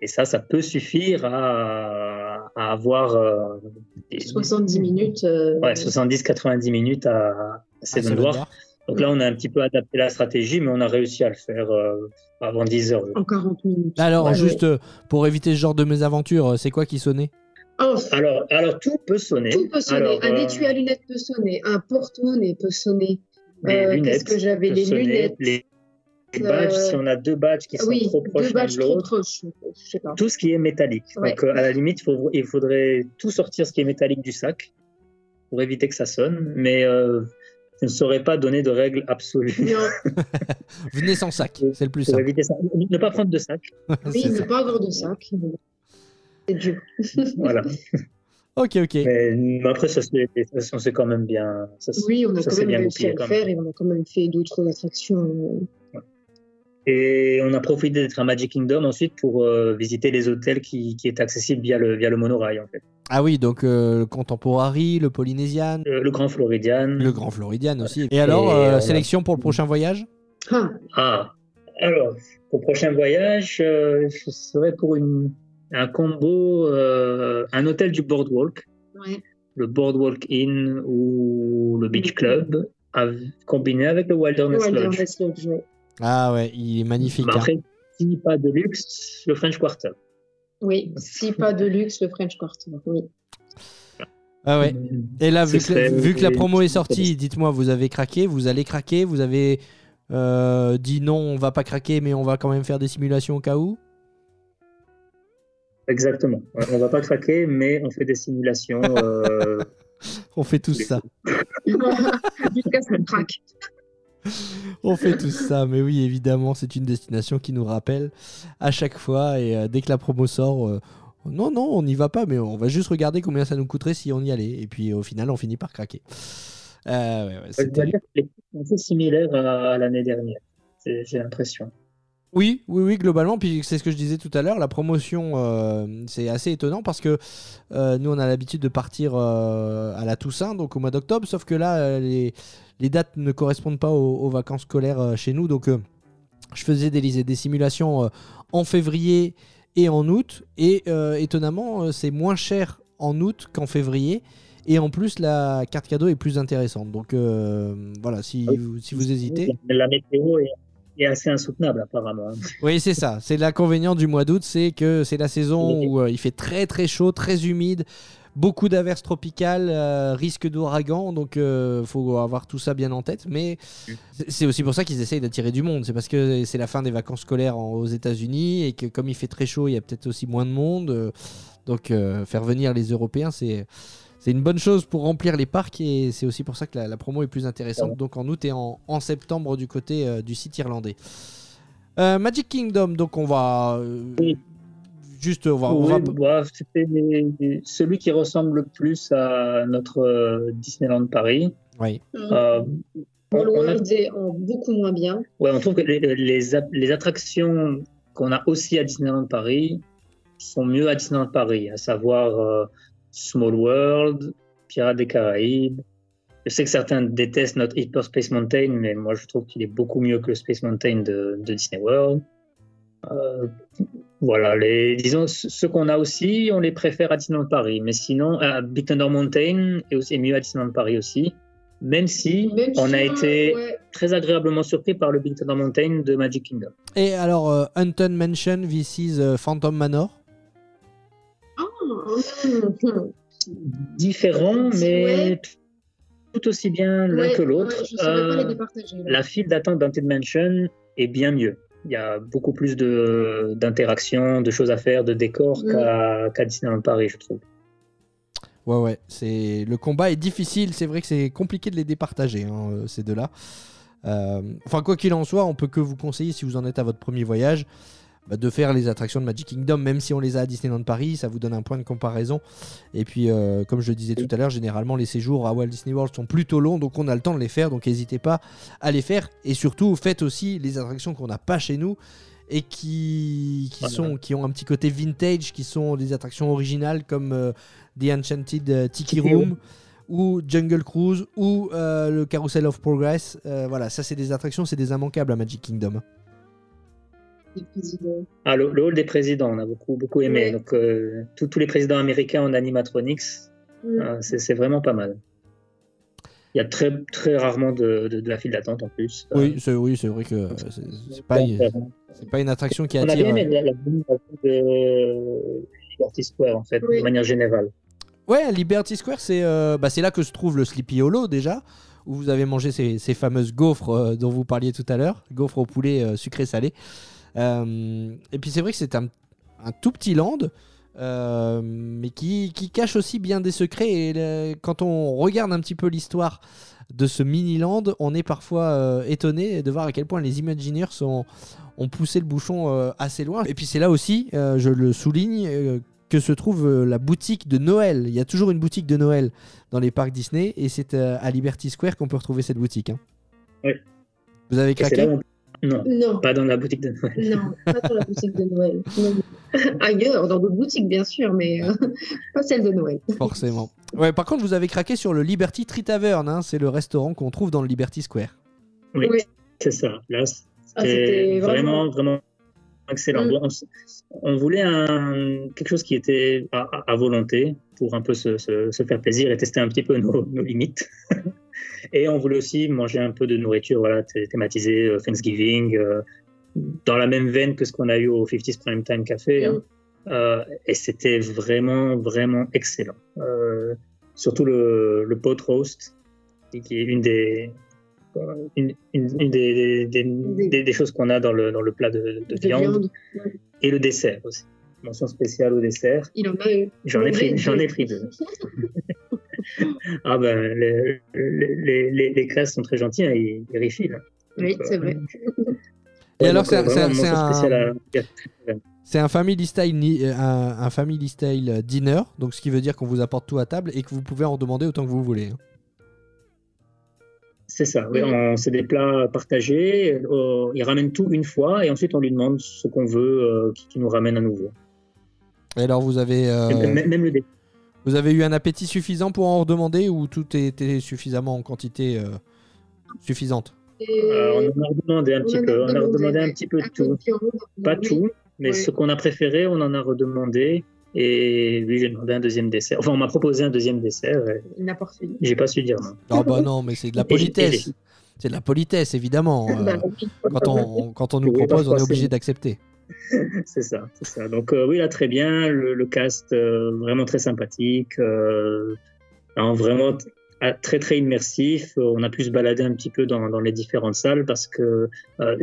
Et ça, ça peut suffire à, à avoir euh, des- 70 minutes. euh, ouais, 70-90 minutes à, à Seven. Donc là, on a un petit peu adapté la stratégie, mais on a réussi à le faire euh, avant 10 heures. En 40 minutes. Alors, Ouais, juste euh, pour éviter ce genre de mésaventure, euh, c'est quoi qui sonnait? Oh, Alors, alors tout peut sonner. tout peut sonner. Alors, un euh, étui à lunettes peut sonner. Un porte-monnaie peut sonner. les Euh, lunettes Qu'est-ce que j'avais Les sonner, lunettes. Les badges, Euh, si on a deux badges qui sont oui, trop proches l'un de l'autre, tout ce qui est métallique. Ouais. Donc, euh, à la limite, il faut- il faudrait tout sortir ce qui est métallique du sac pour éviter que ça sonne. Mais euh, je ne saurais pas donner de règles absolues Venez sans sac, c'est le plus pour simple. éviter ça. Ne pas prendre de sac. oui, ne pas avoir de sac. C'est dur. Voilà. Ok, ok. Mais après, ça, s'est- quand même bien. Ça, Oui, on a ça quand même bien réussi à le faire et on a quand même fait d'autres attractions. Et on a profité d'être à Magic Kingdom ensuite pour euh, visiter les hôtels qui, qui étaient accessibles via le, via le monorail, en fait. Ah oui, donc euh, le Contemporary, le Polynesian, Euh, le Grand Floridian. le Grand Floridian aussi. Et alors, euh, a- sélection pour le prochain voyage? Ah, Ah, alors, pour prochain voyage, euh, je serais pour une, un combo, euh, un hôtel du Boardwalk, ouais. le Boardwalk Inn ou le Beach Club, combiné avec le Wilderness Lodge. Wilderness Lodge, ouais. Ah ouais, il est magnifique. Mais hein. après, si pas de luxe, le French Quarter. Oui, si pas de luxe, le French Quarter. Oui. Ah ouais. Et là, vu que, serait- vu que la promo est sortie, dites-moi, vous avez craqué, vous allez craquer, vous avez euh, dit non, on va pas craquer, mais on va quand même faire des simulations au cas où? Exactement. On va pas craquer, mais on fait des simulations. euh, On fait tous ça. Jusqu'à ce qu'on craque. On fait tous ça, mais oui, évidemment, c'est une destination qui nous rappelle à chaque fois. Et euh, dès que la promo sort, euh, non, non, on n'y va pas, mais on va juste regarder combien ça nous coûterait si on y allait. Et puis au final, on finit par craquer. Euh, ouais, ouais, assez similaires à, l'année dernière. C'est- J'ai l'impression. Oui, oui, oui, globalement. Puis c'est ce que je disais tout à l'heure. La promotion, euh, c'est assez étonnant parce que euh, nous, on a l'habitude de partir euh, à la Toussaint, donc au mois d'octobre. Sauf que là, les, les dates ne correspondent pas aux, aux vacances scolaires euh, chez nous. Donc, euh, je faisais des, des simulations euh, en février et en août. Et étonnamment, c'est moins cher en août qu'en février. Et en plus, la carte cadeau est plus intéressante. Donc euh, voilà, si, vous, si vous hésitez. La météo est, est assez insoutenable, apparemment. Oui, c'est ça. C'est l'inconvénient du mois d'août, c'est que c'est la saison où euh, il fait très très chaud, très humide, beaucoup d'averses tropicales, euh, risque d'ouragan, donc il faut avoir tout ça bien en tête. Mais c'est- aussi pour ça qu'ils essayent d'attirer du monde. C'est parce que c'est la fin des vacances scolaires en- aux États-Unis et que comme il fait très chaud, il y a peut-être aussi moins de monde. euh, donc euh, faire venir les Européens, c'est c'est une bonne chose pour remplir les parcs et c'est aussi pour ça que la, la promo est plus intéressante. Ouais. Donc en août et en, en septembre du côté euh, du site irlandais. Euh, Magic Kingdom, donc on va euh, Oui. Juste on va, on Oui, va- bah, C'était celui qui ressemble le plus à notre euh, Disneyland Paris. oui. Euh, Small On- on a- beaucoup moins bien. Ouais, on trouve que les, les, les attractions qu'on a aussi à Disneyland Paris sont mieux à Disneyland Paris, à savoir euh, Small World, Pirates des Caraïbes. Je sais que certains détestent notre Hyper Space Mountain, mais moi je trouve qu'il est beaucoup mieux que le Space Mountain de, de Disney World. Euh, voilà, les, disons, ce ce qu'on a aussi, on les préfère à Disneyland Paris. Mais sinon, euh, Big Thunder Mountain est, aussi, est mieux à Disneyland Paris aussi. Même si Même on si, a été ouais. très agréablement surpris par le Big Thunder Mountain de Magic Kingdom. Et alors, euh, Haunted Mansion vs euh, Phantom Manor? Hum. Différent, mais Ouais. tout aussi bien l'un Ouais, que l'autre. Euh, la file d'attente d'Haunted Mansion est bien mieux. Il y a beaucoup plus de- d'interactions, de, choses à faire, de décors Mm. qu'à qu'à Disneyland Paris, je trouve. Ouais, ouais. C'est le combat est difficile. C'est vrai que c'est compliqué de les départager hein, euh, ces deux-là. Euh, Enfin, quoi qu'il en soit, on peut que vous conseiller si vous en êtes à votre premier voyage. Bah, de faire les attractions de Magic Kingdom, même si on les a à Disneyland Paris, ça vous donne un point de comparaison. Et puis, euh, comme je le disais tout à l'heure, généralement les séjours à Walt Disney World sont plutôt longs, donc on a le temps de les faire, donc n'hésitez pas à les faire. Et surtout, faites aussi les attractions qu'on n'a pas chez nous et qui, sont, qui ont un petit côté vintage, qui sont des attractions originales comme euh, The Enchanted euh, Tiki Room Room. ou Jungle Cruise ou euh, le Carousel of Progress. Euh, voilà, ça c'est des attractions, c'est des immanquables à Magic Kingdom. Présidents. Ah, le, le hall des présidents, on a beaucoup, beaucoup aimé. Ouais. Donc, euh, tous- tous les présidents américains en animatronics, euh, c'est vraiment pas mal. Il y a très, très rarement de, de- de la file d'attente en plus. Oui, c'est oui, c'est vrai que euh, c'est pas, pas une attraction qui On a attire. bien aimé euh, la, la de Liberty Square, en fait, Oui. de manière générale. Ouais, Liberty Square, c'est euh, bah, c'est là que se trouve le Sleepy Hollow déjà, où vous avez mangé ces, ces fameuses gaufres euh, dont vous parliez tout à l'heure, gaufres au poulet euh, sucré-salé. Euh, et puis c'est vrai que c'est un, un tout petit land, euh, mais qui, qui cache aussi bien des secrets. Et le- quand on regarde un petit peu l'histoire de ce mini-land, on est parfois euh, étonné de voir à quel point les Imagineers sont, ont poussé le bouchon euh, assez loin. Et puis c'est là aussi, euh, je le souligne, euh, que se trouve euh, la boutique de Noël. Il y a toujours une boutique de Noël dans les parcs Disney et c'est euh, à Liberty Square qu'on peut retrouver cette boutique. hein. Oui. Vous avez craqué? Non, Non, pas dans la boutique de Noël. non, pas dans la boutique de Noël. Non. Ailleurs, dans d'autres boutiques, bien sûr, mais euh, pas celle de Noël. Forcément. Ouais, par contre, vous avez craqué sur le Liberty Tree Tavern. hein. C'est le restaurant qu'on trouve dans le Liberty Square. Oui, Oui. c'est ça. Là, Ah, c'était vraiment, vraiment- vraiment excellent. Mm. Bon, on, voulait un, quelque chose qui était à, à- à volonté pour un peu se, se- se faire plaisir et tester un petit peu nos, nos limites. et on voulait aussi manger un peu de nourriture voilà, thé- thématisée euh, Thanksgiving, euh, dans la même veine que ce qu'on a eu au 50s Prime Time Café. hein. Euh, et c'était vraiment, vraiment excellent. Surtout le, le pot roast, qui est une des, une, une- une des, des, des- des choses qu'on a dans le, dans le plat de, de De viande. viande. Et le dessert aussi. Mention spéciale au dessert. Il en a eu. J'en ai pris, Oui, j'en oui. ai pris deux. Ah ben, les, les, les, les classes sont très gentils, hein, ils, ils refilent. Oui, Donc, c'est vrai. Et ouais, alors, c'est un- c'est un- family style, ni- euh, un, un family style dinner, donc ce qui veut dire qu'on vous apporte tout à table et que vous pouvez en demander autant que vous voulez. hein. C'est ça, oui, on- c'est des plats partagés. euh, il ramène tout une fois et ensuite on lui demande ce qu'on veut euh, qui, nous ramène à nouveau. Et alors, vous avez, euh, même, même le dé- vous avez eu un appétit suffisant pour en redemander ou tout était suffisamment en quantité euh, suffisante? Euh, on en a redemandé un petit peu. On a demandé, redemandé un petit peu de tout. Pas tout, mais Ouais. ce qu'on a préféré, on en a redemandé. Et oui, j'ai demandé un deuxième dessert. Enfin, on m'a proposé un deuxième dessert. et Il n'a pas refusé. J'ai pas su dire non. Ah bah non, mais c'est de la politesse. C'est de la politesse, évidemment. euh, Bah, quand, on, quand on nous propose, on est obligé d'accepter. C'est ça, c'est ça. Donc euh, oui, là très bien, le, cast euh, vraiment très sympathique, euh, vraiment ah, très très immersif. On a pu se balader un petit peu dans, les différentes salles parce que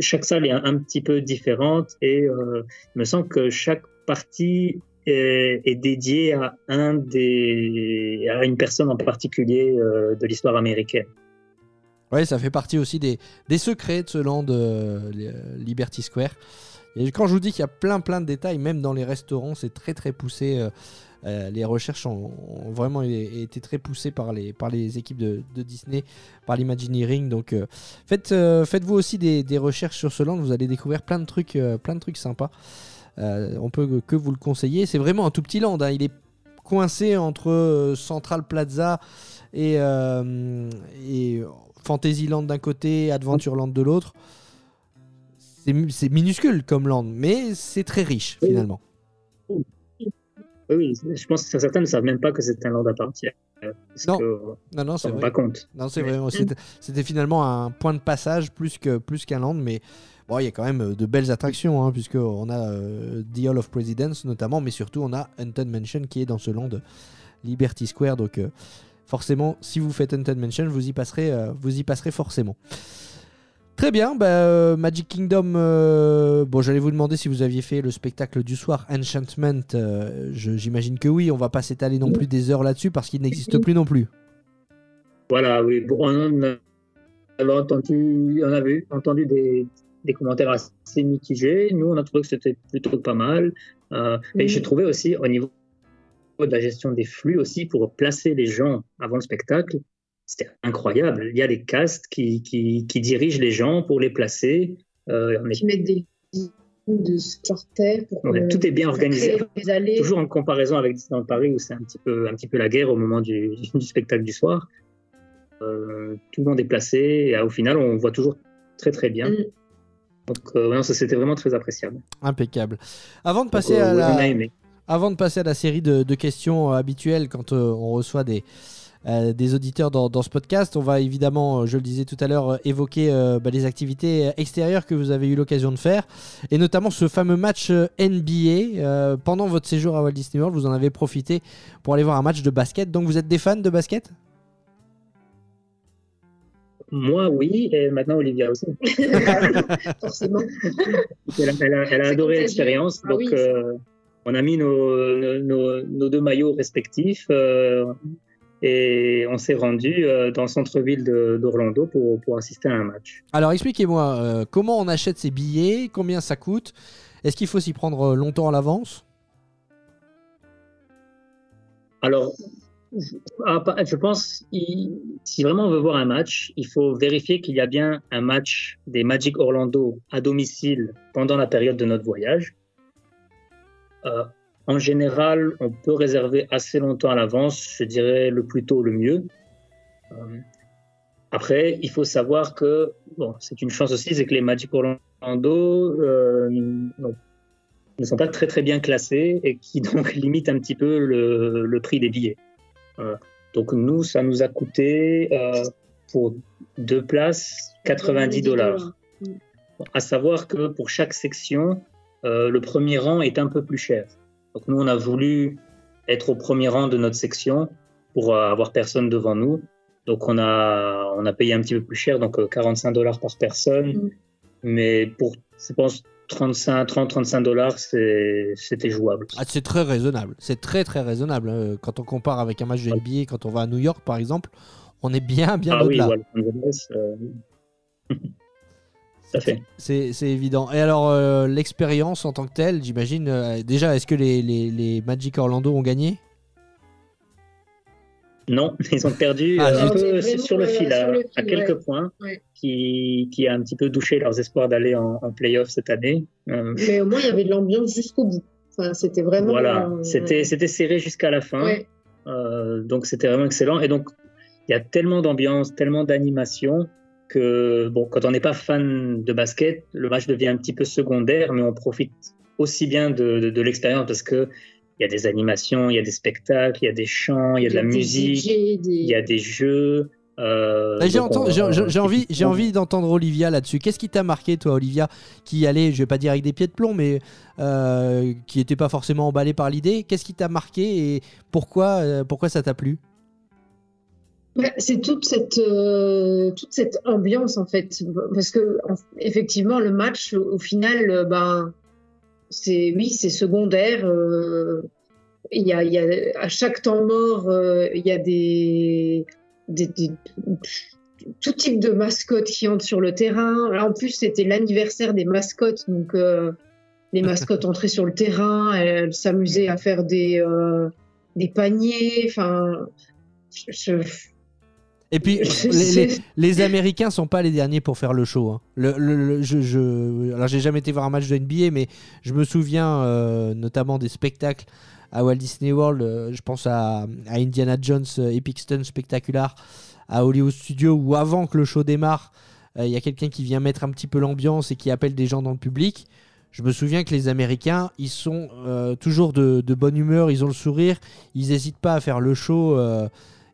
chaque salle est un, petit peu différente et il me semble que chaque partie est, dédiée à un des à une personne en particulier de l'histoire américaine. Ouais, ça fait partie aussi des, des secrets de ce land Liberty Square. Et quand je vous dis qu'il y a plein plein de détails, même dans les restaurants, c'est très très poussé. euh, euh, les recherches ont, vraiment été très poussées par les, par les équipes de, Disney, par l'Imagineering. Donc euh, faites, euh, faites-vous aussi des, recherches sur ce land, vous allez découvrir plein de trucs, plein de trucs sympas. On peut que vous le conseiller. C'est vraiment un tout petit land. hein. Il est coincé entre Central Plaza et Fantasyland d'un côté, Adventureland de l'autre. C'est mi- C'est minuscule comme land, mais c'est très riche Oui. finalement. Oui, oui, je pense que certains ne savent même pas que c'est un land à part entière. Parce Non. Non, non, on c'est vrai. pas compte. Non, c'est vrai. C'était- finalement un point de passage plus que plus qu'un land, mais bon, il y a quand même euh, de belles attractions, hein, puisque on a euh, The Hall of Presidents notamment, mais surtout on a Haunted Mansion qui est dans ce land Liberty Square. Donc euh, forcément, si vous faites Haunted Mansion, vous y passerez, euh, vous y passerez forcément. Très bien, bah, euh, Magic Kingdom. euh, bon, j'allais vous demander si vous aviez fait le spectacle du soir, Enchantment. euh, J'imagine que oui. On va pas s'étaler non plus des heures là-dessus parce qu'il n'existe plus non plus. Voilà, oui. Bon, on avait entendu, on avait entendu des, des commentaires assez mitigés. Nous, on a trouvé que c'était plutôt pas mal. Euh, Et j'ai trouvé aussi au niveau de la gestion des flux aussi pour placer les gens avant le spectacle, c'était incroyable. Il y a des castes qui, qui, qui dirigent les gens pour les placer. Euh, Qui mettent des de starter pour Ouais, que- tout est bien organisé. toujours en comparaison avec Disneyland Paris où c'est un petit peu un petit peu la guerre au moment du, du spectacle du soir. Euh, tout le monde est placé et euh, au final on voit toujours très très bien. Mm. Donc euh, non, ça c'était vraiment très appréciable. Impeccable. Avant de Donc, passer euh, à la. Avant de passer à la série de, de questions habituelles quand euh, on reçoit des, euh, des auditeurs dans, dans ce podcast, on va évidemment, euh, je le disais tout à l'heure, euh, évoquer euh, bah, les activités extérieures que vous avez eu l'occasion de faire, et notamment ce fameux match NBA. Euh, pendant votre séjour à Walt Disney World, vous en avez profité pour aller voir un match de basket. Donc vous êtes des fans de basket? Moi oui et maintenant Olivia aussi. forcément. Elle a, elle a- elle a C'est adoré l'expérience. Ah donc oui. euh, on a mis nos, nos, nos deux maillots respectifs euh, et on s'est rendu euh, dans le centre-ville d'Orlando pour, pour assister à un match. Alors expliquez-moi, euh, comment on achète ces billets Combien ça coûte? Est-ce qu'il faut s'y prendre euh, longtemps à l'avance? Alors, ah, je pense, il- si vraiment on veut voir un match, il faut vérifier qu'il y a bien un match des Magic Orlando à domicile pendant la période de notre voyage. Euh, en général, on peut réserver assez longtemps à l'avance, je dirais le plus tôt le mieux. Euh, après, il faut savoir que, bon, c'est une chance aussi, c'est que les Magic Orlando euh, ne sont pas très très bien classés et qui donc limitent un petit peu le, le prix des billets. Euh, donc nous, ça nous a coûté pour deux places 90 dollars. À savoir que pour chaque section, le premier rang est un peu plus cher. Donc nous, on a voulu être au premier rang de notre section pour euh, avoir personne devant nous. Donc on a on a payé un petit peu plus cher, donc euh, 45 dollars par personne. Mm. Mais pour, je pense, 35, 30, 35 dollars, c'était jouable. Ah, c'est très raisonnable. C'est très très raisonnable. hein. Quand on compare avec un match de NBA, quand on va à New York par exemple, on est bien bien ah oui, au-delà. voilà, Fait. C'est évident. Et alors, euh, l'expérience en tant que telle, j'imagine. euh, déjà, est-ce que les, les- les Magic Orlando ont gagné? Non, ils ont perdu Ah, euh, un peu C'est sur le fil, à, quelques ouais. points, Ouais. qui, qui a un petit peu douché leurs espoirs d'aller en, en playoff cette année. Euh, Mais au moins, il y avait de l'ambiance jusqu'au bout. Enfin, c'était vraiment. voilà, euh, c'était c'était serré jusqu'à la fin. Ouais. Euh, donc c'était vraiment excellent. Et donc il y a tellement d'ambiance, tellement d'animation que bon, quand on n'est pas fan de basket, le match devient un petit peu secondaire, mais on profite aussi bien de, de, de l'expérience parce que il y a des animations, il y a des spectacles, il y a des chants, il y a de la musique, des- il y a des jeux. euh, Ah, J'ai envie, j'ai envie d'entendre Olivia là-dessus. Qu'est-ce qui t'a marqué, toi, Olivia, qui allait, je vais pas dire avec des pieds de plomb, mais euh, qui n'était pas forcément emballé par l'idée? Qu'est-ce qui t'a marqué et pourquoi, euh, pourquoi ça t'a plu? C'est toute cette, euh, toute cette ambiance en fait, parce que en- effectivement le match au final, euh, ben c'est oui c'est secondaire. euh, Il y a, il y a à chaque temps mort, euh, il y a des, des, des- tout type de mascottes qui entrent sur le terrain. Là en plus c'était l'anniversaire des mascottes, donc les mascottes entraient sur le terrain, elles s'amusaient à faire des, des paniers. Enfin, je- je- Et puis, les, les, les Américains sont pas les derniers pour faire le show. hein. Le, le- le- je, je, alors, j'ai jamais été voir un match de NBA, mais je me souviens euh, notamment des spectacles à Walt Disney World. euh, je pense à, à Indiana Jones euh, Epic Stunt Spectacular à Hollywood Studio, où avant que le show démarre, il y a quelqu'un qui vient mettre un petit peu l'ambiance et qui appelle des gens dans le public. Je me souviens que les Américains, ils sont toujours de, de bonne humeur, ils ont le sourire, ils n'hésitent pas à faire le show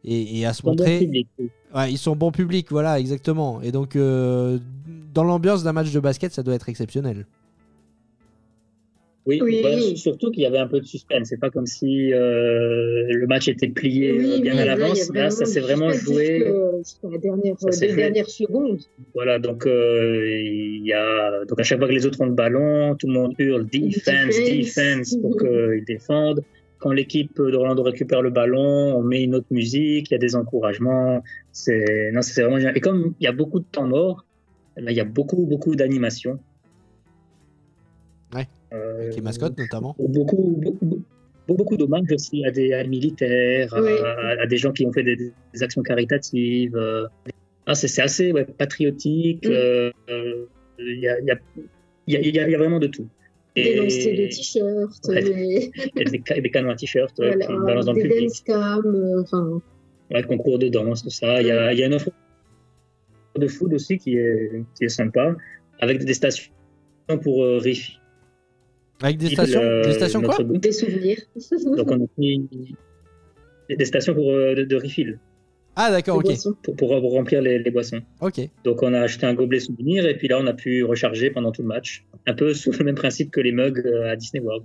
et, et à se montrer. public. Ouais, ils sont bon public, voilà, exactement. Et donc, euh, dans l'ambiance d'un match de basket, ça doit être exceptionnel. Oui, Oui. surtout qu'il y avait un peu de suspense. C'est pas comme si euh, le match était plié Oui, euh, bien oui, à l'avance. Là, ça s'est vraiment joué. jusqu'à la dernière, joué. dernières secondes. Voilà, donc euh, il y a donc à chaque fois que les autres ont le ballon, tout le monde hurle defense, Defense. defense pour qu'ils défendent. Quand l'équipe d'Orlando récupère le ballon, on met une autre musique, il y a des encouragements. C'est non, c'est vraiment génial. Et comme il y a beaucoup de temps mort, eh ben, il y a beaucoup beaucoup d'animation. Ouais. Euh, Avec les mascottes, notamment. beaucoup, beaucoup, beaucoup, beaucoup d'hommages aussi à des, à militaires, à- Oui. à, à des gens qui ont fait des, des actions caritatives. euh. Ah, c'est assez ouais, patriotique. Mm. euh, euh, Il y, a, il y, a, il y, a, il y a- il y a vraiment de tout. Des lancers de t-shirts, Ouais. des, et des, ca- des canons à t-shirt ouais, voilà, qui balancent dans le des public. dance cam, euh, enfin, Ouais, concours de danse, tout ça. Il y a, il y a une offre de food aussi qui est, qui est sympa, avec des stations pour euh, refill Avec des stations, le- des stations quoi des souvenirs. Donc on a mis des stations pour, euh, de, de refill. Ah, d'accord, ok. pour, pour remplir les, les boissons. Ok. Donc on a acheté un gobelet souvenir et puis là on a pu recharger pendant tout le match. Un peu sous le même principe que les mugs euh, à Disney World.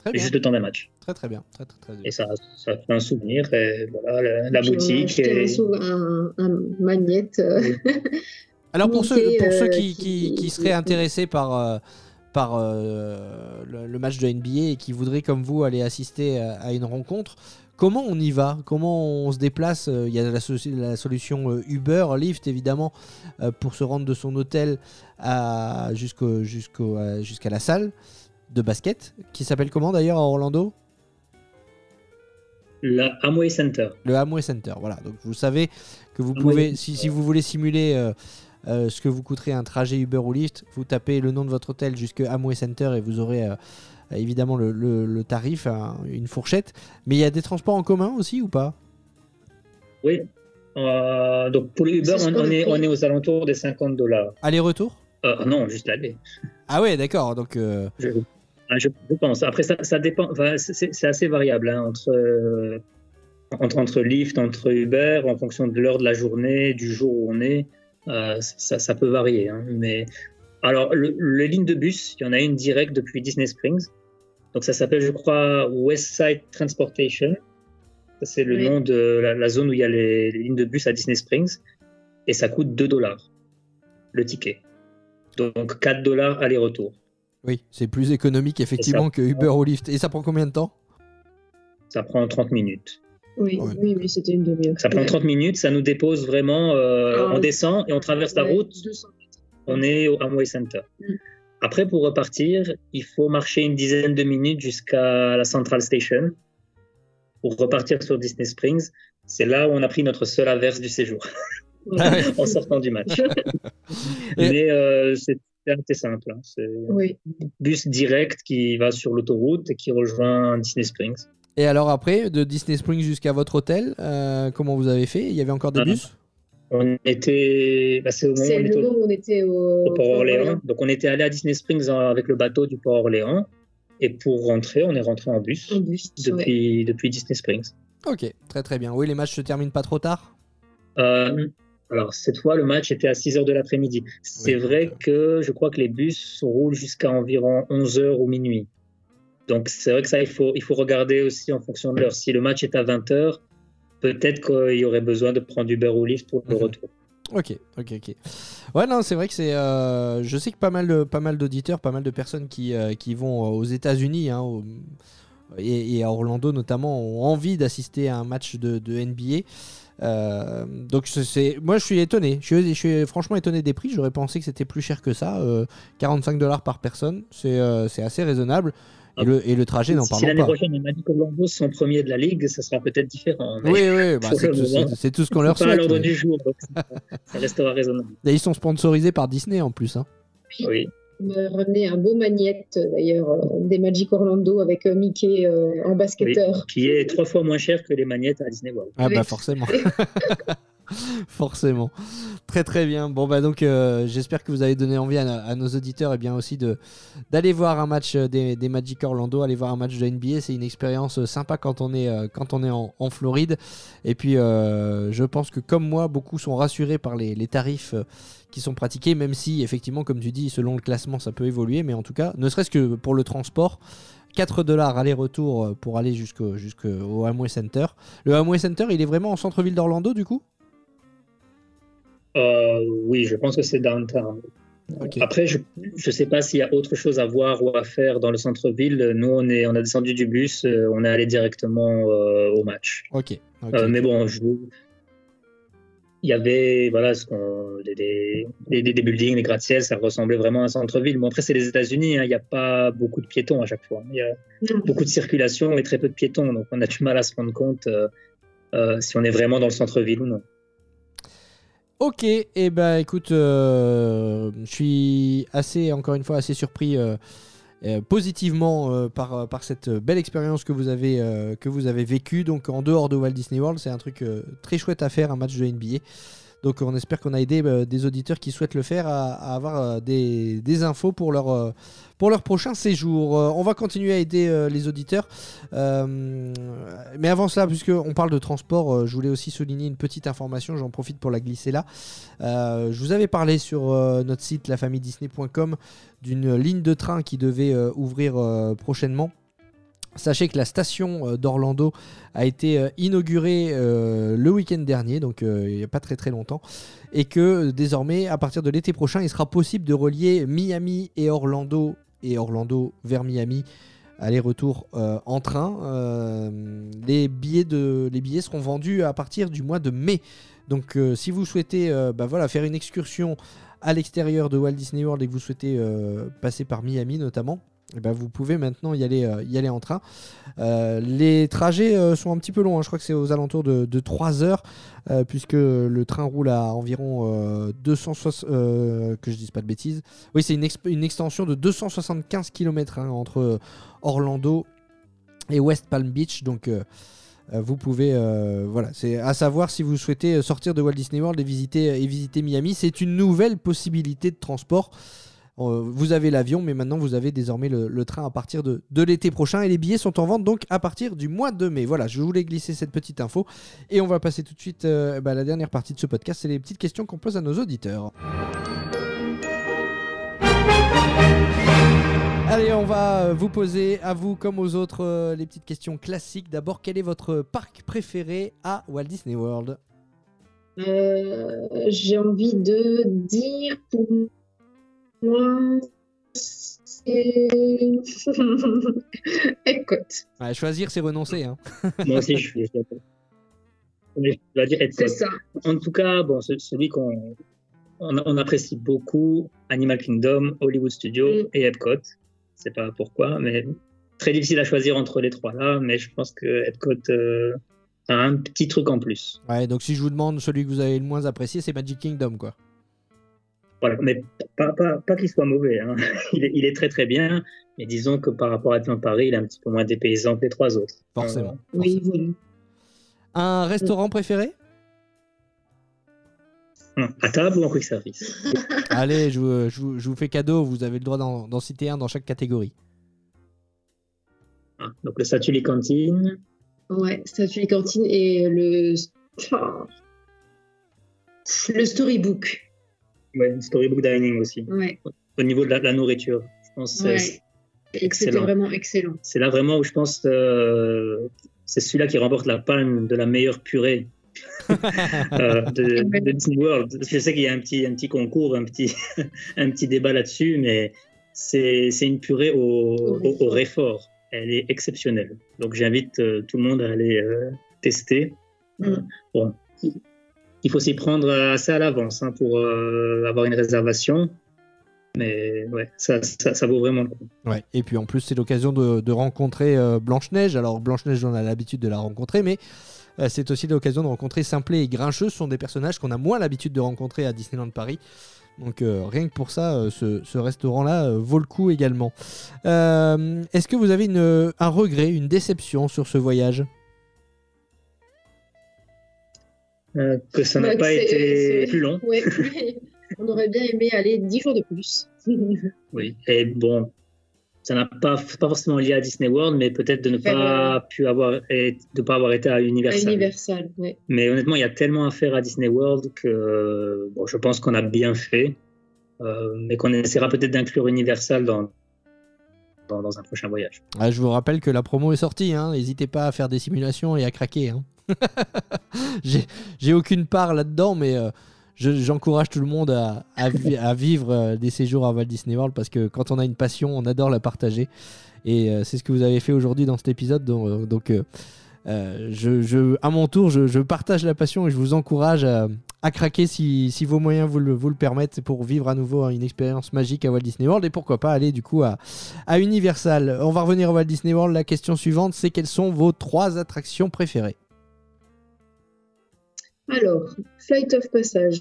Très bien. Juste le temps d'un match. Très, très bien. Très, très, très bien. Et ça, ça fait un souvenir. Et voilà, la, la Puis on a boutique. acheté et- un, sou- un, un magnette. euh, Alors pour ceux, pour ceux euh, qui, qui- seraient intéressés par, par euh, le, le match de NBA et qui voudraient comme vous aller assister à une rencontre, comment on y va? Comment on se déplace? Euh, Il y a la, so- la solution euh, Uber, Lyft évidemment, euh, pour se rendre de son hôtel jusqu'à la salle de basket, qui s'appelle comment d'ailleurs à Orlando? La Amway Center. Le Amway Center, voilà. Donc vous savez que vous pouvez, si, si vous voulez simuler euh, euh, ce que vous coûterait un trajet Uber ou Lyft, vous tapez le nom de votre hôtel jusque Amway Center et vous aurez euh, évidemment le, le- le tarif, hein, une fourchette. Mais il y a des transports en commun aussi ou pas? Oui. Euh, donc pour Uber, on, est, on est aux alentours des 50 dollars. Aller-retour? Euh, non, juste l'aller. Ah ouais, d'accord. Donc euh, Je, ah, je, pense. Après, ça, ça dépend. Enfin, c'est c'est assez variable hein, entre, euh, entre, entre Lyft, entre Uber, en fonction de l'heure de la journée, du jour où on est. euh, ça, ça peut varier. hein. Mais alors, le, les lignes de bus, il y en a une directe depuis Disney Springs. Donc, ça s'appelle, je crois, West Side Transportation. C'est le Oui. nom de la, la zone où il y a les, les lignes de bus à Disney Springs. Et ça coûte 2 dollars le ticket. Donc, 4 dollars aller-retour. oui, c'est plus économique effectivement que Uber ou Lyft. Et ça prend combien de temps? Ça prend 30 minutes. Oui, Ouais. oui, oui, c'était une demi-heure. Ça prend Ouais. 30 minutes, ça nous dépose vraiment. euh, Ah, on descend et on traverse la route, 200. on est au Amway Center. Mm. Après, pour repartir, il faut marcher une dizaine de minutes jusqu'à la Central Station pour repartir sur Disney Springs. C'est là où on a pris notre seul averse du séjour Ah en sortant du match. Mais euh, c'est assez simple. hein. C'est Oui. bus direct qui va sur l'autoroute et qui rejoint Disney Springs. Et alors après, de Disney Springs jusqu'à votre hôtel, euh, comment vous avez fait? Il y avait encore des Ah. bus? On était, bah, c'est au moment où C'est on était le au- moment où on était au, au Port-Orléans. Donc on était allé à Disney Springs en- avec le bateau du Port-Orléans. Et pour rentrer, on est rentré en bus En bus. ouais. depuis, Disney Springs. Ok, très très bien. Oui, les matchs se terminent pas trop tard? Euh, alors cette fois, le match était à 6 heures de l'après-midi. C'est Oui, vrai donc, que je crois que les bus roulent jusqu'à environ 11 heures ou minuit. Donc c'est vrai que ça, il faut, il faut regarder aussi en fonction de l'heure. Si le match est à 20 heures, peut-être qu'il y aurait besoin de prendre Uber ou Lyft pour le Mhm. retour. Ok, ok, ok. Ouais, non, c'est vrai que c'est. euh, je sais que pas mal, de, pas mal d'auditeurs, pas mal de personnes qui, euh, qui vont aux États-Unis hein, au- et, et à Orlando notamment ont envie d'assister à un match de, de NBA. Euh, donc c'est, moi je suis étonné. Je suis, je suis franchement étonné des prix. J'aurais pensé que c'était plus cher que ça. Euh, 45 dollars par personne, c'est euh, c'est assez raisonnable. Et le, et le trajet, n'en si parlons l'année pas. prochaine, les Magic Orlando sont premiers de la ligue, ça sera peut-être différent. Oui, oui, bah, c'est, tout, ce qu'on leur c'est pas à souhaite. l'ordre mais- du jour, donc ça, ça restera raisonnable. Et ils sont sponsorisés par Disney en plus. hein. Oui. On m'a ramené un beau magnette d'ailleurs euh, des Magic Orlando avec euh, Mickey euh, en basketteur. qui est trois fois moins cher que les magnettes à Disney World. Ah Oui. bah forcément. forcément. Très très bien. Bon bah donc euh, j'espère que vous avez donné envie à, nos auditeurs et bien aussi de d'aller voir un match euh, des, Magic Orlando, aller voir un match de NBA, c'est une expérience euh, sympa quand on est quand on est en, Floride. Et puis je pense que comme moi, beaucoup sont rassurés par les, tarifs qui sont pratiqués, même si effectivement, comme tu dis, selon le classement, ça peut évoluer, mais en tout cas, ne serait-ce que pour le transport. 4 dollars aller-retour pour aller jusqu'au jusqu'au Amway Center. Le Amway Center, il est vraiment en centre-ville d'Orlando du coup? Euh, oui, je pense que c'est downtown. Après, je ne sais pas s'il y a autre chose à voir ou à faire dans le centre-ville. Nous, on, est, on a descendu du bus, euh, on est allé directement euh, au match. Ok. Euh, mais bon, je- il y avait voilà, des, des, des- des buildings, des gratte-ciel, ça ressemblait vraiment à un centre-ville. Bon, après, c'est les États-Unis, hein, il n'y a pas beaucoup de piétons à chaque fois. Il y a Non. beaucoup de circulation et très peu de piétons, donc on a du mal à se rendre compte euh, euh, si on est vraiment dans le centre-ville ou non. Ok, et ben écoute, euh, je suis assez, encore une fois, assez surpris euh, euh, positivement par, par cette belle expérience que vous avez que vous avez vécue. Donc en dehors de Walt Disney World, c'est un truc très chouette à faire, un match de NBA. Donc on espère qu'on a aidé euh, des auditeurs qui souhaitent le faire à, avoir euh, des, infos pour leur, euh, pour leur prochain séjour. On va continuer à aider les auditeurs. Mais avant cela, puisqu'on parle de transport, je voulais aussi souligner une petite information, j'en profite pour la glisser là. Je vous avais parlé sur notre site lafamidisney.com d'une ligne de train qui devait ouvrir prochainement. Sachez que la station euh, d'Orlando a été euh, inaugurée euh, le week-end dernier, donc il n'y a pas très très longtemps, et que désormais, à partir de l'été prochain, il sera possible de relier Miami et Orlando, et Orlando vers Miami, aller-retour en train. Les, billets seront vendus à partir du mois de mai. Donc si vous souhaitez bah, faire une excursion à l'extérieur de Walt Disney World et que vous souhaitez passer par Miami notamment, eh ben, vous pouvez maintenant y aller, euh, y aller en train. Euh, les trajets euh, sont un petit peu longs, hein. je crois que c'est aux alentours de, de 3 heures, puisque le train roule à environ euh, 260, euh, que je dise pas de bêtises. Oui, c'est une, extension de 275 km entre Orlando et West Palm Beach, donc vous pouvez, voilà, c'est à savoir si vous souhaitez sortir de Walt Disney World et visiter, et visiter Miami, c'est une nouvelle possibilité de transport. Euh, vous avez l'avion, mais maintenant vous avez désormais le, train à partir de, l'été prochain et les billets sont en vente donc à partir du mois de mai. Voilà, je voulais glisser cette petite info et on va passer tout de suite euh, bah, à la dernière partie de ce podcast, c'est les petites questions qu'on pose à nos auditeurs. Allez, on va euh, vous poser à vous comme aux autres les petites questions classiques. D'abord, quel est votre parc préféré à Walt Disney World? Euh, J'ai envie de dire pour moi, c'est Epcot. Ouais, Choisir, c'est renoncer. hein. Moi aussi, je suis je d'accord. Je. C'est ça. En tout cas, bon, ce- celui qu'on on, on apprécie beaucoup, Animal Kingdom, Hollywood Studios Mm. et Epcot. C'est pas pourquoi, mais très difficile à choisir entre les trois là. Mais je pense que Epcot euh, a un petit truc en plus. Ouais, donc si je vous demande celui que vous avez le moins apprécié, c'est Magic Kingdom, quoi. Voilà, mais pas, pas, pas qu'il soit mauvais. hein. Il, est, il est très très bien, mais disons que par rapport à Disneyland Paris, il est un petit peu moins dépaysant que les trois autres. Forcément. Oui, voilà. Un restaurant préféré? Euh, à table ou en quick service? Allez, je, vous- je vous- je vous fais cadeau, vous avez le droit d'en d'en citer un dans chaque catégorie. Ah, Donc le Statue Cantine, Ouais, statue et cantine et le oh. le storybook. Ouais, Storybook Dining aussi. Ouais, Au niveau de la, la nourriture, je pense que ouais. c'est- excellent. vraiment excellent. c'est là vraiment où je pense euh, c'est celui-là qui remporte la palme de la meilleure purée euh, de, de Disney World. Je sais qu'il y a un petit, un petit concours, un petit, un petit débat là-dessus, mais c'est une purée au, au, au réfort. Elle est exceptionnelle. Donc j'invite euh, tout le monde à aller euh, tester. Mm. Bon, il faut s'y prendre assez à l'avance hein, pour euh, avoir une réservation. Mais ouais, ça, ça, vaut vraiment le coup. Ouais. Et puis en plus, c'est l'occasion de, rencontrer euh, Blanche-Neige. Alors Blanche-Neige, on a l'habitude de la rencontrer, mais euh, c'est aussi l'occasion de rencontrer Simplet et Grincheux. Ce sont des personnages qu'on a moins l'habitude de rencontrer à Disneyland Paris. Donc rien que pour ça, ce, restaurant-là vaut le coup également. Est-ce que vous avez une- un regret, une déception sur ce voyage? Euh, que ça n'a pas été plus long. Ouais. On aurait bien aimé aller 10 jours de plus. Oui. Et bon, ça n'a pas, pas forcément lié à Disney World, mais peut-être de ne pas pu avoir, et de pas avoir été à à Universal. Universal. Mais honnêtement, il y a tellement à faire à Disney World que bon, je pense qu'on a bien fait, euh, mais qu'on essaiera peut-être d'inclure Universal dans, dans, un prochain voyage. Ah, Je vous rappelle que la promo est sortie. hein. N'hésitez pas à faire des simulations et à craquer. hein. J'ai- aucune part là-dedans, mais euh, je- j'encourage tout le monde à, à vi- à vivre euh, des séjours à Walt Disney World parce que quand on a une passion, on adore la partager. Et euh, c'est ce que vous avez fait aujourd'hui dans cet épisode. Donc, euh, je, je- à mon tour, je, je partage la passion et je vous encourage à, à craquer si, si vos moyens vous le, vous le permettent pour vivre à nouveau une expérience magique à Walt Disney World et pourquoi pas aller du coup à, à Universal. On va revenir à Walt Disney World. La question suivante, c'est quelles sont vos trois attractions préférées? Alors, Flight of Passage.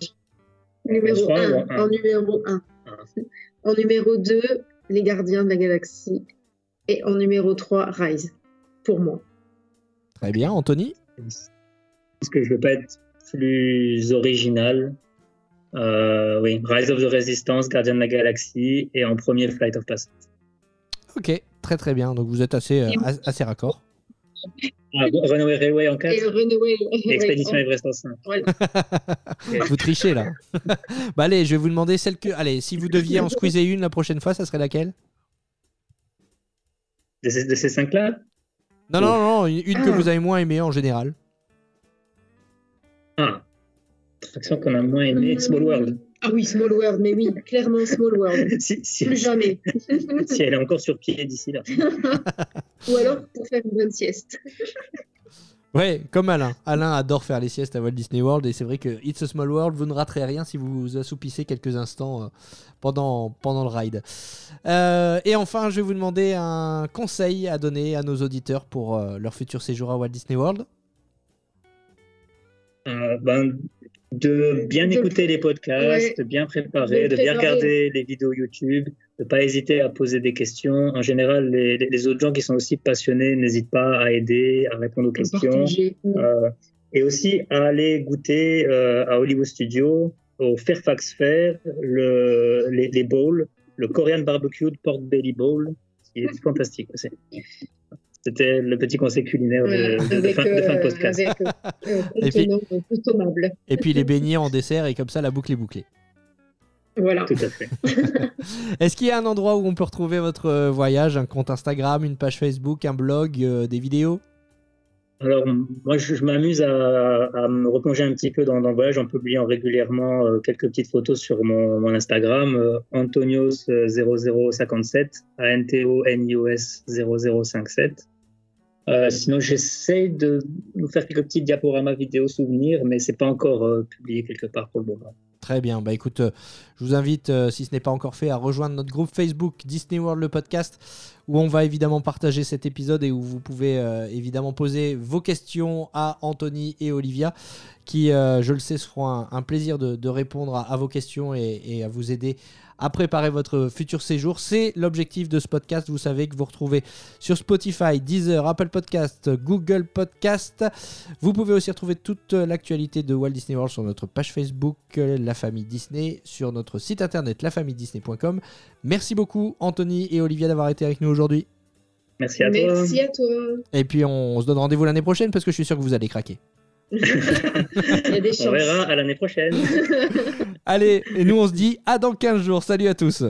Numéro Trois 1. ou un En numéro 1. En numéro 2, Les Gardiens de la Galaxie. Et en numéro 3, Rise. Pour moi. Très bien, Anthony Je pense que je ne veux pas être plus original. Euh, oui, Rise of the Resistance, Guardian de la Galaxie, et en premier Flight of Passage. Ok, très très bien. Donc vous êtes assez, euh, assez raccord. Ah, Runaway Railway en 4, Et Runaway. Expédition ouais, Everest en 5. voilà. vous trichez là. bah allez, je vais vous demander celle que. Allez, si vous deviez en squeezer une la prochaine fois, ça serait laquelle? De ces, de ces cinq-là? Non, non, non, une une que Ah. vous avez moins aimée en général. Ah, attraction qu'on a moins aimé, Mm. Small World. Ah oui, Small World, mais oui, clairement Small World. si, si- Plus jamais. si elle est encore sur pied d'ici là. Ou alors pour faire une bonne sieste. Ouais, comme Alain. Alain adore faire les siestes à Walt Disney World et c'est vrai que It's a Small World, vous ne raterez rien si vous vous assoupissez quelques instants euh, pendant, le ride. Euh, et enfin, je vais vous demander un conseil à donner à nos auditeurs pour euh, leur futur séjour à Walt Disney World. Ben, de bien De- écouter les podcasts, de bien préparer, De de, bien regarder les vidéos YouTube, de pas hésiter à poser des questions. En général, les, autres gens qui sont aussi passionnés n'hésitent pas à aider, à répondre aux questions. Partager. Euh, et aussi à aller goûter euh, à Hollywood Studio, au Fairfax Fair, le, les, les bowls, le Korean Barbecue Pork Belly Bowl, qui est fantastique aussi. C'était le petit conseil culinaire de, Voilà, de- de avec, fin, de fin de euh, podcast. avec euh, euh, Et puis-. Et puis les beignets en dessert et comme ça la boucle est bouclée. Voilà. Tout à fait. Est-ce qu'il y a un endroit où on peut retrouver votre voyage, un compte Instagram, une page Facebook, un blog, euh, des vidéos? Alors, moi, je, je m'amuse à, à me replonger un petit peu dans, dans le voyage en publiant régulièrement euh, quelques petites photos sur mon, mon Instagram, euh, Antonios0057, A-N-T-O-N-I-O-S 0057. Euh, sinon, j'essaie de nous faire quelques petits diaporamas vidéo souvenirs, mais c'est pas encore euh, publié quelque part pour le moment. Très bien. Bah écoute, euh, je vous invite, si ce n'est pas encore fait, à rejoindre notre groupe Facebook Disney World le podcast, où on va évidemment partager cet épisode et où vous pouvez évidemment poser vos questions à Anthony et Olivia, qui, euh, je le sais, se feront un, un plaisir de, de répondre à, à vos questions et, et à vous aider à préparer votre futur séjour. C'est l'objectif de ce podcast. Vous savez que vous retrouvez sur Spotify, Deezer, Apple Podcast, Google Podcast. Vous pouvez aussi retrouver toute l'actualité de Walt Disney World sur notre page Facebook La Famille Disney, sur notre site internet lafamilledisney.com. Merci beaucoup Anthony et Olivia d'avoir été avec nous aujourd'hui. Merci à toi. Merci à toi. Et puis on, on se donne rendez-vous l'année prochaine parce que je suis sûr que vous allez craquer. Il y a des chances. On verra à l'année prochaine. Allez, et nous on se dit à dans 15 jours. Salut à tous.